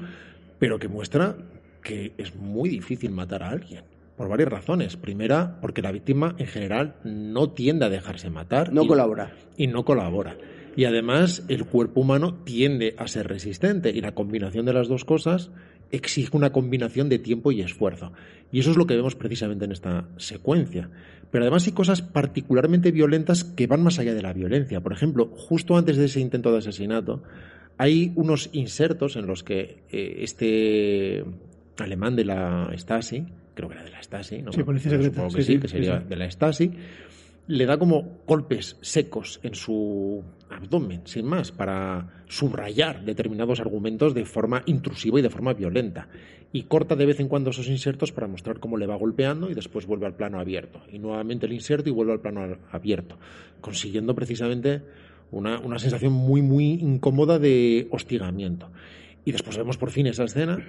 pero que muestra que es muy difícil matar a alguien. Por varias razones. Primera, porque la víctima en general no tiende a dejarse matar. No y- colabora. y no colabora. Y además el cuerpo humano tiende a ser resistente y la combinación de las dos cosas exige una combinación de tiempo y esfuerzo. Y eso es lo que vemos precisamente en esta secuencia. Pero además hay cosas particularmente violentas que van más allá de la violencia. Por ejemplo, justo antes de ese intento de asesinato, hay unos insertos en los que eh, este alemán de la Stasi, creo que era de la Stasi, ¿no? Sí, policía secreta. Supongo que Sí, sí, sí, que sería sí. de la Stasi, le da como golpes secos en su abdomen, sin más, para subrayar determinados argumentos de forma intrusiva y de forma violenta. Y corta de vez en cuando esos insertos para mostrar cómo le va golpeando y después vuelve al plano abierto. Y nuevamente el inserto y vuelve al plano abierto, consiguiendo precisamente una, una sensación muy, muy incómoda de hostigamiento. Y después vemos por fin esa escena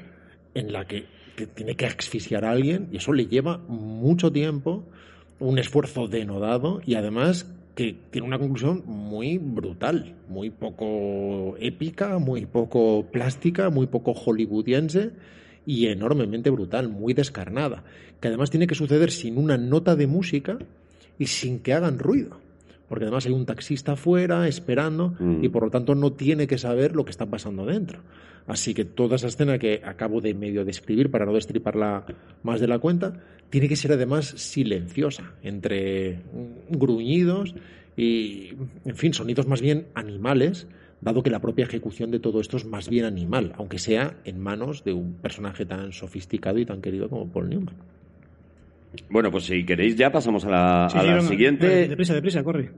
en la que, que tiene que asfixiar a alguien y eso le lleva mucho tiempo, un esfuerzo denodado y además que tiene una conclusión muy brutal, muy poco épica, muy poco plástica, muy poco hollywoodiense y enormemente brutal, muy descarnada, que además tiene que suceder sin una nota de música y sin que hagan ruido. Porque además hay un taxista afuera esperando Mm. y por lo tanto no tiene que saber lo que está pasando dentro. Así que toda esa escena que acabo de medio describir para no destriparla más de la cuenta, tiene que ser además silenciosa, entre gruñidos y, en fin, sonidos más bien animales, dado que la propia ejecución de todo esto es más bien animal, aunque sea en manos de un personaje tan sofisticado y tan querido como Paul Newman. Bueno, pues si queréis ya pasamos a la, Sí, a sí, la venga. siguiente. Deprisa, deprisa, corre.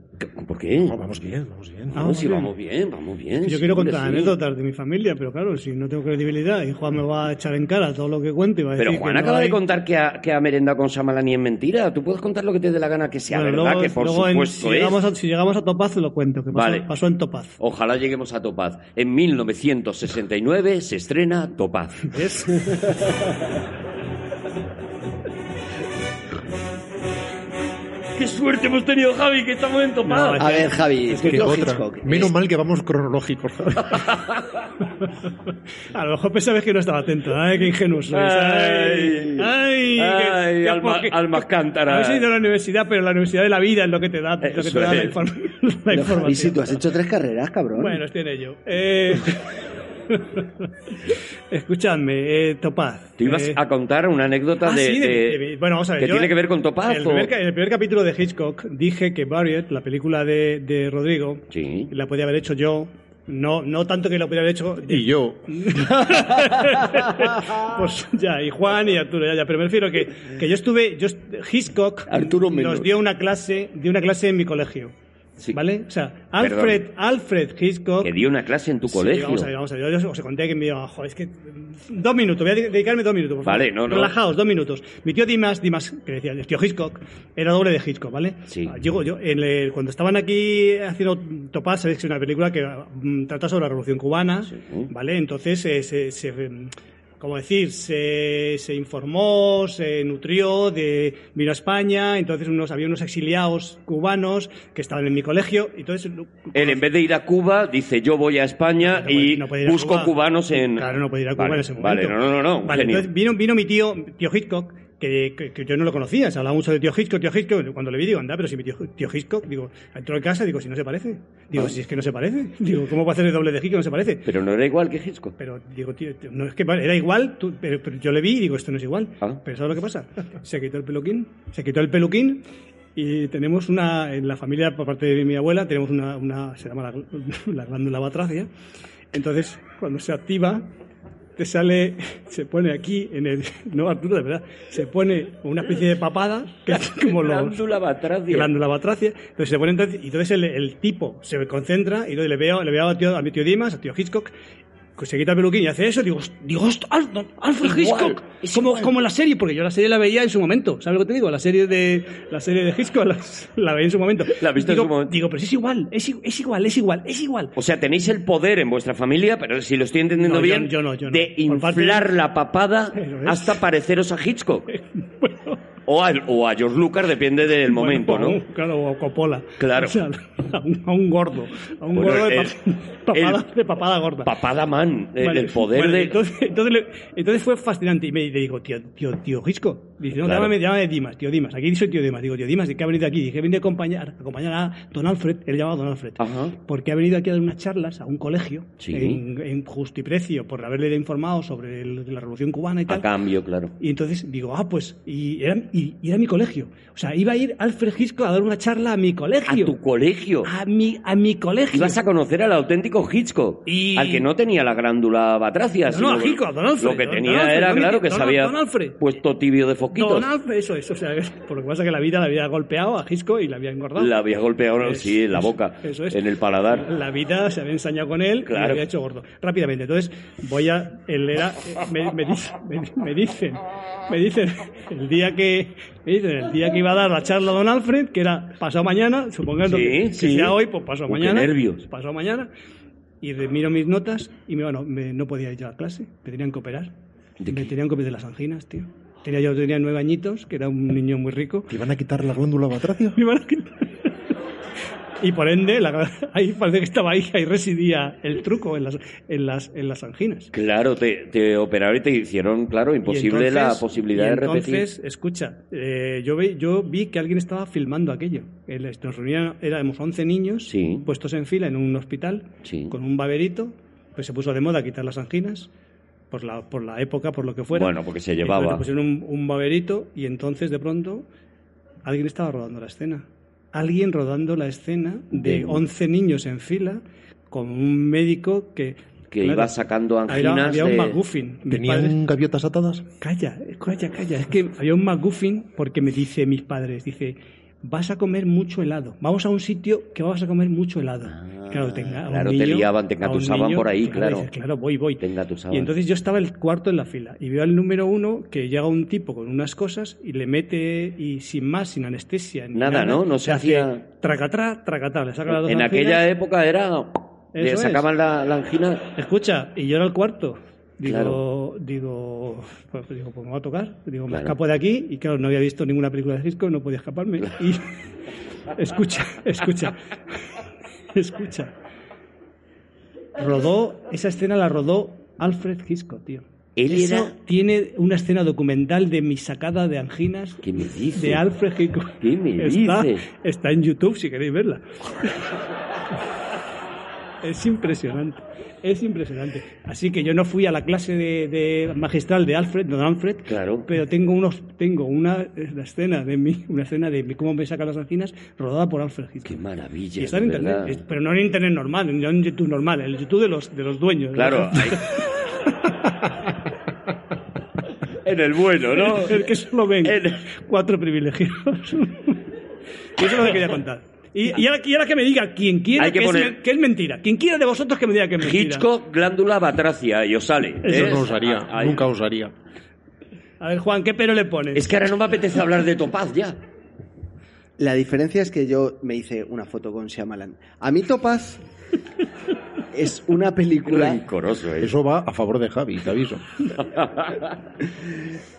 ¿Por qué? Oh, vamos bien, vamos bien. Ah, No, si bien. vamos bien, vamos bien. Yo sí, quiero hombre, contar sí. anécdotas de mi familia, pero claro, si no tengo credibilidad y Juan me va a echar en cara todo lo que cuento y va a Pero decir Juan que no acaba de hay- contar que ha, que ha merendado con Shyamalan y es mentira. Tú puedes contar lo que te dé la gana que sea Bueno, verdad, luego- que por luego en- supuesto si, es. llegamos a, si llegamos a Topaz lo cuento, que pasó, Vale. pasó en Topaz. Ojalá lleguemos a Topaz. En 1969 se estrena Topaz. ¿Ves? ¡Qué suerte hemos tenido, Javi, que estamos en Topaz! No, A ver, Javi, Es que otra. Hitchcock. Menos Es- mal que vamos cronológicos. A lo mejor pensabas que no estaba atento. ¡Ay, qué ingenuo sois! Ay. ¡Ay! ¡Ay! Qué- qué alma- almas cántaras. Habéis ido a la universidad, pero la universidad de la vida es lo que te da, lo que te da la, inform- la información. si tú has hecho tres carreras, cabrón. Bueno, estoy en ello. Eh... Escuchadme, eh, Topaz. Tú ibas Eh, a contar una anécdota Ah, de, sí, de- de- de- bueno, vamos a ver. que yo- tiene que ver con Topaz. En el, o- primer, ca- en el primer capítulo de Hitchcock dije que Barriet, la película de, de Rodrigo, Sí. la podía haber hecho yo. No, no tanto que la podía haber hecho. y yo, Pues ya, y Juan y Arturo, ya, ya. Pero me refiero que, que yo estuve. Yo, Hitchcock Arturo nos dio una clase, dio una clase en mi colegio. Sí. ¿vale? O sea, Alfred, Alfred Hitchcock... Que dio una clase en tu Sí, colegio. vamos a ver, vamos a ver. Yo os conté que me dijo, joder, es que... mm, Dos minutos, voy a de- dedicarme dos minutos. por favor. Vale, no, no. Relajaos, dos minutos. Mi tío Dimas, Dimas, que decía, el tío Hitchcock, era doble de Hitchcock, ¿vale? Sí. Ah, Digo, yo, en el- cuando estaban aquí haciendo Topaz, sabéis que es una película que mm, trata sobre la Revolución Cubana, ¿vale? Entonces, eh, se... se, mm, como decir, se, se informó, se nutrió, de, vino a España, entonces unos, había unos exiliados cubanos que estaban en mi colegio, entonces Él, en vez de ir a Cuba, dice yo voy a España no puede- y no busco Cuba. cubanos en... Claro, no puede ir a Cuba Vale, en ese Vale, momento. no, no, no, un Vale, entonces vino, vino mi tío, tío Hitchcock, que, que- que yo no lo conocía, se hablaba mucho de tío Hitchcock, tío Hitchcock. Cuando le vi, digo, anda, pero si mi tío, tío Hitchcock, digo, entró en casa, digo, si no se parece. Digo, Ah. si es que no se parece. Digo, ¿cómo va a hacer el doble de Hitchcock? No se parece. Pero no era igual que Hitchcock. Pero digo, tío, tío, no es que era igual, tú- pero, pero yo le vi y digo, esto no es igual. Ah. Pero ¿sabes lo que pasa? Se quitó el peluquín, se quitó el peluquín y tenemos una, en la familia, por parte de mi abuela, tenemos una, una se llama la, la glándula batracia. Entonces, cuando se activa, te sale, se pone aquí en el, no Arturo, de verdad, se pone una especie de papada, que es como los, Glándula batracia. glándula batracia. Entonces se pone entonces, y entonces el, el tipo se concentra y le veo, le veo a, tío- a mi tío Dimas, a tío Hitchcock, se quita el peluquín y hace eso, digo, don Alfred Igual, Hitchcock, como, como la serie, porque yo la serie la veía en su momento, ¿sabes lo que te digo? La serie de, la serie de Hitchcock la, la veía en su momento. La viste en digo, su momento. Digo, pero es igual, es, igual, es igual, es igual. O sea, tenéis el poder en vuestra familia, pero si lo estoy entendiendo No, bien, yo no, yo no. de parte inflar la papada hasta pareceros a Hitchcock. o, a, o a George Lucas, depende del momento, Bueno, ¿no? Claro, o Coppola. Claro. O sea, a un, a un gordo, a un Bueno, gordo de, el- pa- papada, el- de papada gorda. Papada man, el, Vale, el poder vale, de... Entonces, entonces, entonces fue fascinante. Y me digo, tío, tío, tío Gisco. Dice, no, Claro. llámame, llámame Dimas, tío Dimas. Aquí soy tío Dimas. Digo, tío Dimas, ¿de qué ha venido aquí? Dije, he venido a acompañar, a acompañar a Don Alfred, él llamaba Don Alfred. Ajá. Porque ha venido aquí a dar unas charlas a un colegio Sí. en, en justiprecio por haberle informado sobre el- la Revolución Cubana y A tal. cambio, claro. Y entonces digo, ah, pues, y era, y, y era mi colegio. O sea, iba a ir Alfred Hitchcock a dar una charla a mi A colegio. tu colegio. A mi, a mi colegio. Ibas a conocer al auténtico Hitchcock, Y- al que no tenía la glándula batracia. No, no, a Hitchcock, a Don Alfred, Lo que Don- tenía Don Alfred, era, claro, que Alfred. puesto tibio de Don Alfred, eso es. O sea, por lo que pasa es que la vida le había golpeado a Hitchcock y le había engordado. La había golpeado, Es- sí, en la boca, eso es. en el paladar. La vida se había ensañado con él y Claro. le había hecho gordo. Rápidamente, entonces voy a. Él era. Me, me dice- me- me dicen. Me dicen el día que. Me dicen el día que iba a dar la charla a Don Alfred, que era pasado mañana, supongando Sí, que, que sí. sea hoy, pues pasado qué mañana. nervios. Pasado mañana. Y miro mis notas y me, bueno, me- no podía ir a clase, me tenían que operar. ¿De me qué? tenían que operar de las anginas, tío. Tenía, yo tenía nueve añitos, que era un niño muy rico. ¿Te iban a quitar la glándula batracia? Me iban a quitar. Y por ende, la- ahí parece que estaba ahí, ahí residía el truco en las, en las, en las anginas. Claro, te, te operaron y te hicieron, claro, imposible la posibilidad y de repetir. Entonces, escucha, eh, yo, vi, yo vi que alguien estaba filmando aquello. El- Nos reunían, éramos 11 niños Sí. puestos en fila en un hospital Sí. con un baberito, pues se puso de moda quitar las anginas. Por la, por la época, por lo que fuera. Bueno, porque se entonces llevaba. le pusieron un, un baberito y entonces de pronto alguien estaba rodando la escena. Alguien rodando la escena de De- 11 niños en fila con un médico que... Que claro, iba sacando anginas Había un de- McGuffin. ¿Tenían padres- gaviotas atadas? Calla, calla, calla. Es que había un McGuffin porque me dice mis padres, dice, vas a comer mucho helado. Vamos a un sitio que vas a comer mucho helado. Ah, claro, tenga, claro, te niño- liaban, te a un engatusaban por ahí, claro. dices, claro, voy, voy. Te. Y entonces yo estaba el cuarto en la fila y veo al número uno que llega un tipo con unas cosas y le mete, y sin más, sin anestesia. Ni Nada, ¿no? No se hacía- Tracatrá, tracatá, le saca las dos En anginas. aquella época era... Le Eso es. sacaban la, la angina... Escucha, y yo era el cuarto. Digo, Claro. digo, pues, digo, pues me va a tocar. Digo, me Claro. escapo de aquí y claro, no había visto ninguna película de Hitchcock, no podía escaparme. Y escucha, escucha, escucha. Rodó, esa escena la rodó Alfred Hitchcock, tío. Él Eso era- tiene una escena documental de mi sacada de anginas ¿Qué me dices? de Alfred Hitchcock. ¿Qué me está, dices? está en YouTube si queréis verla. Es impresionante, es impresionante. Así que yo no fui a la clase de, de magistral de Alfred, don Alfred, Claro. pero tengo unos, tengo una, una escena de mí, una escena de mí, cómo me sacan las anginas, rodada por Alfred Hitchcock. Qué maravilla, Y está en internet, pero no en internet normal, no en YouTube normal, en el YouTube de los de los dueños. Claro, en el bueno, ¿no? el que solo ven En- cuatro privilegiados. eso es lo que quería contar. Y, y ahora, y ahora que me diga quien quiera Hay que que, poner- es, que es mentira. Quien quiera de vosotros que me diga que es mentira. Hitchcock, glándula batracia, y os sale. Eso ¿eh? no usaría, Ah, ahí. nunca usaría. A ver, Juan, ¿qué pero le pones? Es que ahora no me apetece hablar de Topaz ya. La diferencia es que yo me hice una foto con Shyamalan. A mí Topaz es una película... ¿eh? Eso va a favor de Javi, te aviso.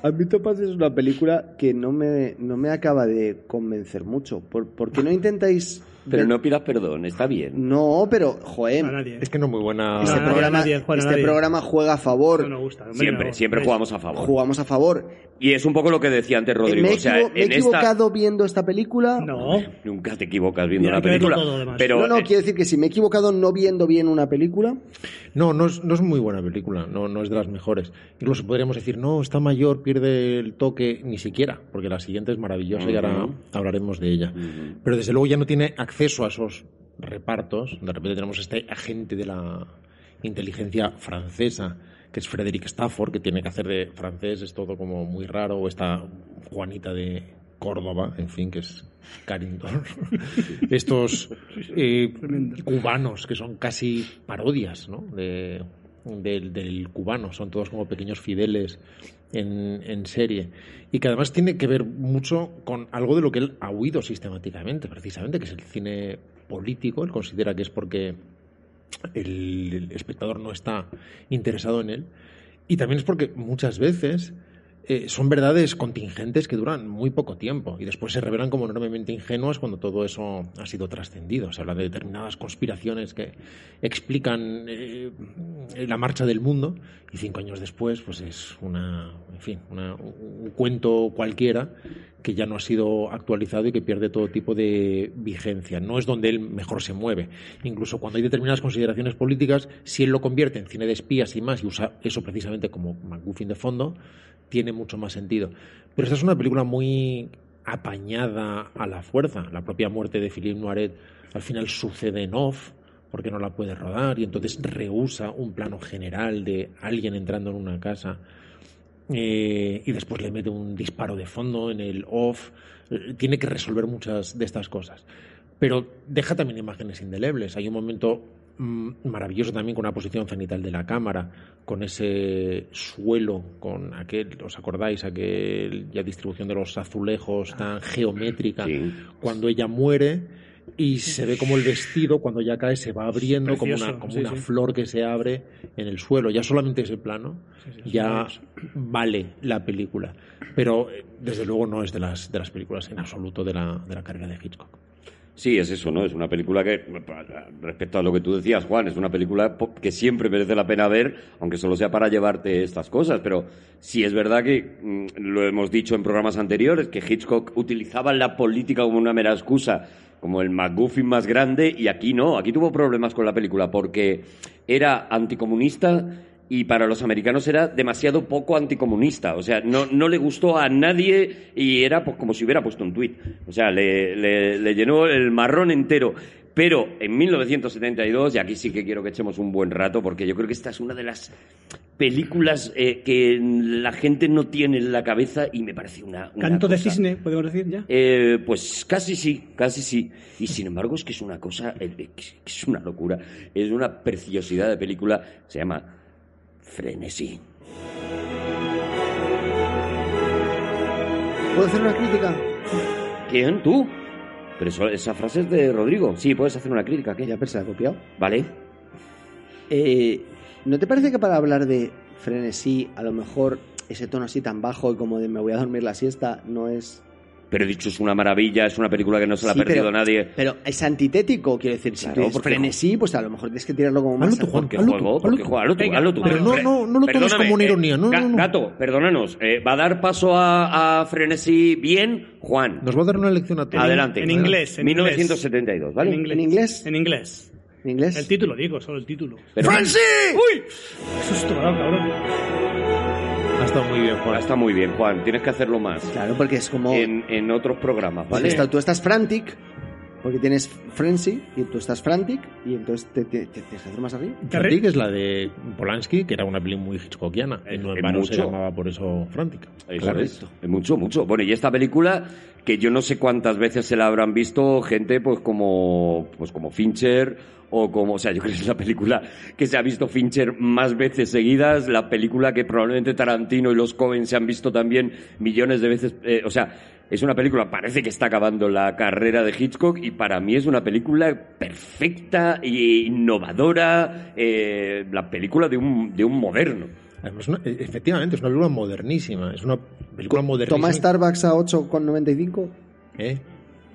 A mí Topaz es una película que no me, no me acaba de convencer mucho. ¿Por, por qué no intentáis...? Pero no pidas perdón, está bien. No, pero, joder, A nadie. Es que no es muy buena. este, No, no, programa, nadie, Juan, este nadie. programa juega a favor. No gusta. hombre, Siempre, no. siempre jugamos a favor. Jugamos a favor. Y es un poco lo que decía antes Rodrigo. ¿Me he, o sea, equivo- me he en esta... equivocado viendo esta película? No. Nunca te equivocas viendo una película. todo, pero no, no, eh, quiero decir que si me he equivocado no viendo bien una película, No, no es, no es muy buena película, no, no es de las mejores. Incluso podríamos decir, no, está mayor, pierde el toque, ni siquiera, porque la siguiente es maravillosa y ahora hablaremos de ella. Pero desde luego ya no tiene acceso a esos repartos. De repente tenemos este agente de la inteligencia francesa, que es Frederick Stafford, que tiene que hacer de francés, es todo como muy raro, o esta Juanita de Córdoba, en fin, que es Carrington. Estos eh, cubanos que son casi parodias ¿no? de, del, del cubano, son todos como pequeños fideles en, serie. Y que además tiene que ver mucho con algo de lo que él ha huido sistemáticamente, precisamente, que es el cine político. Él considera que es porque el espectador no está interesado en él. Y también es porque muchas veces eh, son verdades contingentes que duran muy poco tiempo y después se revelan como enormemente ingenuas cuando todo eso ha sido trascendido. Se habla de determinadas conspiraciones que explican eh, la marcha del mundo y cinco años después pues es una, en fin, una- un cuento cualquiera que ya no ha sido actualizado y que pierde todo tipo de vigencia. No es donde él mejor se mueve. Incluso cuando hay determinadas consideraciones políticas, si él lo convierte en cine de espías y más y usa eso precisamente como McGuffin de fondo, tiene mucho más sentido. Pero esta es una película muy apañada a la fuerza. La propia muerte de Philippe Noiret al final sucede en off porque no la puede rodar y entonces rehúsa un plano general de alguien entrando en una casa eh, y después le mete un disparo de fondo en el off. Eh, Tiene que resolver muchas de estas cosas. Pero deja también imágenes indelebles. Hay un momento mm, maravilloso también con la posición cenital de la cámara, con ese suelo, con aquel, ¿os acordáis? Aquella distribución de los azulejos tan geométrica. Sí. Cuando ella muere y se ve como el vestido cuando ya cae se va abriendo como una, como sí, una sí. flor que se abre en el suelo. Ya solamente ese plano ya vale la película. Pero eh, desde luego no es de las, de las películas en absoluto de la, de la carrera de Hitchcock. Sí, es eso, ¿no? Es una película que, respecto a lo que tú decías, Juan, es una película que siempre merece la pena ver, aunque solo sea para llevarte estas cosas. Pero sí es verdad que, mm, lo hemos dicho en programas anteriores, que Hitchcock utilizaba la política como una mera excusa, como el McGuffin más grande, y aquí no, aquí tuvo problemas con la película porque era anticomunista y para los americanos era demasiado poco anticomunista. O sea, no, no le gustó a nadie y era pues, como si hubiera puesto un tuit. O sea, le, le- le llenó el marrón entero. Pero en 1972, y aquí sí que quiero que echemos un buen rato, porque yo creo que esta es una de las películas eh, que la gente no tiene en la cabeza y me parece una... una Canto de cisne, podemos decir ya. eh, pues casi sí, casi sí. Y sin embargo es que es una cosa, eh, eh, es una locura, es una preciosidad de película, se llama Frenesí. ¿Puedo hacer una crítica? ¿Quién? ¿Tú? Pero eso- esa frase es de Rodrigo. Sí, puedes hacer una crítica, ¿qué? Ya, pero se la he copiado. Vale. Eh, ¿No te parece que para hablar de frenesí, a lo mejor ese tono así tan bajo y como de me voy a dormir la siesta no es... Pero he dicho, es una maravilla, es una película que no se la Sí, ha perdido pero- nadie. Pero es antitético, quiero decir. Si Claro, tú frenesí, pues a lo mejor tienes que tirarlo como más... Hazlo tú, Juan. Porque hazlo juego, tú, porque hazlo tú. juego, hazlo tú, Venga, hazlo tú. pero no- no- no lo tomes como una ironía, no, Ga- no, no. Gato, perdónanos, eh, ¿va a dar paso a, a Frenesí bien, Juan? Nos va a dar una lección a todos. Adelante. en inglés, en 1972, ¿vale? En inglés. ¿En inglés? En inglés. ¿En inglés? El título, digo, solo el título. Pero- ¡Uy! ¡Qué susto ha cabrón! Ha estado muy bien, Juan. Está muy bien, Juan. Tienes que hacerlo más Claro, porque es como... en, en otros programas, ¿vale? está- tú estás frantic Porque tienes Frenzy y tú estás Frantic y entonces te, te, te, te más arriba. Frantic es la de Polanski, que era una peli muy hitchcockiana. En en vano se mucho. llamaba por eso Frantic. Eso Correcto. es. Mucho, mucho. Bueno, y esta película, que yo no sé cuántas veces se la habrán visto gente, pues como, pues como Fincher, o como, o sea, yo creo que es la película que se ha visto Fincher más veces seguidas, la película que probablemente Tarantino y los Cohen se han visto también millones de veces, eh, o sea, es una película, parece que está acabando la carrera de Hitchcock y para mí es una película perfecta e innovadora, eh, la película de un, de un moderno. Además, una- e- efectivamente, es una película modernísima. Es una película modernísima. Toma Starbucks a 8,95. ¿Eh?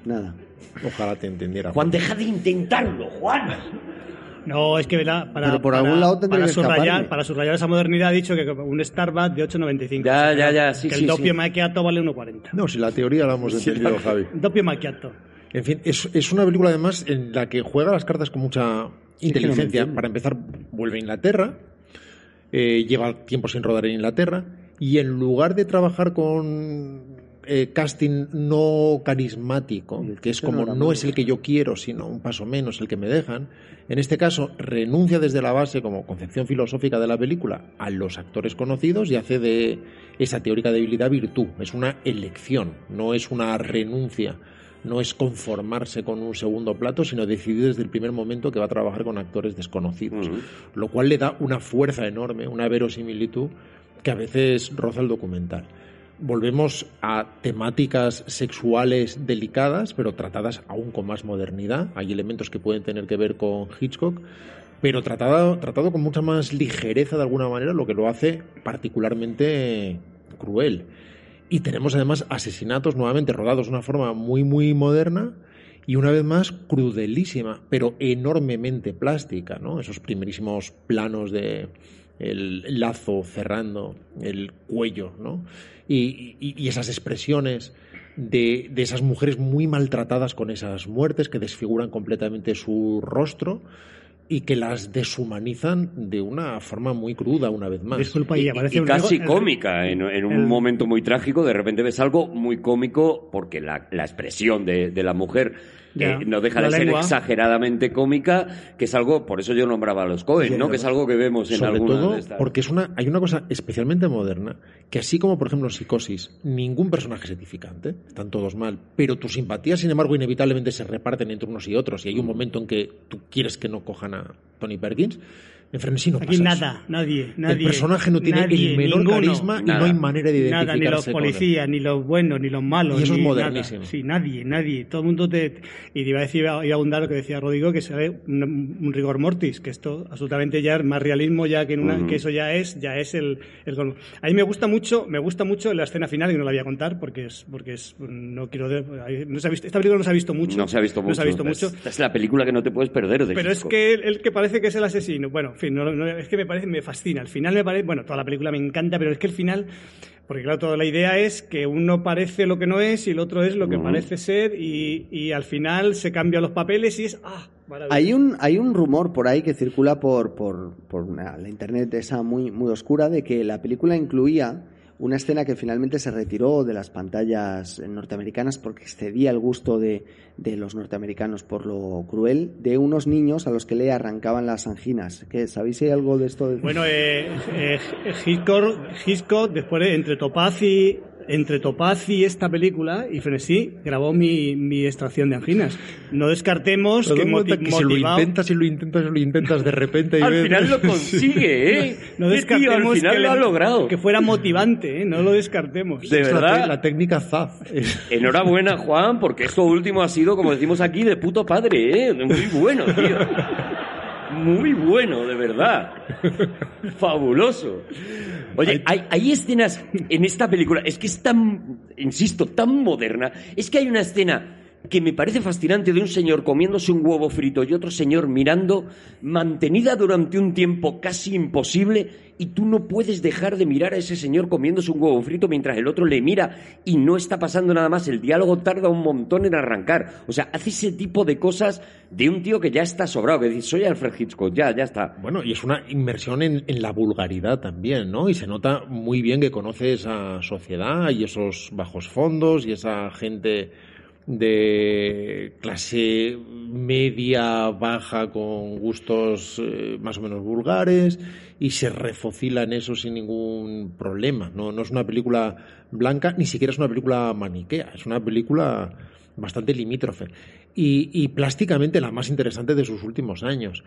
Nada. Ojalá te entendiera. Juan, deja de intentarlo, Juan. No, es que ¿verdad? para, Pero por para- algún lado tendría para que subrayar, para subrayar esa modernidad ha dicho que un Starbucks de 8,95. Ya, O sea, ya, que- ya, sí, que sí, el doppio sí. macchiato vale 1,40. No, si la teoría la hemos entendido, Javi. Doppio macchiato. En fin, es, es una película además en la que juega las cartas con mucha inteligencia. Para empezar, vuelve a Inglaterra, eh, lleva tiempo sin rodar en Inglaterra, y en lugar de trabajar con eh, casting no carismático, que es como no es el que yo quiero, sino un paso menos el que me dejan, en este caso renuncia desde la base, como concepción filosófica de la película, a los actores conocidos y hace de esa teórica debilidad virtud. Es una elección, no es una renuncia no es conformarse con un segundo plato, sino decidir desde el primer momento que va a trabajar con actores desconocidos, lo cual le da una fuerza enorme, una verosimilitud que a veces roza el documental. Volvemos a temáticas sexuales delicadas, pero tratadas aún con más modernidad. Hay elementos que pueden tener que ver con Hitchcock, pero tratado, tratado con mucha más ligereza de alguna manera, lo que lo hace particularmente cruel. Y tenemos además asesinatos nuevamente rodados de una forma muy, muy moderna y una vez más crudelísima, pero enormemente plástica, ¿no? Esos primerísimos planos de el lazo cerrando el cuello, ¿no? Y, y- y esas expresiones de, de esas mujeres muy maltratadas con esas muertes que desfiguran completamente su rostro y que las deshumanizan de una forma muy cruda una vez más. Disculpa, y, Y, aparece y un casi cómica. En, en un el- momento muy trágico, de repente ves algo muy cómico porque la, la expresión de, de la mujer No deja la de ser exageradamente cómica, que es algo, por eso yo nombraba a los Cohen, ¿no? Que es algo que vemos en Sobre algunas todo de estas. porque es una, hay una cosa especialmente moderna, que así como por ejemplo en Psicosis, ningún personaje es edificante, están todos mal, pero tus simpatías sin embargo inevitablemente se reparten entre unos y otros y hay un momento en que tú quieres que no cojan a Tony Perkins, en Frenesí no Aquí pasa nada, eso. nadie, nadie. El personaje no tiene nadie, el menor ninguno. carisma y no hay manera de identificarse Nada, ni los policías, ni los buenos, ni los malos. Y eso es modernísimo. nada. Sí, nadie, nadie. Todo el mundo te. Y te iba a decir, iba a abundar lo que decía Rodrigo, que se ve un, un rigor mortis, que esto absolutamente ya es más realismo, ya que, en una, que eso ya es, ya es el, el. A mí me gusta mucho, me gusta mucho la escena final, y no la voy a contar, porque es, porque es, no quiero. de- no se ha visto, esta película no se ha visto mucho. no se ha visto mucho. No se ha visto Es- mucho. Esta es la película que no te puedes perder de Pero es que el, el que parece que es el asesino. Bueno, fin, no, no, es que me parece, me fascina. Al final me parece, bueno, toda la película me encanta, pero es que el final, porque claro, toda la idea es que uno parece lo que no es y el otro es lo que parece ser y, y al final se cambian los papeles y es, ah, maravilla. Hay un, hay un rumor por ahí que circula por, por, por la internet esa muy, muy oscura de que la película incluía una escena que finalmente se retiró de las pantallas norteamericanas porque excedía el gusto de, de los norteamericanos por lo cruel de unos niños a los que le arrancaban las anginas. ¿Qué, ¿Sabéis algo de esto? Bueno, eh, eh, Hitchcock, después de, entre Topaz y entre Topaz y esta película y Frenesí grabó mi, mi extracción de anginas. No descartemos Te que, das moti- cuenta que si lo motivado- intentas y lo intentas y lo intentas de repente y Al ves- final lo consigue, ¿eh? No Qué tío, al descartemos final que, lo ha logrado. que fuera motivante, ¿eh? no lo descartemos. De Es la, verdad. te- la técnica ZAF. Enhorabuena, Juan, porque esto último ha sido, como decimos aquí, de puto padre, ¿eh? Muy bueno, tío. Muy bueno, de verdad. Fabuloso. Oye, hay, hay escenas en esta película, es que es tan, insisto, tan moderna. Es que hay una escena que me parece fascinante de un señor comiéndose un huevo frito y otro señor mirando, mantenida durante un tiempo casi imposible, y tú no puedes dejar de mirar a ese señor comiéndose un huevo frito mientras el otro le mira y no está pasando nada más. El diálogo tarda un montón en arrancar. O sea, hace ese tipo de cosas de un tío que ya está sobrado, que dice, soy Alfred Hitchcock, ya, ya está. Bueno, y es una inmersión en, en la vulgaridad también, ¿no? Y se nota muy bien que conoce esa sociedad y esos bajos fondos y esa gente de clase media, baja, con gustos eh, más o menos vulgares y se refocila en eso sin ningún problema. No, no es una película blanca, ni siquiera es una película maniquea, es una película bastante limítrofe y, plásticamente la más interesante de sus últimos años.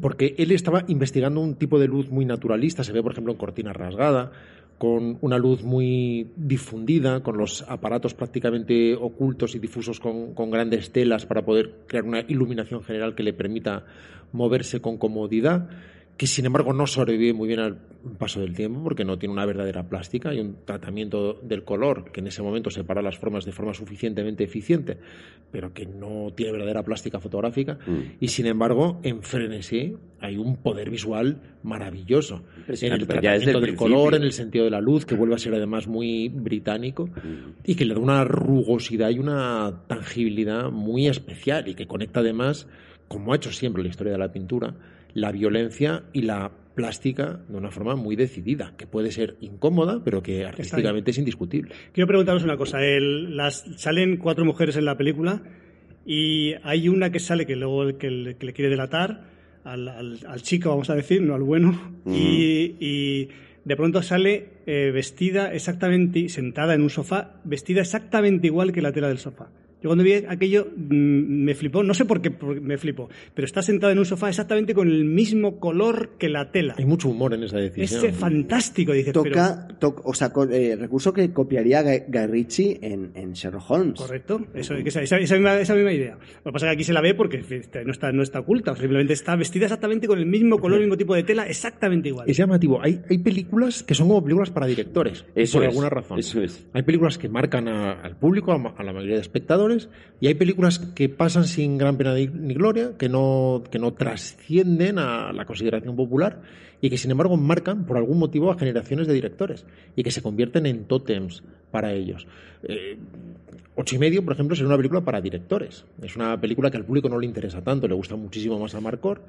Porque él estaba investigando un tipo de luz muy naturalista, se ve por ejemplo en Cortina Rasgada, con una luz muy difundida, con los aparatos prácticamente ocultos y difusos con, grandes telas para poder crear una iluminación general que le permita moverse con comodidad que sin embargo no sobrevive muy bien al paso del tiempo porque no tiene una verdadera plástica y un tratamiento del color que en ese momento separa las formas de forma suficientemente eficiente, pero que no tiene verdadera plástica fotográfica. Mm. Y sin embargo, en Frenesí hay un poder visual maravilloso en el tratamiento del color, en el sentido de la luz, que vuelve a ser además muy británico mm. y que le da una rugosidad y una tangibilidad muy especial y que conecta además, como ha hecho siempre la historia de la pintura, la violencia y la plástica de una forma muy decidida, que puede ser incómoda, pero que artísticamente es indiscutible. Quiero preguntaros una cosa. las, salen cuatro mujeres en la película y hay una que sale que luego que, le, quiere delatar al, al, chico, vamos a decir, no al bueno, y, y, de pronto sale eh, vestida exactamente, sentada en un sofá, vestida exactamente igual que la tela del sofá. Yo cuando vi aquello mm, me flipó, no sé por qué me flipó, pero está sentado en un sofá exactamente con el mismo color que la tela. Hay mucho humor en esa decisión. Es fantástico, dice. Toca, o sea, eh, recurso que copiaría Guy Ritchie en, Sherlock Holmes. Correcto, eso, esa, esa, misma, esa, misma, idea. Lo que pasa es que aquí se la ve porque no está, no está oculta, simplemente está vestida exactamente con el mismo color, el mismo tipo de tela, exactamente igual. Es llamativo. Hay, hay películas que son como películas para directores, eso por alguna razón. Eso es. Hay películas que marcan al público, a la mayoría de espectadores y hay películas que pasan sin gran pena ni gloria, que no, que no trascienden a la consideración popular y que sin embargo marcan por algún motivo a generaciones de directores y que se convierten en tótems para ellos. Eh, Ocho y medio, por ejemplo, es una película para directores. Es una película que al público no le interesa tanto, le gusta muchísimo más a Marcor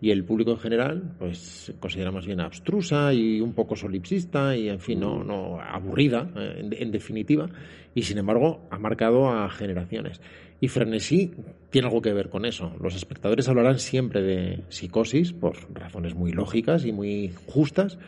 y el público en general pues considera más bien abstrusa y un poco solipsista y en fin no, no aburrida eh, en, definitiva y sin embargo ha marcado a generaciones y Frenesí tiene algo que ver con eso los espectadores hablarán siempre de psicosis por razones muy lógicas y muy justas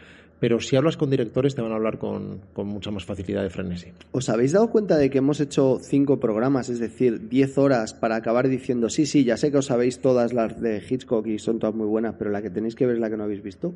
pero si hablas con directores te van a hablar con, con, mucha más facilidad de frenesí. ¿Os habéis dado cuenta de que hemos hecho cinco programas, es decir, diez horas para acabar diciendo, sí, sí, ya sé que os sabéis todas las de Hitchcock y son todas muy buenas, pero la que tenéis que ver es la que no habéis visto?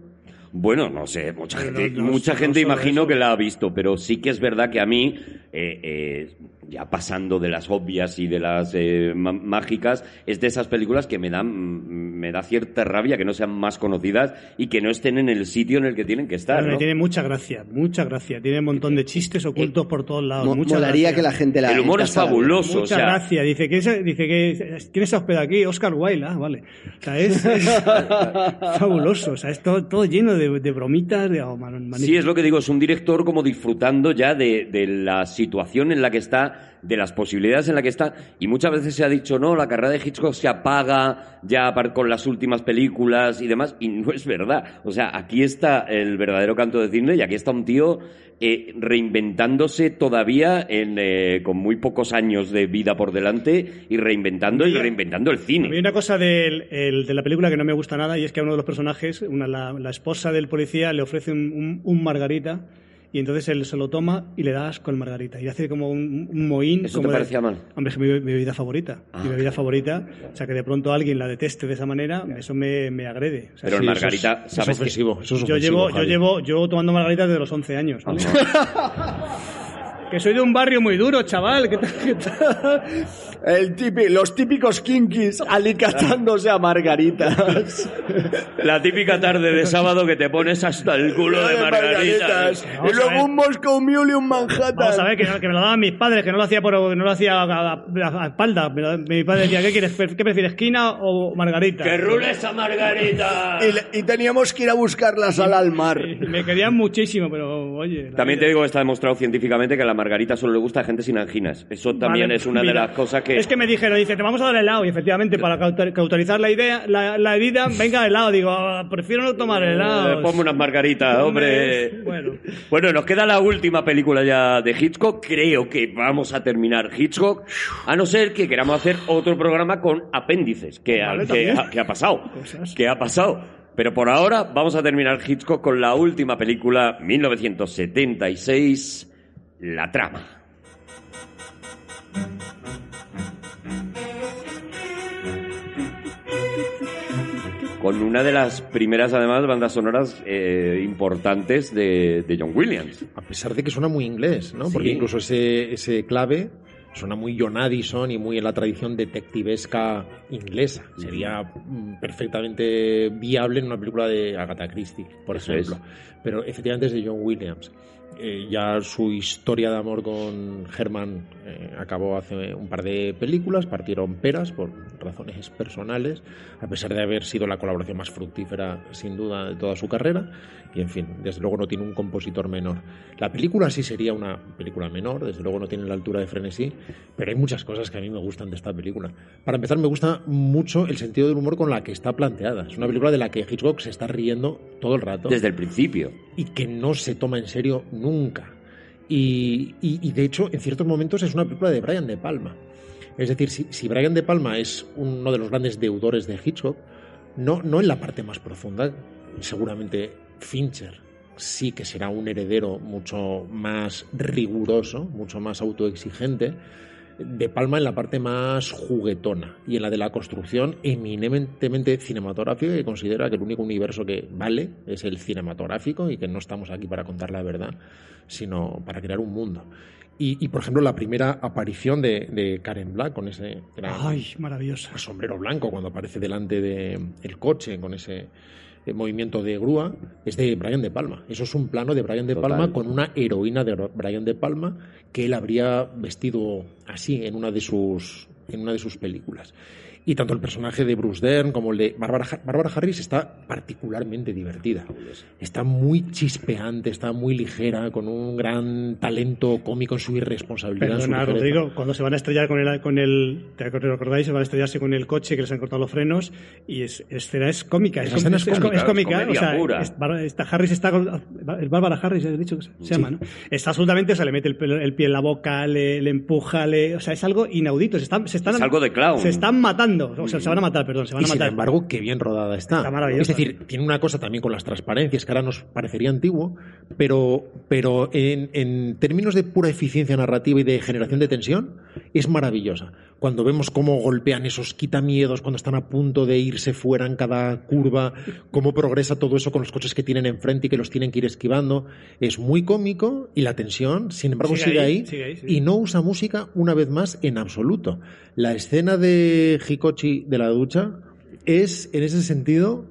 Bueno, no sé, mucha gente, mucha gente imagino que la ha visto, pero sí que es verdad que a mí, eh, eh, ya pasando de las obvias y de las eh, mágicas, es de esas películas que me dan, me da cierta rabia que no sean más conocidas y que no estén en el sitio en el que tienen que estar. ¿no? Tiene mucha gracia, mucha gracia. Tiene un montón de chistes ocultos por todos lados. mucha molaría que la gente la El humor es fabuloso. Mucha gracia. Dice que, dice que ¿quién se hospeda aquí? Oscar Wilde. Ah, vale. O sea, es, fabuloso. O sea, es todo, lleno de, bromitas. De, oh, sí, es lo que digo. Es un director como disfrutando ya de, de la situación en la que está de las posibilidades en la que está. Y muchas veces se ha dicho, no, la carrera de Hitchcock se apaga ya con las últimas películas y demás. Y no es verdad. O sea, aquí está el verdadero canto de cine y aquí está un tío eh, reinventándose todavía en, eh, con muy pocos años de vida por delante y reinventando y reinventando el cine. Hay una cosa de la película que no me gusta nada y es que a uno de los personajes, una, la, esposa del policía, le ofrece un margarita y entonces él se lo toma y le das con margarita. Y hace como un, un mohín. ¿Eso como te parecía mal? Hombre, es mi, bebida favorita. mi ah. bebida favorita. O sea, que de pronto alguien la deteste de esa manera, eso me, me agrede. Pero el margarita, es, ¿sabes? Es ofensivo, eso es yo, llevo, yo llevo yo tomando margarita desde los 11 años. Que soy de un barrio muy duro, chaval. ¿Qué El los típicos kinkis alicatándose a margaritas. La típica tarde de sábado que te pones hasta el culo de margaritas. Y luego un Moscow Mule y un Manhattan. Vamos a ver, que, me lo daban mis padres, que no lo hacía por no lo hacía a, espalda. Mi padre decía, ¿qué quieres? ¿Qué prefieres, esquina o margarita? ¡Que rule esa margarita! Y, teníamos que ir a buscarlas al mar. Me querían muchísimo, pero oye... También te digo que está demostrado científicamente que la margarita solo le gusta a gente sin anginas. Eso también Vale, es una de mira, las cosas que... Es que me dijeron, dice, te vamos a dar helado. Y efectivamente, para cauter- cauterizar la idea, la, la herida, venga helado. Digo, "Ah, prefiero no tomar helado. Eh, ponme unas margaritas, hombre. Bueno. Bueno, nos queda la última película ya de Hitchcock. Creo que vamos a terminar Hitchcock, a no ser que queramos hacer otro programa con apéndices. Que, ha, Vale, que, ha- que ha pasado? Cosas. ¿Qué ha pasado? Pero por ahora vamos a terminar Hitchcock con la última película, 1976, La Trama. Con una de las primeras, además, bandas sonoras eh, importantes de, de John Williams. A pesar de que suena muy inglés, ¿no? Porque incluso ese, ese clave suena muy John Addison y muy en la tradición detectivesca inglesa. Sería mm, perfectamente viable en una película de Agatha Christie, por Eso ejemplo. es. Pero efectivamente es de John Williams. Eh, ya su historia de amor con Herman eh, acabó hace un par de películas, partieron peras por razones personales, a pesar de haber sido la colaboración más fructífera sin duda de toda su carrera, y en fin, desde luego no tiene un compositor menor. La película sí sería una película menor, desde luego no tiene la altura de Frenesí, pero hay muchas cosas que a mí me gustan de esta película. Para empezar, me gusta mucho el sentido del humor con la que está planteada. Es una película de la que Hitchcock se está riendo todo el rato Desde el principio. y que no se toma en serio nunca. Y, de hecho, en ciertos momentos es una película de Brian De Palma. Es decir, si, si Brian De Palma es uno de los grandes deudores de Hitchcock, no, no en la parte más profunda, seguramente Fincher sí que será un heredero mucho más riguroso, mucho más autoexigente, de Palma en la parte más juguetona y en la de la construcción eminentemente cinematográfica que considera que el único universo que vale es el cinematográfico y que no estamos aquí para contar la verdad, sino para crear un mundo. Y, y, por ejemplo, la primera aparición de, de Karen Black con ese gran Ay, maravillosa. sombrero blanco cuando aparece delante del el coche con ese eh, movimiento de grúa es de Brian De Palma. Eso es un plano de Brian De Total. Palma con una heroína de Brian De Palma que él habría vestido así en una de sus en una de sus películas. Y tanto el personaje de Bruce Dern como el de Barbara, Barbara Harris está particularmente divertida. Está muy chispeante, está muy ligera, con un gran talento cómico en su irresponsabilidad. en su Perdona. Rodrigo, cuando se van a estrellar con el, con el, ¿te recordáis? Se van a estrellarse con el coche que les han cortado los frenos y es, escena es cómica. Es, es cómica, es cómica, es comedia o sea, es- esta Harris está, con- el Bárbara Harris, he dicho que se se llama, ¿no? Está absolutamente, o sea, le mete el, pelo- el pie en la boca, le, le empuja, le, o sea, es algo inaudito. Se están, se están, Es algo de clown. Se están matando, o sea, se van a matar, perdón, se van Y a sin matar. embargo, qué bien rodada está. Está maravillosa. Es decir, tiene una cosa también con las transparencias que ahora nos parecería antiguo, pero, pero en, en términos de pura eficiencia narrativa y de generación de tensión, es maravillosa. Cuando vemos cómo golpean esos quitamiedos, cuando están a punto de irse fuera en cada curva, cómo progresa todo eso con los coches que tienen enfrente y que los tienen que ir esquivando, es muy cómico y la tensión, sin embargo, Sigue sigue, ahí, sigue y no usa música una vez más en absoluto. La escena de Hikochi de la ducha es, en ese sentido,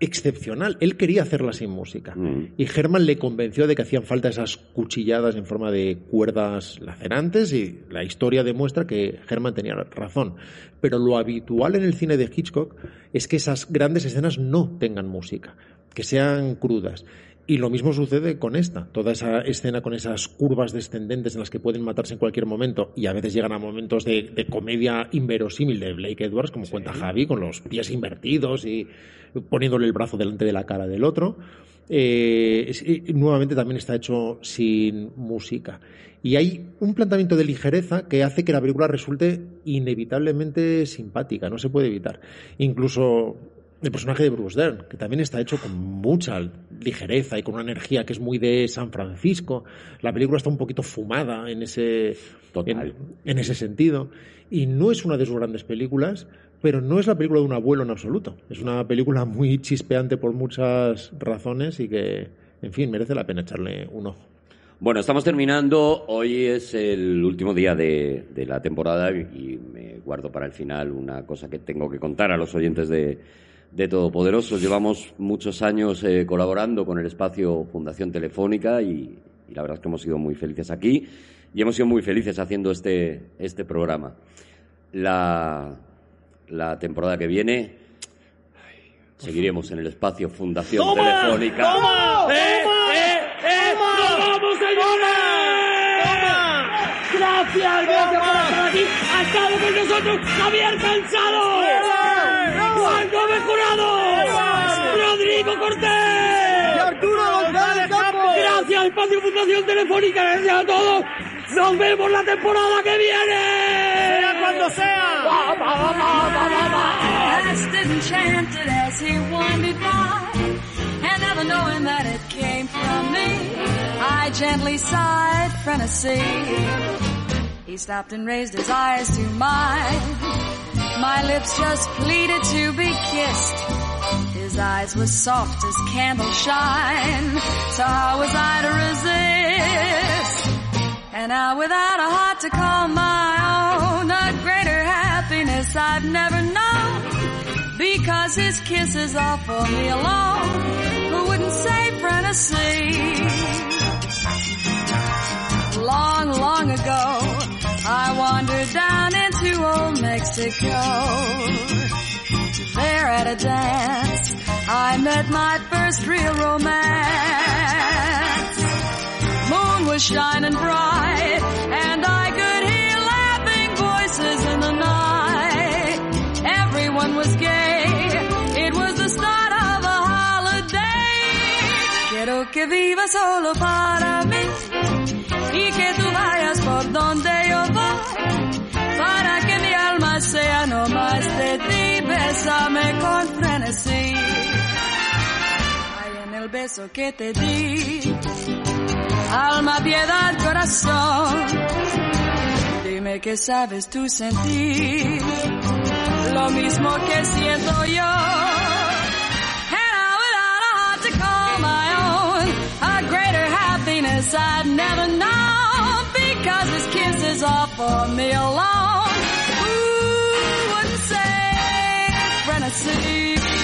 excepcional. Él quería hacerla sin música. Mm. Y Herman le convenció de que hacían falta esas cuchilladas en forma de cuerdas lacerantes y la historia demuestra que Herman tenía razón. Pero lo habitual en el cine de Hitchcock es que esas grandes escenas no tengan música, que sean crudas. Y lo mismo sucede con esta. Toda esa escena con esas curvas descendentes en las que pueden matarse en cualquier momento y a veces llegan a momentos de, de comedia inverosímil de Blake Edwards, como cuenta Javi, con los pies invertidos y poniéndole el brazo delante de la cara del otro. Eh, y nuevamente también está hecho sin música. Y hay un planteamiento de ligereza que hace que la película resulte inevitablemente simpática, no se puede evitar. Incluso el personaje de Bruce Dern, que también está hecho con mucha ligereza y con una energía que es muy de San Francisco. La película está un poquito fumada en ese, Total. en, en ese sentido. Y no es una de sus grandes películas, pero no es la película de un abuelo en absoluto. Es una película muy chispeante por muchas razones y que, en fin, merece la pena echarle un ojo. Bueno, estamos terminando. Hoy es el último día de, de la temporada y me guardo para el final una cosa que tengo que contar a los oyentes de, de Todopoderosos. Llevamos muchos años eh, colaborando con el espacio Fundación Telefónica y, y la verdad es que hemos sido muy felices aquí y hemos sido muy felices haciendo este, este programa. La, la temporada que viene seguiremos en el espacio Fundación Telefónica. ¡Eh, eh, eh! ¡Nos vamos, señores! Gracias, gracias por estar aquí. Ha estado con nosotros Javier Cansado. Rodrigo Cortés. Y Arturo González Campos. Gracias, Espacio Fundación Telefónica. Gracias a todos. Nos vemos la temporada que viene. Sea cuando sea. Va, va, va, va, va, va, va. Past enchanted as he wandered by, and never knowing that it came from me, I gently sighed, frenesy. He stopped and raised his eyes to mine. My lips just pleaded to be kissed. His eyes were soft as candle shine, so how was I to resist? And now without a heart to call my own, a greater happiness I've never known. Because his kisses are for me alone. Who wouldn't say fantasy? Long, long ago, I wandered down into old Mexico. There at a dance, I met my first real romance. Moon was shining bright, and I could hear laughing voices in the night. Everyone was gay. It was the start of a holiday. Quiero que vivas solo para mí y que tú vayas por donde yo voy. Para que mi alma sea no más de ti, bésame con frenesí. Ay, en el beso que te di, alma, piedad, corazón. Dime que sabes tú sentir lo mismo que siento yo. And I without a heart to call my own, a greater happiness I've never known because his kisses are for me alone. see.